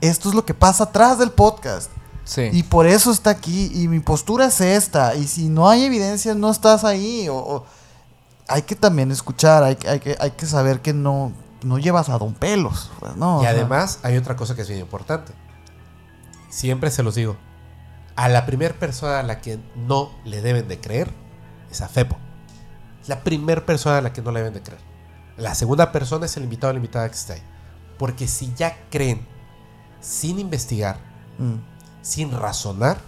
esto es lo que pasa atrás del podcast. Sí. Y por eso está aquí. Y mi postura es esta. Y si no hay evidencia, no estás ahí. O, o- hay que también escuchar. Hay, que- hay, que, hay que saber que no, no llevas a Don Pelos. pues, no, Y sea, además hay otra cosa que es bien importante. Siempre se los digo. A la primera persona a la que no le deben de creer es a Fepo. Es la primera persona a la que no le deben de creer. La segunda persona es el invitado o la invitada que está ahí. Porque si ya creen sin investigar, mm, sin razonar,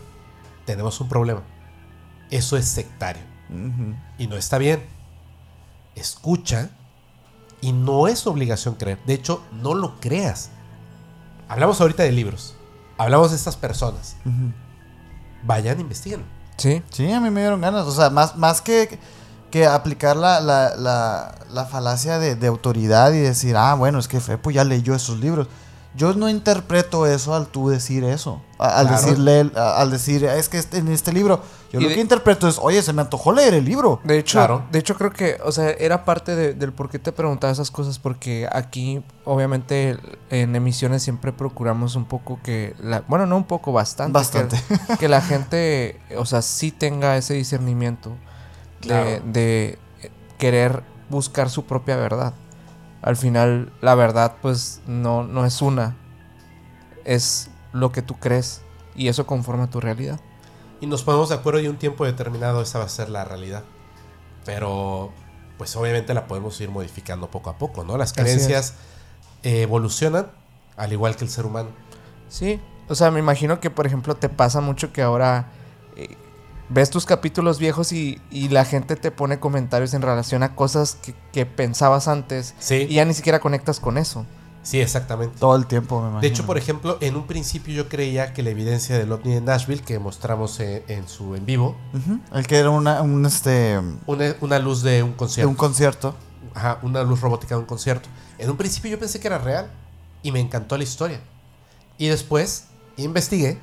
tenemos un problema. Eso es sectario. Y no está bien. Escucha y no es obligación creer. De hecho, no lo creas. Hablamos ahorita de libros. Hablamos de estas personas. Vayan, investiguen. Sí. Sí, a mí me dieron ganas. O sea, más, más que, que aplicar la, la, la, la falacia de, de autoridad y decir, ah, bueno, es que Fepo ya leyó esos libros. Yo no interpreto eso al tú decir eso. a- Al Claro. decirle, a- al decir, es que este- en este libro. Yo Y lo de- que interpreto es, oye, se me antojó leer el libro. De hecho, Claro. de hecho creo que, o sea, era parte de- del por qué te preguntaba esas cosas, porque aquí, obviamente, en emisiones siempre procuramos un poco que, la, bueno, no un poco, bastante, Bastante. Que, que la gente, o sea, sí tenga ese discernimiento Claro. de querer buscar su propia verdad. Al final, la verdad, pues, no, no es una, es lo que tú crees y eso conforma tu realidad. Y nos ponemos de acuerdo y un tiempo determinado esa va a ser la realidad. Pero, pues obviamente la podemos ir modificando poco a poco, ¿no? Las creencias evolucionan al igual que el ser humano. Sí, o sea, me imagino que, por ejemplo, te pasa mucho que ahora ves tus capítulos viejos y, y la gente te pone comentarios en relación a cosas que, que pensabas antes Sí, y ya ni siquiera conectas con eso. sí, exactamente. Todo el tiempo, me imagino. De hecho, por ejemplo, en un principio yo creía que la evidencia del ovni de Nashville que mostramos en, en su en vivo, El que era una, un, este, una, una luz de un de concierto, un concierto. Ajá, una luz robótica de un concierto. En un principio yo pensé que era real y me encantó la historia. Y después investigué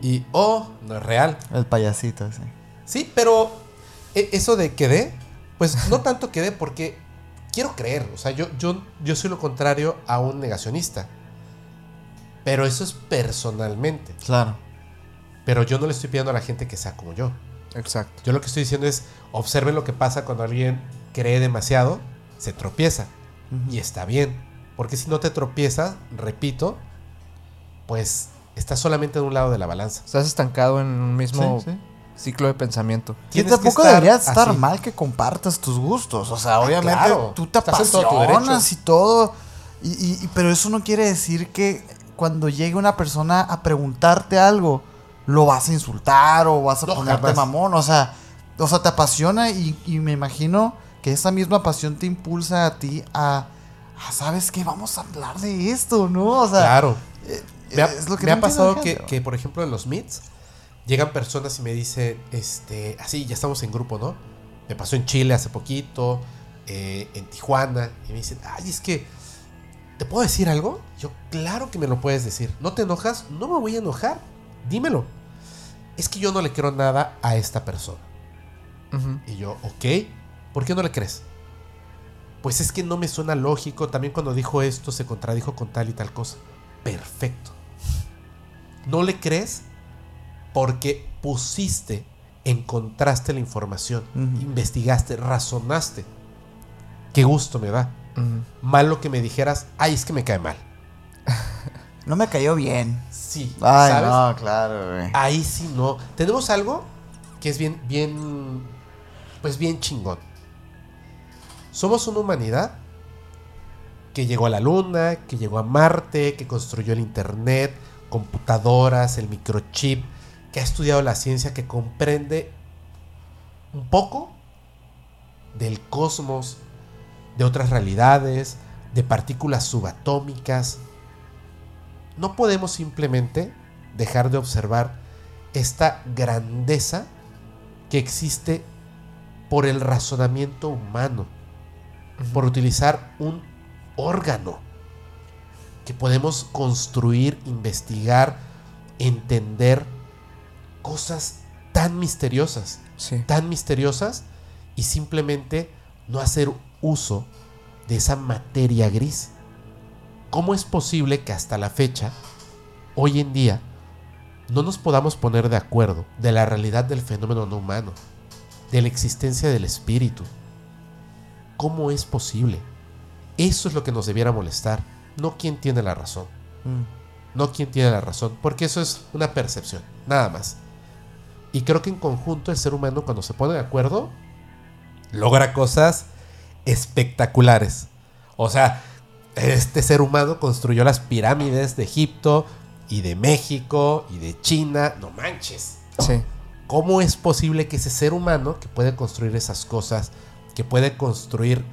y, oh, no es real. El payasito, ese. Sí, pero e- eso de quedé, pues no [LAUGHS] tanto quedé porque quiero creer. O sea, yo, yo, yo soy lo contrario a un negacionista. Pero eso es personalmente. Claro. Pero yo no le estoy pidiendo a la gente que sea como yo. Exacto. Yo lo que estoy diciendo es, observen lo que pasa cuando alguien cree demasiado, se tropieza. Y está bien. Porque si no te tropiezas, repito, pues estás solamente de un lado de la balanza. Estás estancado en un mismo Sí, sí. ciclo de pensamiento. Y tampoco estar debería estar así. mal que compartas tus gustos. O sea, obviamente claro. tú te Estás todo apasionas derecho. y todo. Y, y- y- pero eso no quiere decir que cuando llegue una persona a preguntarte algo, lo vas a insultar o vas a No, ponerte jamás. mamón. O sea, o sea, te apasiona y, y me imagino que esa misma pasión te impulsa a ti a, a, ¿sabes qué? Vamos a hablar de esto, ¿no? O sea, Claro. eh, Me ha, es lo que me no ha entiende pasado que, por ejemplo, en los meets llegan personas y me dicen, este, así, ya estamos en grupo, ¿no? Me pasó en Chile hace poquito, eh, en Tijuana, y me dicen, ay, es que, ¿te puedo decir algo? Yo, claro que me lo puedes decir. ¿No te enojas? No me voy a enojar. Dímelo. Es que yo no le quiero nada a esta persona. Y yo, ok, ¿por qué no le crees? Pues es que no me suena lógico. También cuando dijo esto se contradijo con tal y tal cosa. Perfecto. No le crees porque pusiste, encontraste la información, investigaste, razonaste. Qué gusto me da. Ujú. Malo que me dijeras, ay, es que me cae mal. [LAUGHS] No me cayó bien. Sí, Ay, ¿sabes? no, claro, güey. Ahí sí no. Tenemos algo que es bien, bien, pues bien chingón. Somos una humanidad que llegó a la luna, que llegó a Marte, que construyó el Internet, computadoras, el microchip, que ha estudiado la ciencia, que comprende un poco del cosmos, de otras realidades, de partículas subatómicas. No podemos simplemente dejar de observar esta grandeza que existe por el razonamiento humano. por utilizar un órgano que podemos construir, investigar, entender cosas tan misteriosas, Sí. tan misteriosas y simplemente no hacer uso de esa materia gris. ¿Cómo es posible que hasta la fecha, hoy en día, no nos podamos poner de acuerdo de la realidad del fenómeno no humano, de la existencia del espíritu? ¿Cómo es posible? Eso es lo que nos debiera molestar, no quién tiene la razón. Mm. No quién tiene la razón, porque eso es una percepción, nada más. Y creo que en conjunto el ser humano cuando se pone de acuerdo logra cosas espectaculares. O sea, este ser humano construyó las pirámides de Egipto y de México y de China. No manches. Sí. ¿Cómo es posible que ese ser humano que puede construir esas cosas, que puede construir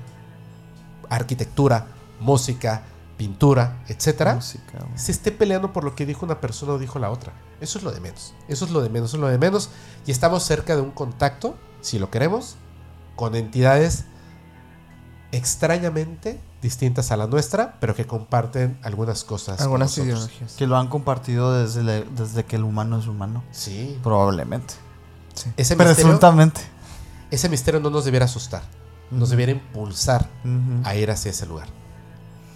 arquitectura, música, pintura, etcétera, Música, se esté peleando por lo que dijo una persona o dijo la otra. Eso es lo de menos. Eso es lo de menos, eso es lo de menos. Y estamos cerca de un contacto, si lo queremos, con entidades extrañamente distintas a la nuestra, pero que comparten algunas cosas. Algunas ideologías. Que lo han compartido desde, la- desde que el humano es humano. Sí. Probablemente. Ese misterio, Presuntamente. ese misterio no nos debiera asustar. Nos debiera impulsar a ir hacia ese lugar.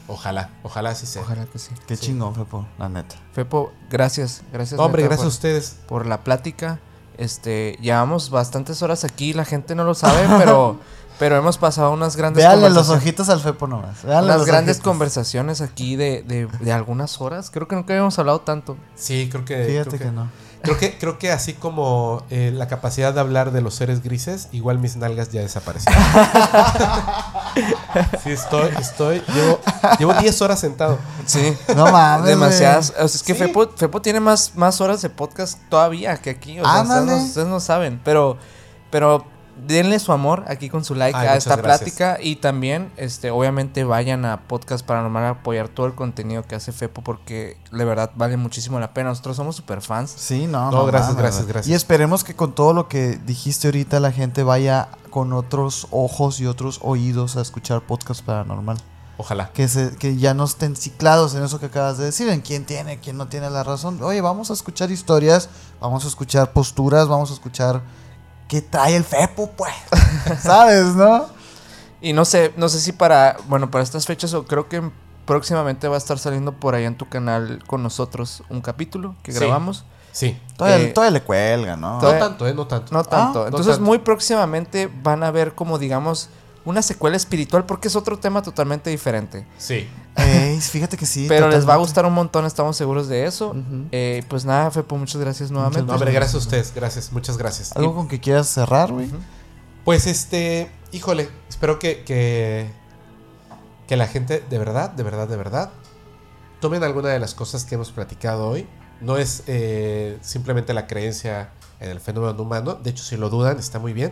Ojalá, ojalá así sea. Ojalá que sí. Qué Sí. chingón, Fepo, la neta. Fepo, gracias. Gracias. No, hombre, neta, gracias a ustedes. por la plática. Este, llevamos bastantes horas aquí, la gente no lo sabe, [LAUGHS] pero, pero hemos pasado unas grandes Véale los ojitos al Fepo nomás. Véale unas los grandes ojitos. conversaciones aquí de, de, de algunas horas. Creo que nunca habíamos hablado tanto. Sí, creo que. Fíjate creo que no. Creo que, creo que así como eh, la capacidad de hablar de los seres grises, igual mis nalgas ya desaparecieron. [LAUGHS] sí, estoy, estoy, llevo, llevo 10 horas sentado. Sí. No mames. Demasiadas. O sea, es que Sí. Fepo, Fepo tiene más, más horas de podcast todavía que aquí. O sea, ustedes no, ustedes no saben. Pero, pero denle su amor aquí con su like Ay, a esta gracias. plática. Y también, este, obviamente, vayan a Podcast Paranormal a apoyar todo el contenido que hace Fepo. Porque de verdad vale muchísimo la pena. Nosotros somos super fans. Sí, no. No, gracias, mames, gracias, güey. gracias. Y esperemos que con todo lo que dijiste ahorita la gente vaya con otros ojos y otros oídos a escuchar podcast paranormal. Ojalá. Que, se, que ya no estén ciclados en eso que acabas de decir, en quién tiene, quién no tiene la razón. Oye, vamos a escuchar historias, vamos a escuchar posturas, vamos a escuchar qué trae el Fepo, pues. [LAUGHS] ¿Sabes, no? Y no sé, no sé si para, bueno, para estas fechas o creo que próximamente va a estar saliendo por allá en tu canal con nosotros un capítulo que Sí. grabamos. Sí. Todavía, Eh, todavía le cuelga, ¿no? No tanto, ¿eh? No tanto. No tanto. no Entonces tanto. muy próximamente van a ver como digamos una secuela espiritual porque es otro tema totalmente diferente. Sí. Fíjate que sí. Pero les va a gustar un montón, estamos seguros de eso. Eh, pues nada, Fepo, muchas gracias nuevamente. No, hombre, gracias a ustedes. Gracias, muchas gracias. ¿Algo con que quieras cerrar, güey? Pues este, híjole, espero que, que, que la gente de verdad, de verdad, de verdad, tomen alguna de las cosas que hemos platicado hoy. No es eh, simplemente la creencia en el fenómeno humano, de hecho si lo dudan está muy bien,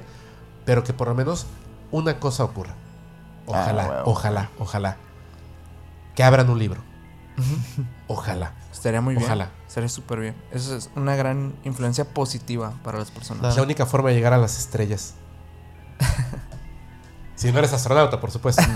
pero que por lo menos una cosa ocurra. Ojalá, Ah, huevo. ojalá, ojalá. Que abran un libro. Ojalá. Estaría muy bien. Ojalá. Estaría súper bien. Eso es una gran influencia positiva para las personas. Claro. Es la única forma de llegar a las estrellas. [LAUGHS] si no eres astronauta, por supuesto. [LAUGHS]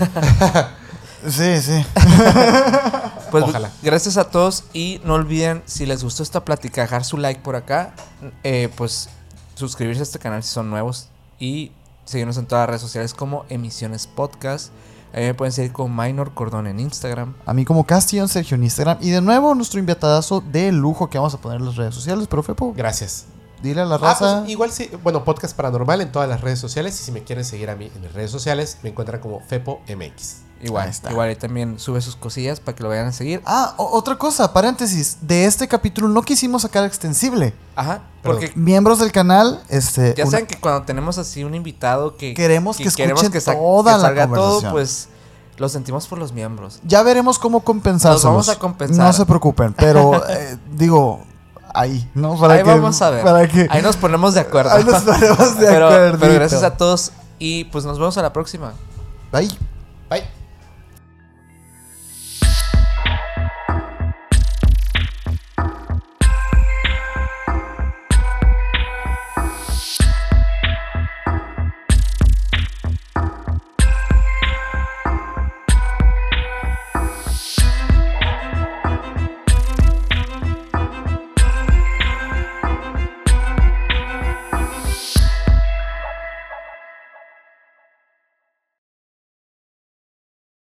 Sí, sí. [LAUGHS] Pues Ojalá. gracias a todos y no olviden si les gustó esta plática dejar su like por acá, eh, pues suscribirse a este canal si son nuevos y seguirnos en todas las redes sociales como Emisiones Podcast. Ahí me pueden seguir con Minor Cordón en Instagram. A mí como Castillón Sergio en Instagram. Y de nuevo nuestro invitadazo de lujo que vamos a poner en las redes sociales. Pero Fepo, Gracias. dile a la Ah, raza. pues, igual sí, bueno, podcast paranormal en todas las redes sociales. Y si me quieren seguir a mí en mis redes sociales, me encuentran como Fepo MX. Igual, está. igual ahí también sube sus cosillas para que lo vayan a seguir. Ah, otra cosa, paréntesis. De este capítulo no quisimos sacar extensible. Ajá, porque Miembros del canal, este. ya una- saben que cuando tenemos así un invitado que Queremos que escuchen sa- toda la salga todo, conversación. pues lo sentimos por los miembros. Ya veremos cómo compensárselos. Nos vamos a compensar. No se preocupen, pero [LAUGHS] eh, digo, ahí, ¿no? Para ahí que- vamos a ver. Para que, Ahí nos ponemos de acuerdo. ahí nos ponemos de [LAUGHS] pero, acuerdito. pero gracias a todos y pues nos vemos a la próxima. Bye. Bye.